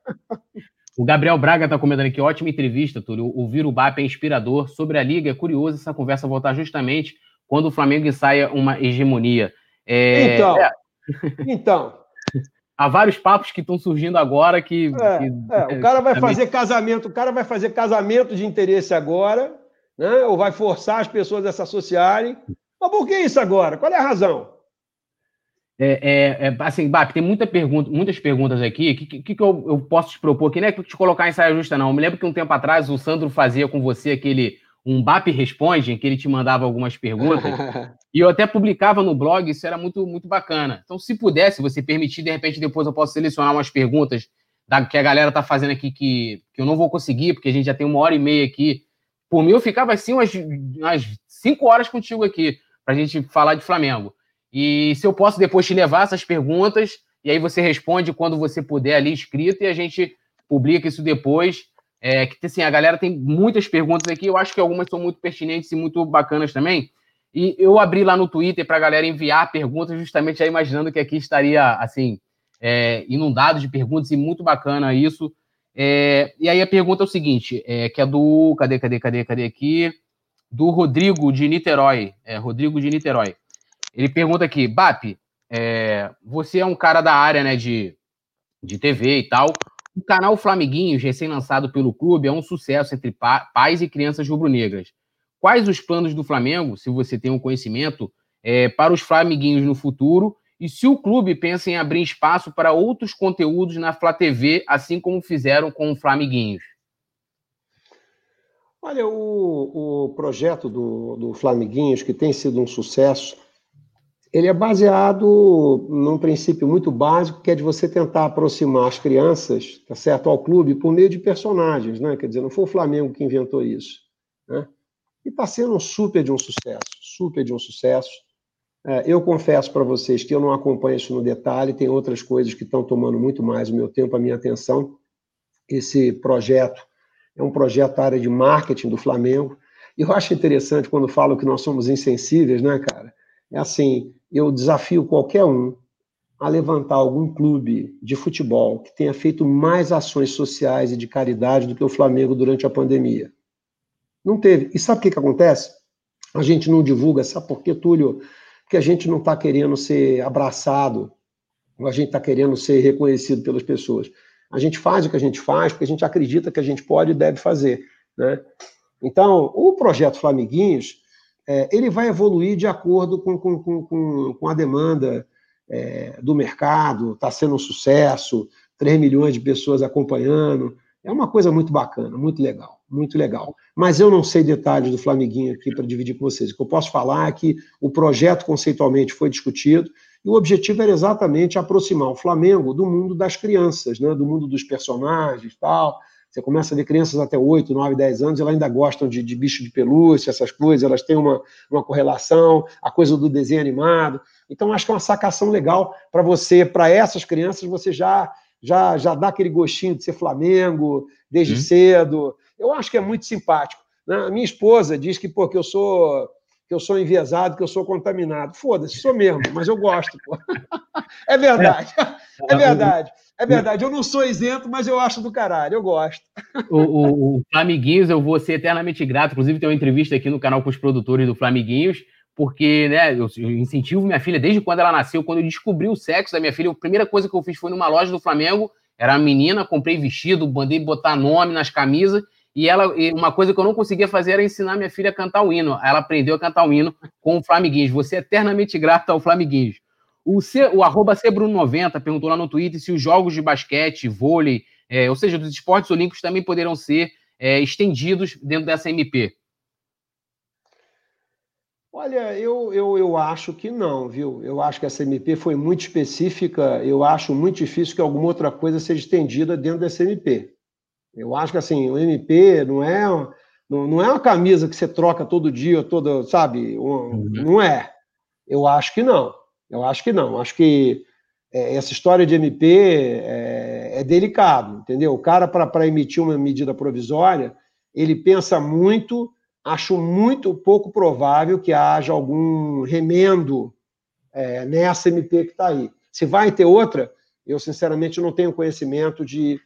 O Gabriel Braga está comentando aqui, ótima entrevista, Túlio. O Bap é inspirador. Sobre a Liga, é curioso essa conversa voltar justamente quando o Flamengo ensaia uma hegemonia. É... Então, é... então. Há vários papos que estão surgindo agora que, é, que... É, o cara vai fazer casamento, o cara vai fazer casamento de interesse agora, né? Ou vai forçar as pessoas a se associarem. Mas por que isso agora? Qual é a razão? É, é, é, assim, Bap, tem muita pergunta, muitas perguntas aqui. O que, que, que eu, eu, posso te propor aqui? Não é te colocar em saia justa, não. Eu me lembro que um tempo atrás o Sandro fazia com você aquele um BAP Responde, em que ele te mandava algumas perguntas. e eu até publicava no blog, isso era muito, muito bacana. Então, se pudesse, você permitir, de repente, depois eu posso selecionar umas perguntas da, que a galera tá fazendo aqui que, que eu não vou conseguir, porque a gente já tem uma hora e meia aqui. Por mim, eu ficava assim umas, umas cinco horas contigo aqui, para a gente falar de Flamengo. E se eu posso depois te levar essas perguntas, e aí você responde quando você puder ali escrito, e a gente publica isso depois. É, que assim, a galera tem muitas perguntas aqui, eu acho que algumas são muito pertinentes e muito bacanas também. E eu abri lá no Twitter para a galera enviar perguntas, justamente já imaginando que aqui estaria assim, é, inundado de perguntas, e muito bacana isso. É, e aí a pergunta é o seguinte: é, que é do. Cadê, cadê, cadê, cadê aqui? Do Rodrigo de Niterói. É, Rodrigo de Niterói. Ele pergunta aqui, Bap, é, você é um cara da área né, de, de TV e tal. O canal Flamiguinhos, recém-lançado pelo clube, é um sucesso entre pa pais e crianças rubro-negras. Quais os planos do Flamengo, se você tem um conhecimento, é, para os Flamiguinhos no futuro? E se o clube pensa em abrir espaço para outros conteúdos na Flá TV, assim como fizeram com o Flamiguinhos? Olha, o, o projeto do, do Flamiguinhos, que tem sido um sucesso, ele é baseado num princípio muito básico, que é de você tentar aproximar as crianças, tá certo, ao clube por meio de personagens, né? Quer dizer, não foi o Flamengo que inventou isso, né? E está sendo um super de um sucesso, super de um sucesso. É, eu confesso para vocês que eu não acompanho isso no detalhe, tem outras coisas que estão tomando muito mais o meu tempo, a minha atenção. Esse projeto é um projeto da área de marketing do Flamengo. E eu acho interessante quando falam que nós somos insensíveis, né, cara? É assim, eu desafio qualquer um a levantar algum clube de futebol que tenha feito mais ações sociais e de caridade do que o Flamengo durante a pandemia. Não teve. E sabe o que, que acontece? A gente não divulga, sabe por quê, Túlio? Porque a gente não está querendo ser abraçado, a gente está querendo ser reconhecido pelas pessoas. A gente faz o que a gente faz porque a gente acredita que a gente pode e deve fazer. Né? Então, o projeto Flamiguinhos, é, ele vai evoluir de acordo com, com, com, com a demanda é, do mercado, está sendo um sucesso, 3 milhões de pessoas acompanhando. É uma coisa muito bacana, muito legal, muito legal. Mas eu não sei detalhes do Flamiguinho aqui para dividir com vocês. O que eu posso falar é que o projeto conceitualmente foi discutido e o objetivo era exatamente aproximar o Flamengo do mundo das crianças, né, do mundo dos personagens tal. Você começa a ver crianças até 8, 9, 10 anos, elas ainda gostam de, de bicho de pelúcia, essas coisas, elas têm uma, uma correlação, a coisa do desenho animado. Então, acho que é uma sacação legal para você, para essas crianças, você já, já, já dá aquele gostinho de ser Flamengo desde uhum. cedo. Eu acho que é muito simpático. Né? A minha esposa diz que, pô, que eu sou que eu sou enviesado, que eu sou contaminado. Foda-se, sou mesmo, mas eu gosto. Pô. É verdade, é verdade. É verdade, eu não sou isento, mas eu acho do caralho, eu gosto. O, o, o Flamiguinhos, eu vou ser eternamente grato. Inclusive, tem uma entrevista aqui no canal com os produtores do Flamiguinhos, porque né, eu, eu incentivo minha filha desde quando ela nasceu. Quando eu descobri o sexo da minha filha, a primeira coisa que eu fiz foi numa loja do Flamengo. Era uma menina, comprei vestido, mandei botar nome nas camisas. E ela, uma coisa que eu não conseguia fazer era ensinar minha filha a cantar o hino. Ela aprendeu a cantar o hino com o Flamiguinhos. Você é eternamente grato ao Flamiguinhos. O, C, o arroba Cbruno90 perguntou lá no Twitter se os jogos de basquete, vôlei, é, ou seja, dos esportes olímpicos também poderão ser é, estendidos dentro dessa MP. Olha, eu, eu, eu acho que não, viu? Eu acho que essa MP foi muito específica, eu acho muito difícil que alguma outra coisa seja estendida dentro dessa MP. Eu acho que assim, o MP não é, não, não é uma camisa que você troca todo dia, toda, sabe? Um, uhum. Não é. Eu acho que não. Eu acho que não. Acho que é, essa história de MP é, é delicado, entendeu? O cara, para emitir uma medida provisória, ele pensa muito, acho muito pouco provável que haja algum remendo é, nessa MP que está aí. Se vai ter outra, eu sinceramente não tenho conhecimento de,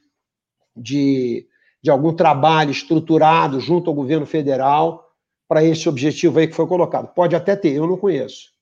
de, de algum trabalho estruturado junto ao governo federal para esse objetivo aí que foi colocado. Pode até ter, eu não conheço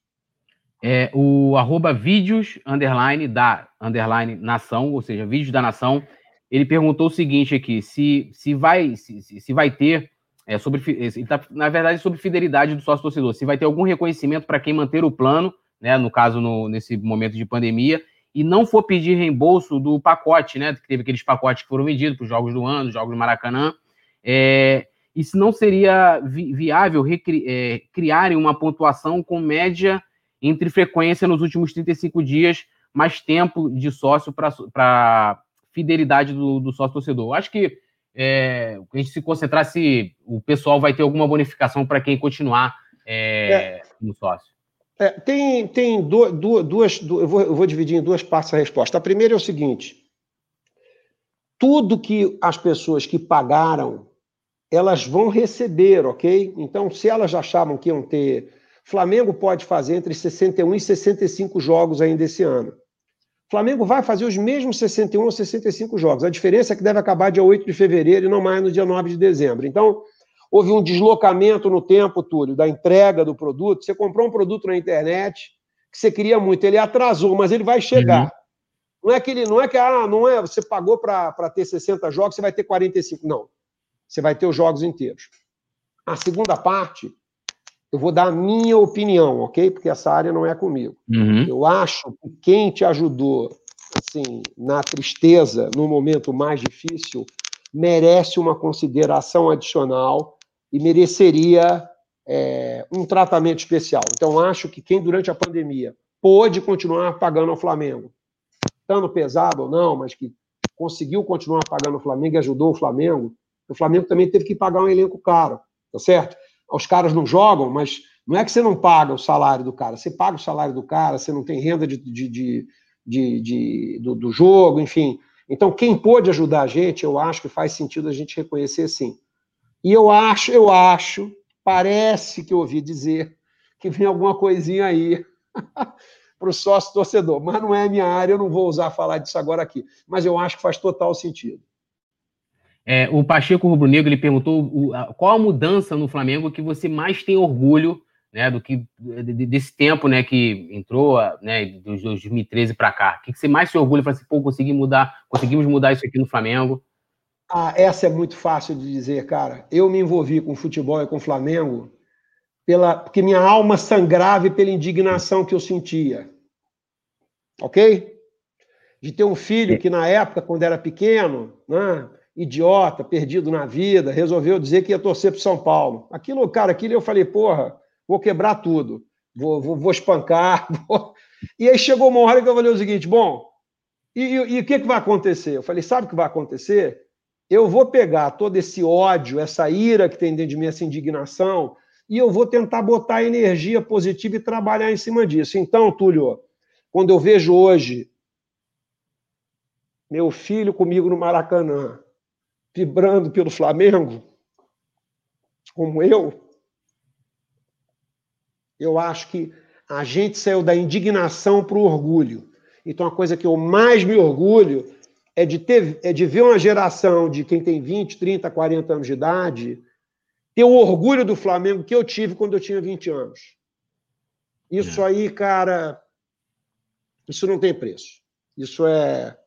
é o arroba vídeos, underline, da, underline, nação, ou seja, vídeos da nação, ele perguntou o seguinte aqui, se, se, vai, se, se vai ter, é, sobre, tá, na verdade, sobre fidelidade do sócio-torcedor, se vai ter algum reconhecimento para quem manter o plano, né, no caso, no, nesse momento de pandemia, e não for pedir reembolso do pacote, né, que teve aqueles pacotes que foram vendidos para os Jogos do Ano, Jogos do Maracanã, é, se não seria vi, viável recri, é, criarem uma pontuação com média entre frequência nos últimos 35 dias, mais tempo de sócio para fidelidade do, do sócio torcedor. Acho que é, a gente se concentrar se o pessoal vai ter alguma bonificação para quem continuar é, é, no sócio. É, tem tem duas, duas, duas eu, vou, eu vou dividir em duas partes a resposta. A primeira é o seguinte: tudo que as pessoas que pagaram, elas vão receber, ok? Então, se elas achavam que iam ter Flamengo pode fazer entre 61 e 65 jogos ainda esse ano. Flamengo vai fazer os mesmos 61 ou 65 jogos. A diferença é que deve acabar dia 8 de fevereiro e não mais no dia 9 de dezembro. Então, houve um deslocamento no tempo, Túlio, da entrega do produto. Você comprou um produto na internet que você queria muito, ele atrasou, mas ele vai chegar. Uhum. Não é que ele, não é que ah, não é, você pagou para ter 60 jogos, você vai ter 45. Não. Você vai ter os jogos inteiros. A segunda parte eu vou dar a minha opinião, ok? Porque essa área não é comigo. Uhum. Eu acho que quem te ajudou, assim, na tristeza, no momento mais difícil, merece uma consideração adicional e mereceria é, um tratamento especial. Então, acho que quem, durante a pandemia, pôde continuar pagando ao Flamengo, estando pesado ou não, mas que conseguiu continuar pagando o Flamengo e ajudou o Flamengo, o Flamengo também teve que pagar um elenco caro, tá certo? os caras não jogam, mas não é que você não paga o salário do cara, você paga o salário do cara, você não tem renda de, de, de, de, de do, do, jogo, enfim. Então, quem pôde ajudar a gente, eu acho que faz sentido a gente reconhecer sim. E eu acho, eu acho, parece que eu ouvi dizer que vem alguma coisinha aí para o sócio torcedor, mas não é minha área, eu não vou usar falar disso agora aqui. Mas eu acho que faz total sentido. É, o Pacheco Rubro Negro ele perguntou o, a, qual a mudança no Flamengo que você mais tem orgulho, né, do que desse tempo, né, que entrou, né, dos 2013 para cá. O que, que você mais se orgulha para assim, pô, consegui mudar, conseguimos mudar isso aqui no Flamengo? Ah, essa é muito fácil de dizer, cara. Eu me envolvi com futebol e com Flamengo pela, porque minha alma sangrava pela indignação que eu sentia. Ok? De ter um filho que na época, quando era pequeno, né, idiota, perdido na vida, resolveu dizer que ia torcer para São Paulo. Aquilo, cara, aquilo eu falei, porra, vou quebrar tudo, vou, vou, vou espancar. Vou... E aí chegou uma hora que eu falei o seguinte: bom, e, e, e o que, que vai acontecer? Eu falei, sabe o que vai acontecer? Eu vou pegar todo esse ódio, essa ira que tem dentro de mim, essa indignação, e eu vou tentar botar energia positiva e trabalhar em cima disso. Então, Túlio, quando eu vejo hoje meu filho comigo no Maracanã, vibrando pelo Flamengo, como eu, eu acho que a gente saiu da indignação para o orgulho. Então, a coisa que eu mais me orgulho é de, ter, é de ver uma geração de quem tem 20, 30, 40 anos de idade ter o orgulho do Flamengo que eu tive quando eu tinha 20 anos. Isso é. aí, cara, isso não tem preço. Isso é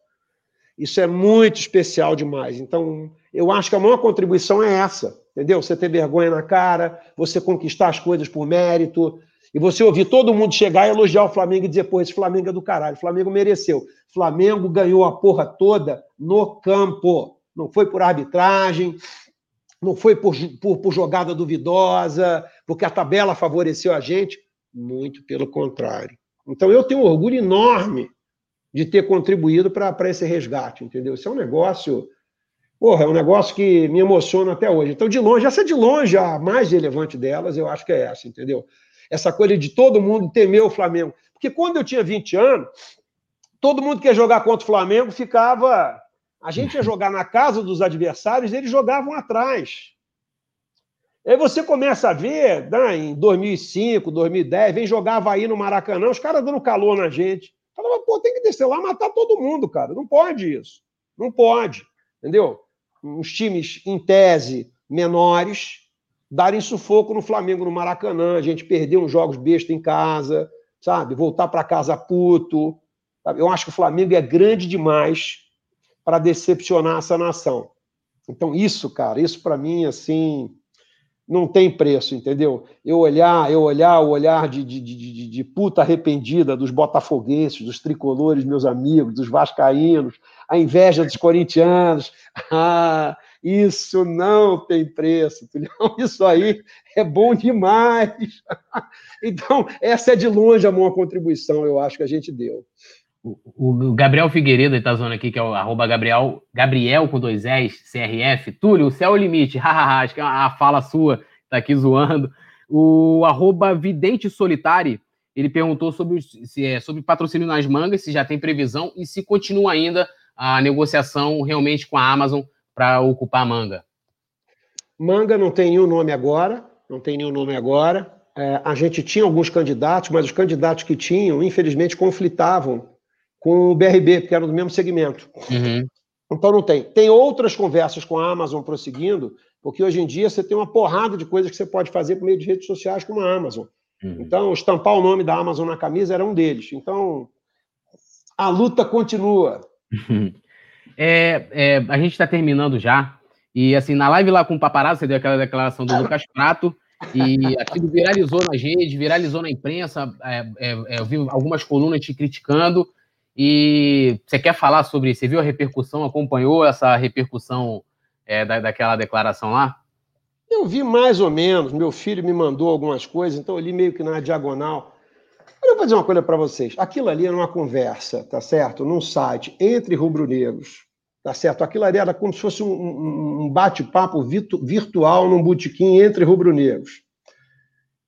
isso é muito especial demais. Então, eu acho que a maior contribuição é essa, entendeu? Você ter vergonha na cara, você conquistar as coisas por mérito, e você ouvir todo mundo chegar e elogiar o Flamengo e dizer, pô, esse Flamengo é do caralho, o Flamengo mereceu. Flamengo ganhou a porra toda no campo. Não foi por arbitragem, não foi por, por, por jogada duvidosa, porque a tabela favoreceu a gente. Muito pelo contrário. Então eu tenho um orgulho enorme de ter contribuído para esse resgate, entendeu? Isso é um negócio. Porra, é um negócio que me emociona até hoje. Então, de longe, essa é de longe a mais relevante delas, eu acho que é essa, entendeu? Essa coisa de todo mundo temer o Flamengo. Porque quando eu tinha 20 anos, todo mundo que ia jogar contra o Flamengo ficava. A gente ia jogar na casa dos adversários, eles jogavam atrás. Aí você começa a ver, né, em 2005, 2010, vem jogar Havaí no Maracanã, os caras dando calor na gente. Falava, pô, tem que descer lá matar todo mundo, cara. Não pode isso. Não pode. Entendeu? Os times, em tese, menores, darem sufoco no Flamengo no Maracanã, a gente perder uns jogos besta em casa, sabe? Voltar para casa puto. Sabe? Eu acho que o Flamengo é grande demais para decepcionar essa nação. Então, isso, cara, isso para mim, assim, não tem preço, entendeu? Eu olhar, eu olhar o olhar de, de, de, de puta arrependida dos botafoguenses, dos tricolores, meus amigos, dos vascaínos, a inveja dos corintianos. Ah, isso não tem preço, Isso aí é bom demais. Então, essa é de longe a maior contribuição, eu acho, que a gente deu. O, Gabriel Figueiredo está zoando aqui, que é o arroba Gabriel, Gabriel com dois S, CRF. Túlio, o céu é o limite. acho que é a fala sua está aqui zoando. O arroba Vidente Solitário, ele perguntou sobre, se é, sobre patrocínio nas mangas, se já tem previsão e se continua ainda a negociação realmente com a Amazon para ocupar a manga? Manga não tem nenhum nome agora, não tem nenhum nome agora. É, a gente tinha alguns candidatos, mas os candidatos que tinham, infelizmente, conflitavam com o BRB, porque eram do mesmo segmento. Uhum. Então não tem. Tem outras conversas com a Amazon prosseguindo, porque hoje em dia você tem uma porrada de coisas que você pode fazer por meio de redes sociais com a Amazon. Uhum. Então, estampar o nome da Amazon na camisa era um deles. Então, a luta continua. É, é, a gente está terminando já. E assim, na live lá com o paparazzo, você deu aquela declaração do Lucas Prato, e aquilo viralizou nas redes, viralizou na imprensa. É, é, é, eu vi algumas colunas te criticando. E você quer falar sobre. Você viu a repercussão, acompanhou essa repercussão é, da, daquela declaração lá? Eu vi mais ou menos. Meu filho me mandou algumas coisas, então eu li meio que na diagonal. Eu vou dizer uma coisa para vocês. Aquilo ali era uma conversa, tá certo? Num site entre rubro-negros, tá certo? Aquilo ali era como se fosse um, um bate-papo virtual num botequim entre rubro-negros.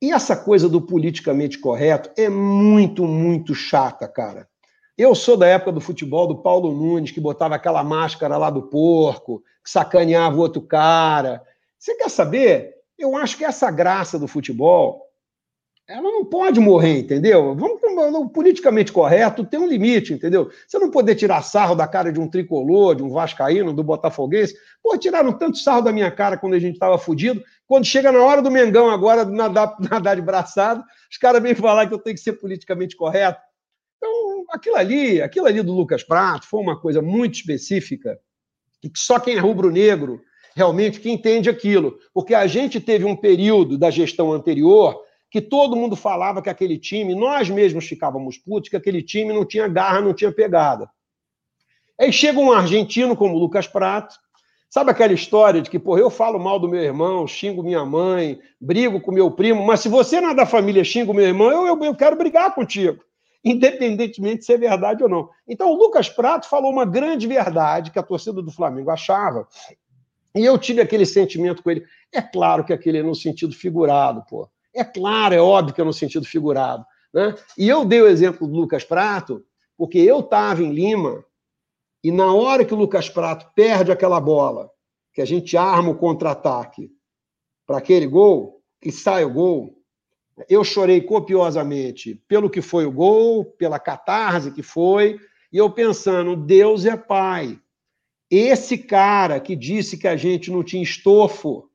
E essa coisa do politicamente correto é muito, muito chata, cara. Eu sou da época do futebol do Paulo Nunes, que botava aquela máscara lá do porco, que sacaneava o outro cara. Você quer saber? Eu acho que essa graça do futebol ela não pode morrer, entendeu? Vamos o politicamente correto tem um limite, entendeu? Você não poder tirar sarro da cara de um tricolor, de um vascaíno, do botafoguense. Pô, tiraram tanto sarro da minha cara quando a gente estava fudido. Quando chega na hora do Mengão agora, nadar, nadar de braçado, os caras vêm falar que eu tenho que ser politicamente correto. Então, aquilo ali, aquilo ali do Lucas Prato foi uma coisa muito específica que só quem é rubro-negro realmente que entende aquilo. Porque a gente teve um período da gestão anterior que todo mundo falava que aquele time, nós mesmos ficávamos putos, que aquele time não tinha garra, não tinha pegada. Aí chega um argentino como o Lucas Prato, sabe aquela história de que, pô, eu falo mal do meu irmão, xingo minha mãe, brigo com meu primo, mas se você não é da família, xingo meu irmão, eu, eu, eu quero brigar contigo, independentemente se é verdade ou não. Então o Lucas Prato falou uma grande verdade que a torcida do Flamengo achava, e eu tive aquele sentimento com ele. É claro que aquele é no sentido figurado, pô. É claro, é óbvio que é no sentido figurado. Né? E eu dei o exemplo do Lucas Prato, porque eu estava em Lima, e na hora que o Lucas Prato perde aquela bola, que a gente arma o contra-ataque para aquele gol, que sai o gol, eu chorei copiosamente pelo que foi o gol, pela catarse que foi, e eu pensando, Deus é pai. Esse cara que disse que a gente não tinha estofo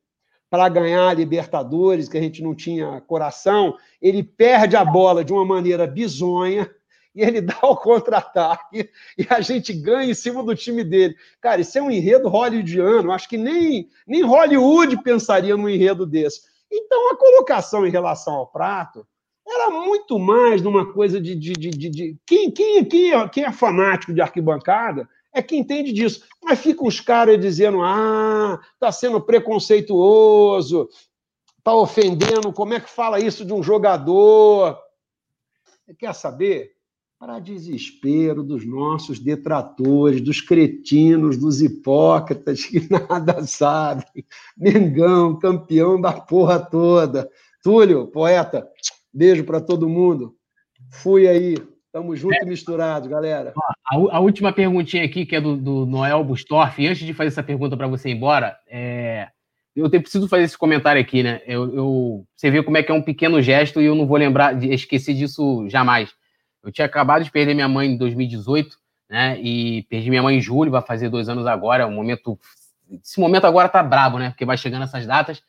para ganhar a Libertadores, que a gente não tinha coração, ele perde a bola de uma maneira bizonha e ele dá o contra-ataque e a gente ganha em cima do time dele. Cara, isso é um enredo hollywoodiano. Acho que nem, nem Hollywood pensaria num enredo desse. Então, a colocação em relação ao prato era muito mais numa coisa de. de, de, de, de... Quem, quem, quem, é, quem é fanático de arquibancada é quem entende disso. Mas ficam os caras dizendo: ah, está sendo preconceituoso, está ofendendo, como é que fala isso de um jogador? Quer saber? Para desespero dos nossos detratores, dos cretinos, dos hipócritas que nada sabem. Mengão, campeão da porra toda. Túlio, poeta, beijo para todo mundo. Fui aí. Tamo junto é. e misturado, galera. A, a, última perguntinha aqui, que é do, do Noel Bustorff, e antes de fazer essa pergunta para você ir embora, é... eu te, preciso fazer esse comentário aqui, né? Eu, eu, você vê como é que é um pequeno gesto e eu não vou lembrar, de esquecer disso jamais. Eu tinha acabado de perder minha mãe em 2018, né? E perdi minha mãe em julho, vai fazer dois anos agora. É um momento. Esse momento agora tá brabo, né? Porque vai chegando essas datas.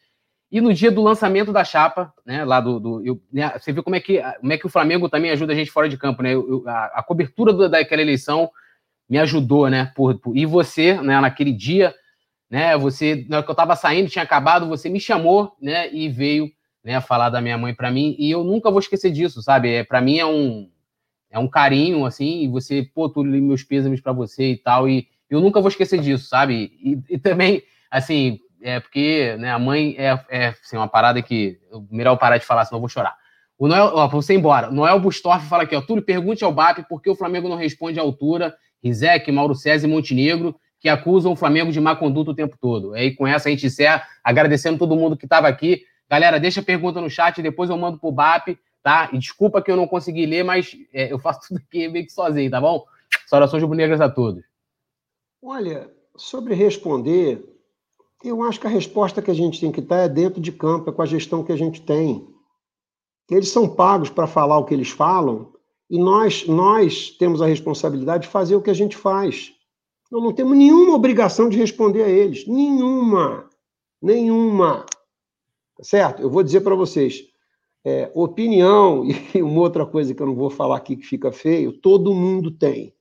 E no dia do lançamento da chapa, né, lá do, do eu, né, você vê como é que como é que o Flamengo também ajuda a gente fora de campo, né? Eu, a, a, cobertura do, daquela eleição me ajudou, né? Por, por, e você, né, naquele dia, né? Você, na hora que eu estava saindo, tinha acabado, você me chamou, né? E veio, né, falar da minha mãe para mim. E eu nunca vou esquecer disso, sabe? É, para mim é um é um carinho, assim. E você, pô, tu meus pêsames para você e tal. E eu nunca vou esquecer disso, sabe? E, e também, assim, é porque né, a mãe é, é assim, uma parada que. Melhor eu parar de falar, senão eu vou chorar. O Noel, ó, você embora. Noel Bustorff fala aqui, ó. Túlio, pergunte ao BAP por que o Flamengo não responde à altura. Rizek, Mauro César e Montenegro, que acusam o Flamengo de má conduta o tempo todo. Aí com essa a gente encerra, agradecendo todo mundo que estava aqui. Galera, deixa a pergunta no chat, depois eu mando pro BAP, tá? E desculpa que eu não consegui ler, mas é, eu faço tudo aqui meio que sozinho, tá bom? Saudações rubro-negras a todos. Olha, sobre responder, eu acho que a resposta que a gente tem que dar é dentro de campo, é com a gestão que a gente tem. Eles são pagos para falar o que eles falam e nós, nós temos a responsabilidade de fazer o que a gente faz. Nós não temos nenhuma obrigação de responder a eles. Nenhuma. Nenhuma. Tá certo? Eu vou dizer para vocês. É, opinião e uma outra coisa que eu não vou falar aqui que fica feio, todo mundo tem.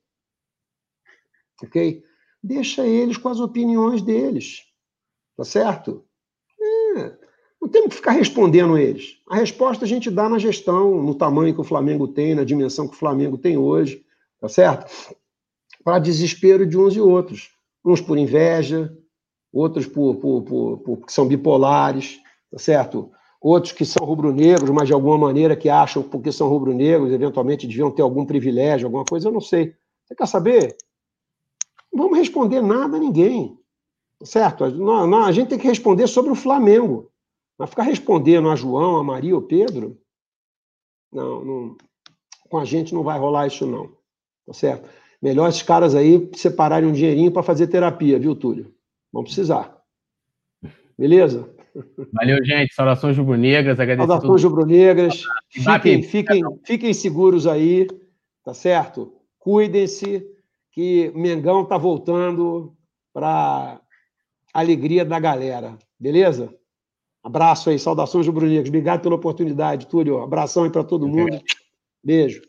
Ok? Deixa eles com as opiniões deles. Tá certo? É, não temos que ficar respondendo eles. A resposta a gente dá na gestão, no tamanho que o Flamengo tem, na dimensão que o Flamengo tem hoje, tá certo? Para desespero de uns e outros. Uns por inveja, outros por, por, por, por que são bipolares, tá certo? Outros que são rubro-negros, mas de alguma maneira que acham porque são rubro-negros, eventualmente deviam ter algum privilégio, alguma coisa, eu não sei. Você quer saber? Não vamos responder nada a ninguém. Certo? Não, não, a gente tem que responder sobre o Flamengo. Mas ficar respondendo a João, a Maria ou Pedro, não, não, com a gente não vai rolar isso, não. Tá certo? Melhor esses caras aí separarem um dinheirinho para fazer terapia, viu, Túlio? Vão precisar. Beleza? Valeu, gente. Saudações rubro-negras. Saudações rubro-negras. Fiquem, fiquem, fiquem seguros aí, tá certo? Cuidem-se, que Mengão tá voltando para alegria da galera. Beleza? Abraço aí, saudações do Bruninhos. Obrigado pela oportunidade, Túlio. Abração aí para todo mundo. Beijo.